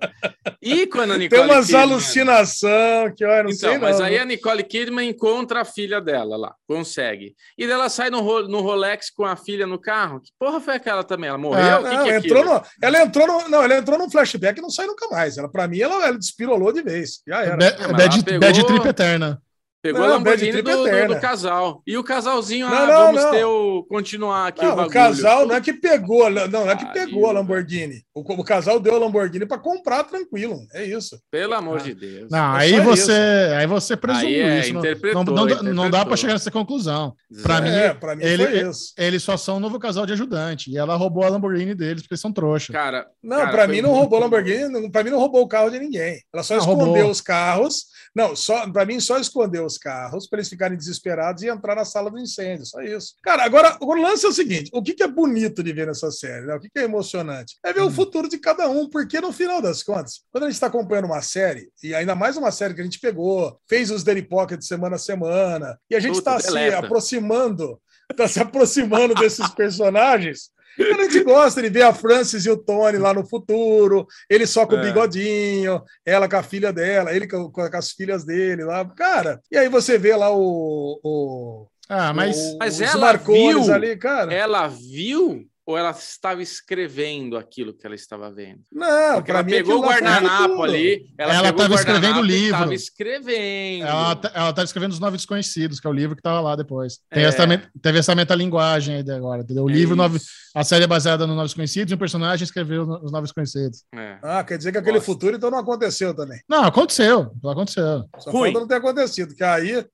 E quando a Nicole Tem umas Kidman- alucinações que, olha, não Então, sei mas não. aí a Nicole Kidman encontra a filha dela lá, consegue. E daí ela sai no, Ro- no Rolex com a filha no carro. Que porra foi aquela também? Ela morreu? Ah, que Não, que é entrou no, ela entrou no, não, ela entrou num flashback e não sai nunca mais. Ela, pra mim, ela, ela despirolou de vez. Já era. Ba- mas Bad, pegou- bad trip eterna. Pegou Não, a Lamborghini do, do- do casal. E o casalzinho, Não, ah, não, vamos não. ter o. continuar aqui o Não, o bagulho. casal não é que pegou, não, não é que pegou a. Lamborghini. O, o casal deu a Lamborghini pra comprar tranquilo. É isso. Pelo amor Ah. de Deus. Não, É aí você, aí você presumiu Aí é, isso. Não, interpretou, não, não, dá- não dá interpretou. para chegar nessa conclusão. Pra mim, é, pra mim ele- foi isso. Eles só são um novo casal de ajudante. E ela roubou a Lamborghini deles porque eles são trouxa. Cara, Não, foi mim não roubou a Lamborghini, pra mim não roubou o carro de ninguém. Ela só Ah, escondeu roubou. os carros. Não, só para mim só escondeu os carros para eles ficarem desesperados e entrar na sala do incêndio, só isso. Cara, agora o lance é o seguinte: o que, que é bonito de ver nessa série, né? O que, que é emocionante? É ver Hum. o futuro de cada um, porque no final das contas, quando a gente está acompanhando uma série, e ainda mais uma série que a gente pegou, fez os Daily Pocket semana a semana, e a gente está se aproximando, está se aproximando desses personagens. A gente gosta de ver a Francis e o Tony lá no futuro, ele só com o É. bigodinho, ela com a filha dela, ele com, com as filhas dele lá. Cara, e aí você vê lá o. o Ah, mas. o- Mas os ela viu- ali, cara. ela viu ou ela estava escrevendo aquilo que ela estava vendo? Não, Porque ela mim pegou o guardanapo ali. Ela, Ela pegou o tava escrevendo o livro. Tava escrevendo. Ela, tá- ela tá escrevendo Os Novos Desconhecidos, que é o livro que tava lá depois. Tem É. essa, teve essa metalinguagem aí agora, entendeu? O É livro, Nove- a série é baseada no Novos Desconhecidos e um personagem escreveu Os Novos Desconhecidos. É. Ah, quer dizer que aquele Nossa. futuro então não aconteceu também. Não, aconteceu. Aconteceu. Só falta não ter acontecido, que aí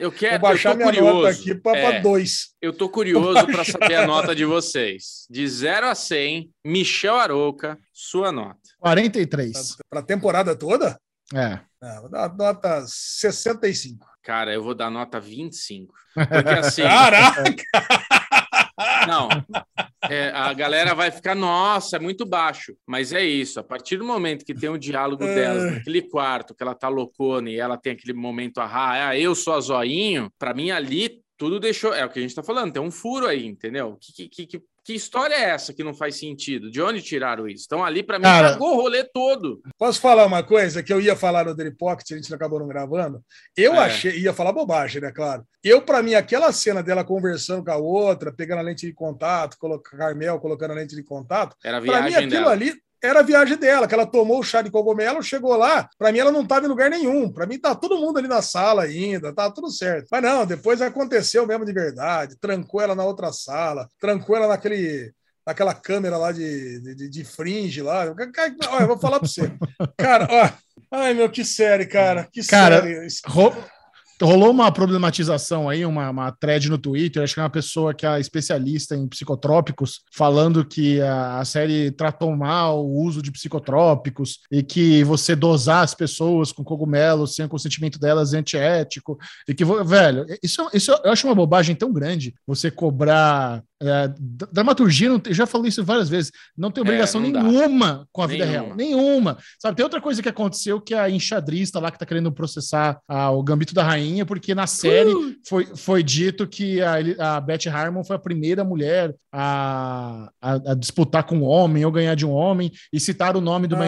Eu vou quero. baixar eu tô minha curioso. nota aqui para É, dois. eu tô curioso para saber a nota de vocês. De 0 a 100, Michel Arouca, sua nota. 43. Para a temporada toda? É. Vou dar nota 65. Cara, eu vou dar nota 25. Porque assim. Caraca! Não. É, a galera vai ficar, nossa, é muito baixo. Mas é isso. A partir do momento que tem o diálogo É. delas naquele quarto, que ela tá loucona e ela tem aquele momento, ah, ah eu sou a zoinho, pra mim ali tudo deixou. É o que a gente tá falando, tem um furo aí, entendeu? Que, que, que, que história é essa que não faz sentido? De onde tiraram isso? Então ali, pra mim, Cara- cagou o rolê todo. Posso falar uma coisa que eu ia falar no Daily Pocket, a gente acabou não gravando? Eu É. achei, ia falar bobagem, né, claro. Eu, para mim, aquela cena dela conversando com a outra, pegando a lente de contato, colocando Carmel colocando a lente de contato, Era a para mim viagem aquilo dela. ali era a viagem dela, que ela tomou o chá de cogumelo, chegou lá, para mim ela não estava em lugar nenhum. Para mim tá todo mundo ali na sala ainda, tá tudo certo. Mas não, depois aconteceu mesmo de verdade, trancou ela na outra sala, trancou ela naquele naquela câmera lá de, de, de fringe lá. Olha, eu vou falar para você. Cara, ó, ai meu, que série, cara, que Cara, série. Rolou uma problematização aí, uma, uma thread no Twitter, acho que é uma pessoa que é especialista em psicotrópicos, falando que a, a série tratou mal o uso de psicotrópicos e que você dosar as pessoas com cogumelos sem o consentimento delas é antiético. E que, velho, isso, isso eu acho uma bobagem tão grande você cobrar é, dramaturgia, não, eu já falei isso várias vezes, não tem é, obrigação é, não nenhuma dá. com a vida nenhuma. real. Nenhuma. Sabe, tem outra coisa que aconteceu que é a enxadrista lá que tá querendo processar a, o Gambito da Rainha, porque na série uh! foi, foi dito que a, a Beth Harmon foi a primeira mulher a, a, a, disputar com um homem ou ganhar de um homem e citar o nome do uma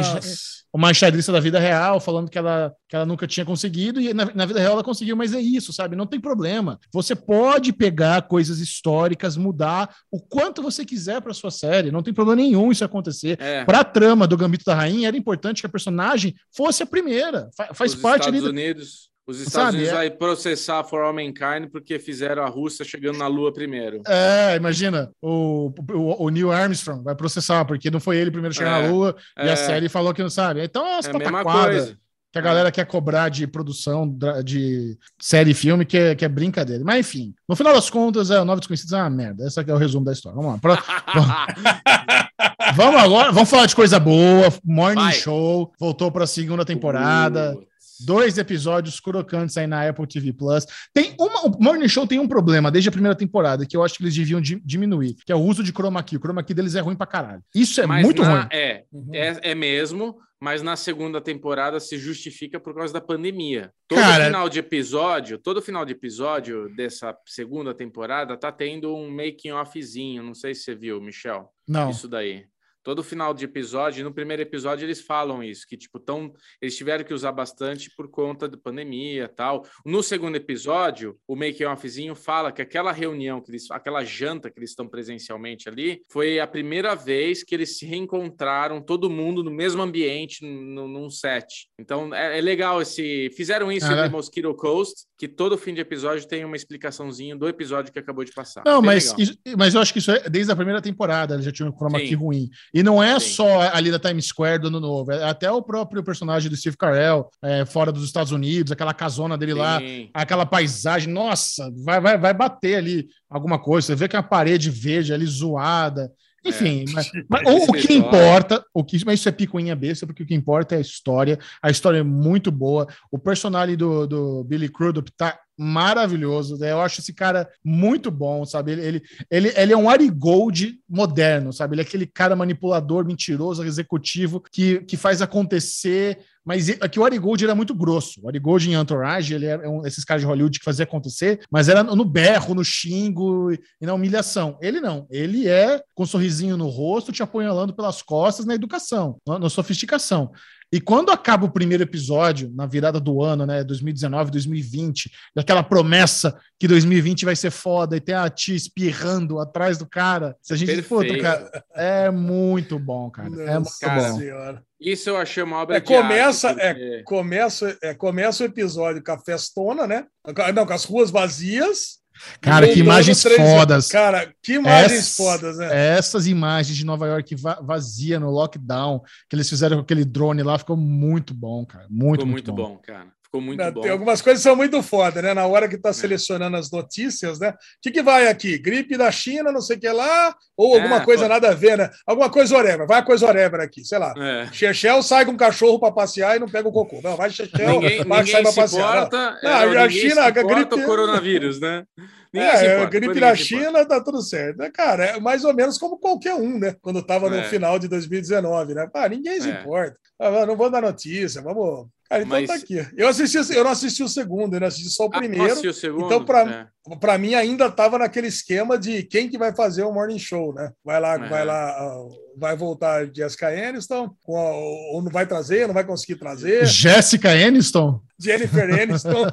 enxadrista da vida real, falando que ela, que ela nunca tinha conseguido, e na, na, vida real ela conseguiu, mas é isso, sabe? Não tem problema. Você pode pegar coisas históricas, mudar o quanto você quiser para sua série, não tem problema nenhum isso acontecer. É. Para a trama do Gambito da Rainha, era importante que a personagem fosse a primeira. Fa faz Os parte Estados ali. Unidos. Os Estados Sabe, Unidos é... vai processar For All Mankind porque fizeram a Rússia chegando na Lua primeiro. É, imagina, o, o, o Neil Armstrong vai processar porque não foi ele primeiro chegar é, na Lua é, e a série falou que não sabe. Então é umas é pataquadas que a galera quer cobrar de produção de série e filme, que é, que é brincadeira. Mas enfim, no final das contas, é, o Nove Desconhecidos é uma merda. Esse aqui é o resumo da história. Vamos lá. Vamos agora, vamos falar de coisa boa. Morning Vai. Show voltou para a segunda temporada. Uh. Dois episódios crocantes aí na Apple TV Plus. Tem uma, o Morning Show tem um problema desde a primeira temporada que eu acho que eles deviam di, diminuir, que é o uso de chroma key. O chroma key deles é ruim pra caralho. Isso é Mas muito na, ruim. É, uhum. é, é mesmo mas na segunda temporada se justifica por causa da pandemia. Todo Cara... final de episódio, todo final de episódio dessa segunda temporada tá tendo um making offzinho, não sei se você viu, Michel. Não. Isso daí todo final de episódio, no primeiro episódio eles falam isso, que tipo, tão, eles tiveram que usar bastante por conta da pandemia tal. No segundo episódio, o make offzinho fala que aquela reunião, que eles, aquela janta que eles estão presencialmente ali, foi a primeira vez que eles se reencontraram, todo mundo no mesmo ambiente, no, num set. Então é, é legal esse. Fizeram isso é. em Mosquito Coast, que todo fim de episódio tem uma explicaçãozinha do episódio que acabou de passar. Não, mas, isso, mas eu acho que isso é desde a primeira temporada, eles já tinham um chroma key ruim. E não é Sim. só ali da Times Square do ano novo, é até o próprio personagem do Steve Carell, é, fora dos Estados Unidos, aquela casona dele Sim. lá, aquela paisagem, nossa, vai, vai, vai bater ali alguma coisa. Você vê que é uma parede verde ali zoada. Enfim, é. mas, mas o, o, que importa, o que, mas isso é picuinha besta, porque o que importa é a história. A história é muito boa. O personagem do, do Billy Crudup tá maravilhoso. Né? Eu acho esse cara muito bom, sabe? Ele, ele, ele, ele é um Ari Gold moderno, sabe? Ele é aquele cara manipulador, mentiroso, executivo, que, que faz acontecer. Mas aqui o Ari Gold era muito grosso. O Ari Gold em Entourage, ele era um desses caras de Hollywood que fazia acontecer, mas era no berro, no xingo e na humilhação. Ele não. Ele é com um sorrisinho no rosto, te apunhalando pelas costas na educação, na, na sofisticação. E quando acaba o primeiro episódio, na virada do ano, né, 2019, 2020, daquela promessa que 2020 vai ser foda e tem a tia espirrando atrás do cara, se a gente for, cara, é muito bom, cara. Nossa, é muito cara, bom. Senhora. Isso eu achei uma obra é, começa, arte, porque... é, começa, é, começa o episódio com a festona, né? Não, com as ruas vazias Cara, que imagens fodas. Cara, que imagens fodas, né? Essas imagens de Nova York vazia no lockdown, que eles fizeram com aquele drone lá, ficou muito bom, cara. Muito, ficou muito, muito bom. bom, cara. Ficou muito Não, bom. Tem algumas coisas que são muito foda, né? Na hora que tá é. selecionando as notícias, né? O que, que vai aqui? Gripe da China, não sei o que lá, ou alguma é, coisa nada a ver, né? Alguma coisa whatever. Vai a coisa whatever aqui, sei lá. É. Chechel sai com um cachorro para passear e não pega o cocô. Não, vai Chechel, ninguém, vai ninguém sai para passear. Importa, não. não, a China, a gripe. o coronavírus, né? é, gripe na China, tá tudo certo. É, cara, é mais ou menos como qualquer um, né? Quando tava no é. final de 2019, né? Ah, ninguém se é. importa. Ah, não vou dar notícia, vamos. Cara, então Mas... tá aqui. Eu, assisti, eu não assisti o segundo, eu não assisti só o ah, primeiro. Ah, o segundo? Então, para é. Pra mim, ainda tava naquele esquema de quem que vai fazer o morning show, né? Vai lá, vai lá, vai voltar Jessica Aniston, ou não vai trazer, não vai conseguir trazer. Jéssica Aniston? Jennifer Aniston.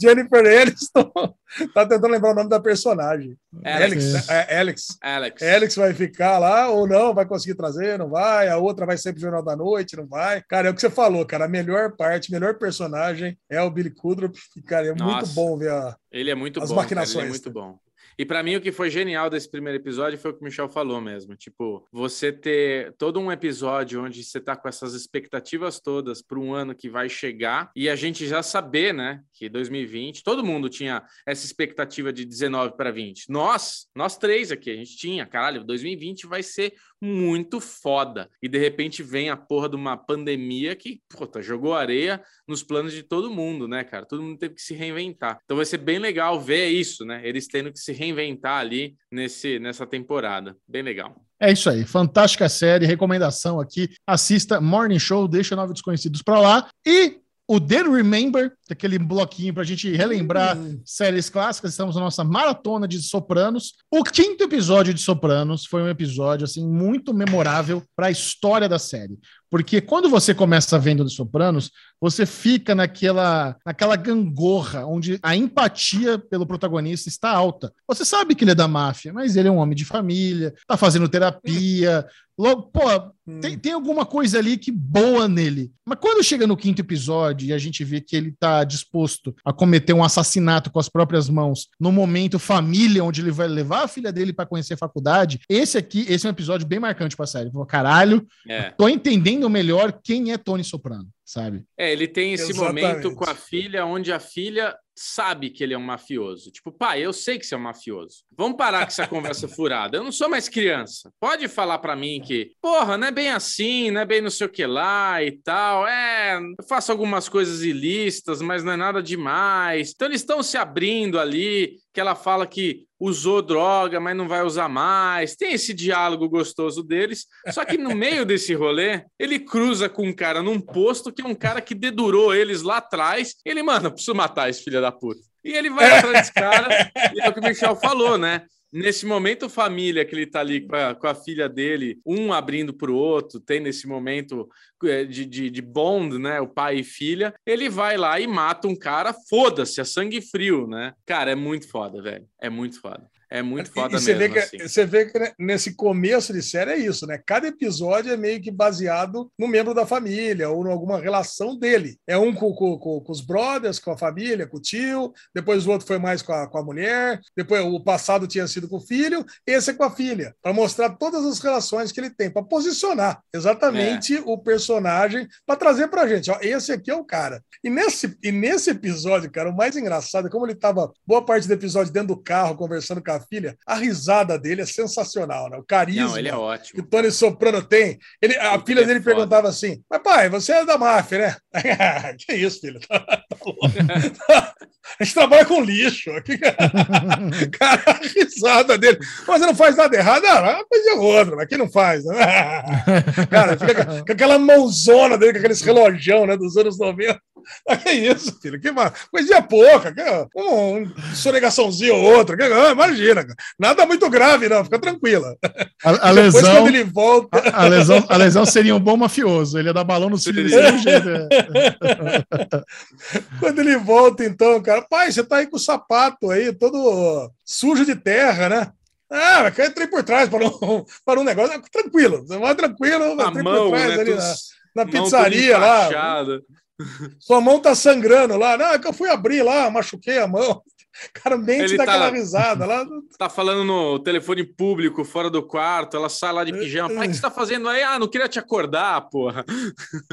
Jennifer Aniston. tá tentando lembrar o nome da personagem. Alex. Alex. É, Alex. Alex. Alex vai ficar lá ou não, vai conseguir trazer, não vai. A outra vai ser pro Jornal da Noite, não vai. Cara, é o que você falou, cara. A melhor parte, melhor personagem é o Billy Kudrup. E, cara, é Nossa. muito bom ver a, ele é muito As bom. Maquinações. Cara, ele é muito bom. E para mim o que foi genial desse primeiro episódio foi o que o Michel falou mesmo, tipo, você ter todo um episódio onde você tá com essas expectativas todas para um ano que vai chegar e a gente já saber, né, que 2020, todo mundo tinha essa expectativa de 19 para 20. Nós, nós três aqui, a gente tinha, caralho, 2020 vai ser muito foda. E de repente vem a porra de uma pandemia que, puta, jogou areia nos planos de todo mundo, né, cara? Todo mundo teve que se reinventar. Então vai ser bem legal ver isso, né? Eles tendo que se reinventar ali nesse, nessa temporada. Bem legal. É isso aí, fantástica série, recomendação aqui. Assista Morning Show, deixa Nove Desconhecidos pra lá. E o The Remember, aquele bloquinho para a gente relembrar uhum. séries clássicas. Estamos na nossa maratona de Sopranos. O quinto episódio de Sopranos foi um episódio assim muito memorável para a história da série. Porque quando você começa vendo The Sopranos, você fica naquela, naquela gangorra onde a empatia pelo protagonista está alta. Você sabe que ele é da máfia, mas ele é um homem de família, tá fazendo terapia, Logo, pô, hum. tem, tem alguma coisa ali que boa nele. Mas quando chega no quinto episódio e a gente vê que ele tá disposto a cometer um assassinato com as próprias mãos, no momento família, onde ele vai levar a filha dele para conhecer a faculdade, esse aqui, esse é um episódio bem marcante pra série. Pô, caralho, é. tô entendendo melhor quem é Tony Soprano, sabe? É, ele tem esse Exatamente. momento com a filha, onde a filha sabe que ele é um mafioso. Tipo, pai, eu sei que você é um mafioso. Vamos parar com essa conversa furada. Eu não sou mais criança. Pode falar para mim que, porra, não é bem assim, não é bem não sei o que lá e tal. É, eu faço algumas coisas ilícitas, mas não é nada demais. Então eles estão se abrindo ali, que ela fala que usou droga, mas não vai usar mais. Tem esse diálogo gostoso deles. Só que no meio desse rolê, ele cruza com um cara num posto que é um cara que dedurou eles lá atrás. Ele, mano, preciso matar esse filho da puta. E ele vai atrás desse cara, e é o que o Michel falou, né? Nesse momento, família, que ele está ali com a, com a, filha dele, um abrindo para o outro, tem nesse momento é, de, de, de, bond, né? O pai e filha, ele vai lá e mata um cara, foda-se, a sangue frio, né? Cara, é muito foda, velho. É muito foda. É muito foda e, você mesmo. Vê que, assim. Você vê que nesse começo de série é isso, né? Cada episódio é meio que baseado no membro da família ou em alguma relação dele. É um com, com, com, com, os brothers, com a família, com o tio, depois o outro foi mais com a, com a mulher, depois o passado tinha sido com o filho, esse é com a filha, para mostrar todas as relações que ele tem, para posicionar exatamente é. o personagem, para trazer pra gente, ó, esse aqui é o cara. E nesse, e nesse episódio, cara, o mais engraçado é como ele tava boa parte do episódio dentro do carro conversando com a filha, a risada dele é sensacional, né? O carisma Não, ele é ótimo. que o Tony Soprano tem. Ele, a filha dele é perguntava assim: Mas pai, você é da máfia, né? que isso, filho? Tá a gente trabalha com lixo. Cara, a risada dele. Mas você não faz nada errado? Não, é uma coisa outra, mas quem não faz? Né? Cara, fica com aquela mãozona dele, com aqueles relojão né, dos anos 90. Que isso, filho? Que coisinha pouca, que, um, um sonegaçãozinho ou outra. Que, ah, imagina, cara. nada muito grave, não, fica tranquila. A, a lesão, quando ele volta. A, a, lesão, a lesão seria um bom mafioso, ele ia dar balão no filho. É. quando ele volta, então, cara, pai, você tá aí com o sapato aí, todo sujo de terra, né? Ah, mas entrei por trás para um, para um negócio. Tranquilo, você vai tranquilo, entrei mão, por trás né, ali na, na pizzaria lá. Sua mão tá sangrando lá. Não, é que eu fui abrir lá, machuquei a mão. Cara, mente daquela tá, risada lá. Tá falando no telefone público, fora do quarto, ela sai lá de pijama. Pai, o que você tá fazendo aí? Ah, não queria te acordar, porra.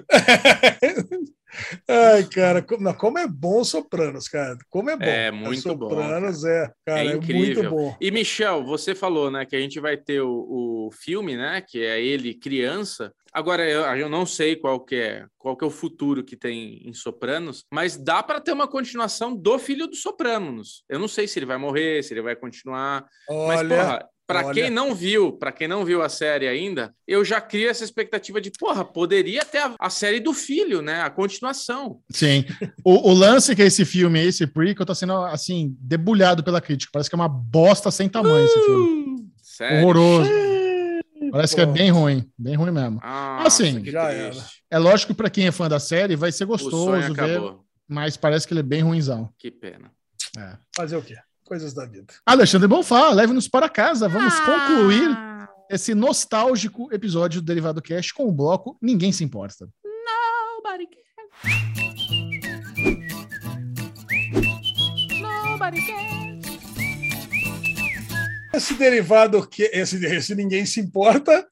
Ai, cara, como, como é bom Sopranos, cara. Como é bom. É muito Sopranos bom. é, cara, é, incrível. É muito bom. E Michel, você falou, né, que a gente vai ter o, o filme, né, que é ele criança. Agora eu, eu não sei qual que é, qual que é o futuro que tem em Sopranos, mas dá para ter uma continuação do filho do Sopranos. Eu não sei se ele vai morrer, se ele vai continuar. Olha, mas porra, para quem não viu, para quem não viu a série ainda, eu já crio essa expectativa de, porra, poderia ter a, a série do filho, né? A continuação. Sim. O, o, lance que é esse filme, esse prequel, tá sendo, assim, debulhado pela crítica. Parece que é uma bosta sem tamanho uh, esse filme. Sério? Horroroso. Parece que é bem ruim, bem ruim mesmo. Ah, assim, já era. É lógico que para quem é fã da série vai ser gostoso ver, mas parece que ele é bem ruimzão. Que pena. É. Fazer o quê? Coisas da vida. Alexandre Bonfá, leve-nos para casa. Vamos ah. concluir esse nostálgico episódio do Derivado Cast com o bloco Ninguém Se Importa. Nobody cares. Nobody cares. Esse derivado que esse, esse ninguém se importa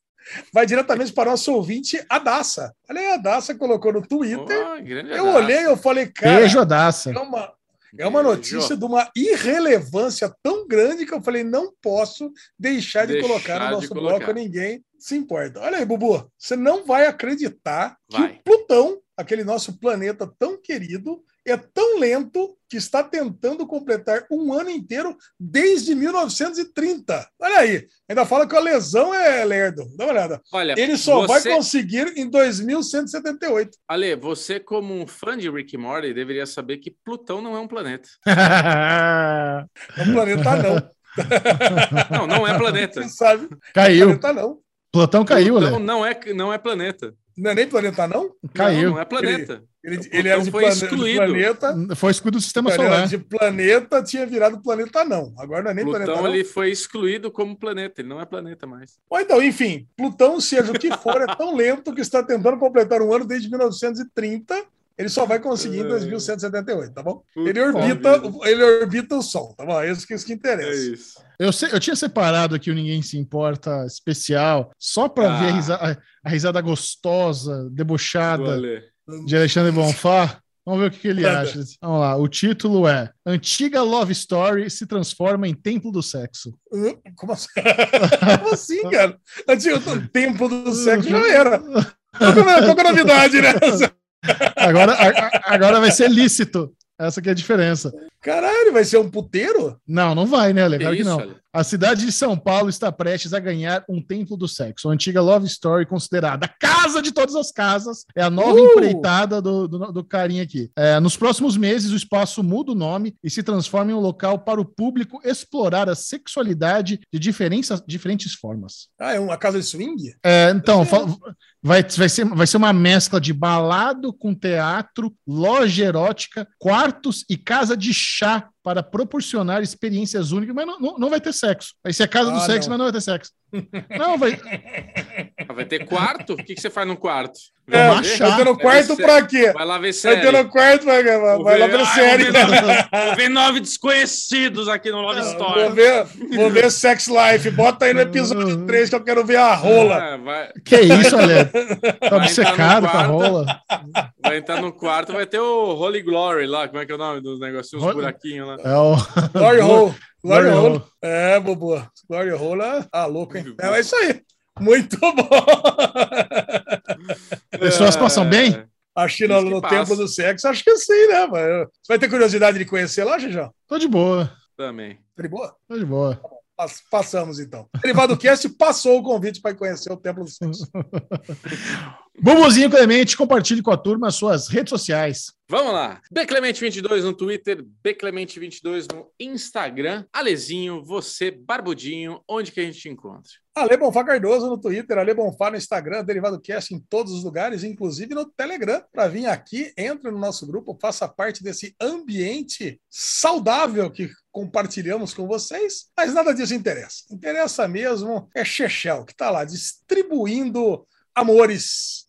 vai diretamente para o nosso ouvinte, a Daça. Olha aí, a Daça colocou no Twitter. Oh, eu Daça. olhei eu falei, cara, Beijo, Adaça. é uma, é uma Beijo. notícia de uma irrelevância tão grande que eu falei, não posso deixar de Deixar colocar no nosso colocar. bloco, ninguém se importa. Olha aí, Bubu, você não vai acreditar Vai. que o Plutão, aquele nosso planeta tão querido, é tão lento que está tentando completar um ano inteiro desde 1930. Olha aí, ainda fala que a lesão é lerdo. Dá uma olhada. Olha, Ele só vai você, conseguir em 2178. Ale, você como um fã de Rick Morty deveria saber que Plutão não é um planeta. É um planeta não. Não, não é planeta. Você sabe? caiu. Planeta não. Plutão caiu, Plutão né? não é, não é planeta. Não é nem planeta não? Caiu. Não, não é planeta. Ele, O ele era Plutão de, foi plane- de excluído. planeta. Foi escudo do sistema Ele solar. de planeta, tinha virado planeta não. Agora não é nem planeta Plutão não. ele foi excluído como planeta, ele não é planeta mais. Ou então, enfim, Plutão, seja o que for, é tão lento que está tentando completar um ano desde 1930. Ele só vai conseguir em 2178, tá bom? Ele orbita, vida. ele orbita o Sol, tá bom? É isso que, isso que É interessa. isso. Eu, sei- eu tinha separado aqui o Ninguém Se Importa especial, só para Ah. ver a risada, a risada gostosa, debochada. De Alexandre Bonfá. Vamos ver o que, que ele acha. Vamos lá. O título é Antiga Love Story se transforma em Templo do Sexo. Como assim? Como assim, cara? Antigo o templo do sexo já era. Qual que é a novidade nessa? Agora, agora vai ser lícito. Essa que é a diferença. Caralho, vai ser um puteiro? Não, não vai, né, Ale? Claro que não. Ale? A cidade de São Paulo está prestes a ganhar um templo do sexo. A antiga Love Story, considerada a casa de todas as casas, é a nova Uh! empreitada do, do, do carinha aqui. É, nos próximos meses, o espaço muda o nome e se transforma em um local para o público explorar a sexualidade de diferentes, diferentes formas. Ah, é uma casa de swing? É, então, fa- vai, vai, ser, vai ser uma mescla de balado com teatro, loja erótica, quartos e casa de chá para proporcionar experiências únicas, mas não, não, não vai ter sexo. Vai ser a casa do Ah, sexo, não. mas não vai ter sexo. Não, vai. Ah, Vai ter quarto? O que, que você faz no quarto? É, ver? chá. vai ter no Vai quarto pra quê? Vai lá ver Vai série. ter no quarto, vai, vai, Vou vai lá ver- Ah, série. Vou ver, nove, vou ver nove desconhecidos aqui no Love Vou Story. ver, vou ver Sex Life. Bota aí no episódio 3 que eu quero ver a rola. Vai, Que isso, Ale? Tá obcecado com a rola. vai entrar no quarto, vai ter o Holy Glory lá. Como é que é o nome dos negocinhos, os Holy- buraquinhos lá? É o. Glory Hole. Glory Glory Hole. É, Bobo. Glory Hole. é- Ah, louco, hein? É, é isso aí. Muito bom. Pessoas passam bem? É, Acho que no. Templo do Sexo, acho que sim, né? mano? Você vai ter curiosidade de conhecer lá, Jejão? Tô de boa. Também. Tá de boa? Tô de boa. Pass- Passamos, então. Derivado Cast passou o convite para conhecer o Templo do Sexo. Bubuzinho Clemente, compartilhe com a turma as suas redes sociais. Vamos lá. Bclemente22 no Twitter, Bclemente22 no Instagram. Alezinho, você, Barbudinho, onde que a gente te encontra? Ale Bonfá Cardoso no Twitter, Ale Bonfá no Instagram, Derivado Cast em todos os lugares, inclusive no Telegram. Para vir aqui, entre no nosso grupo, faça parte desse ambiente saudável que compartilhamos com vocês. Mas nada disso interessa. Interessa mesmo é Chechel, que está lá distribuindo amores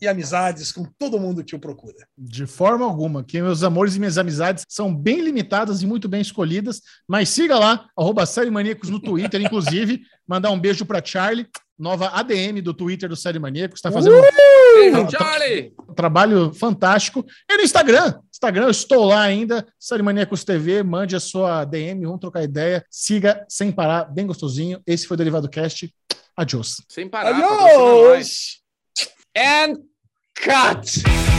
e amizades com todo mundo que o procura. De forma alguma, que meus amores e minhas amizades são bem limitadas e muito bem escolhidas, mas siga lá, arroba Série Maníacos no Twitter, inclusive, mandar um beijo para Charlie, nova ADM do Twitter do Série Maníacos, está fazendo Beijo, Charlie! um trabalho fantástico. E no Instagram, Instagram, eu estou lá ainda, Série Maníacos TV, mande a sua DM, vamos trocar ideia, siga sem parar, bem gostosinho. Esse foi o Derivado Cast, adiós. Sem parar. Adiós! And cut!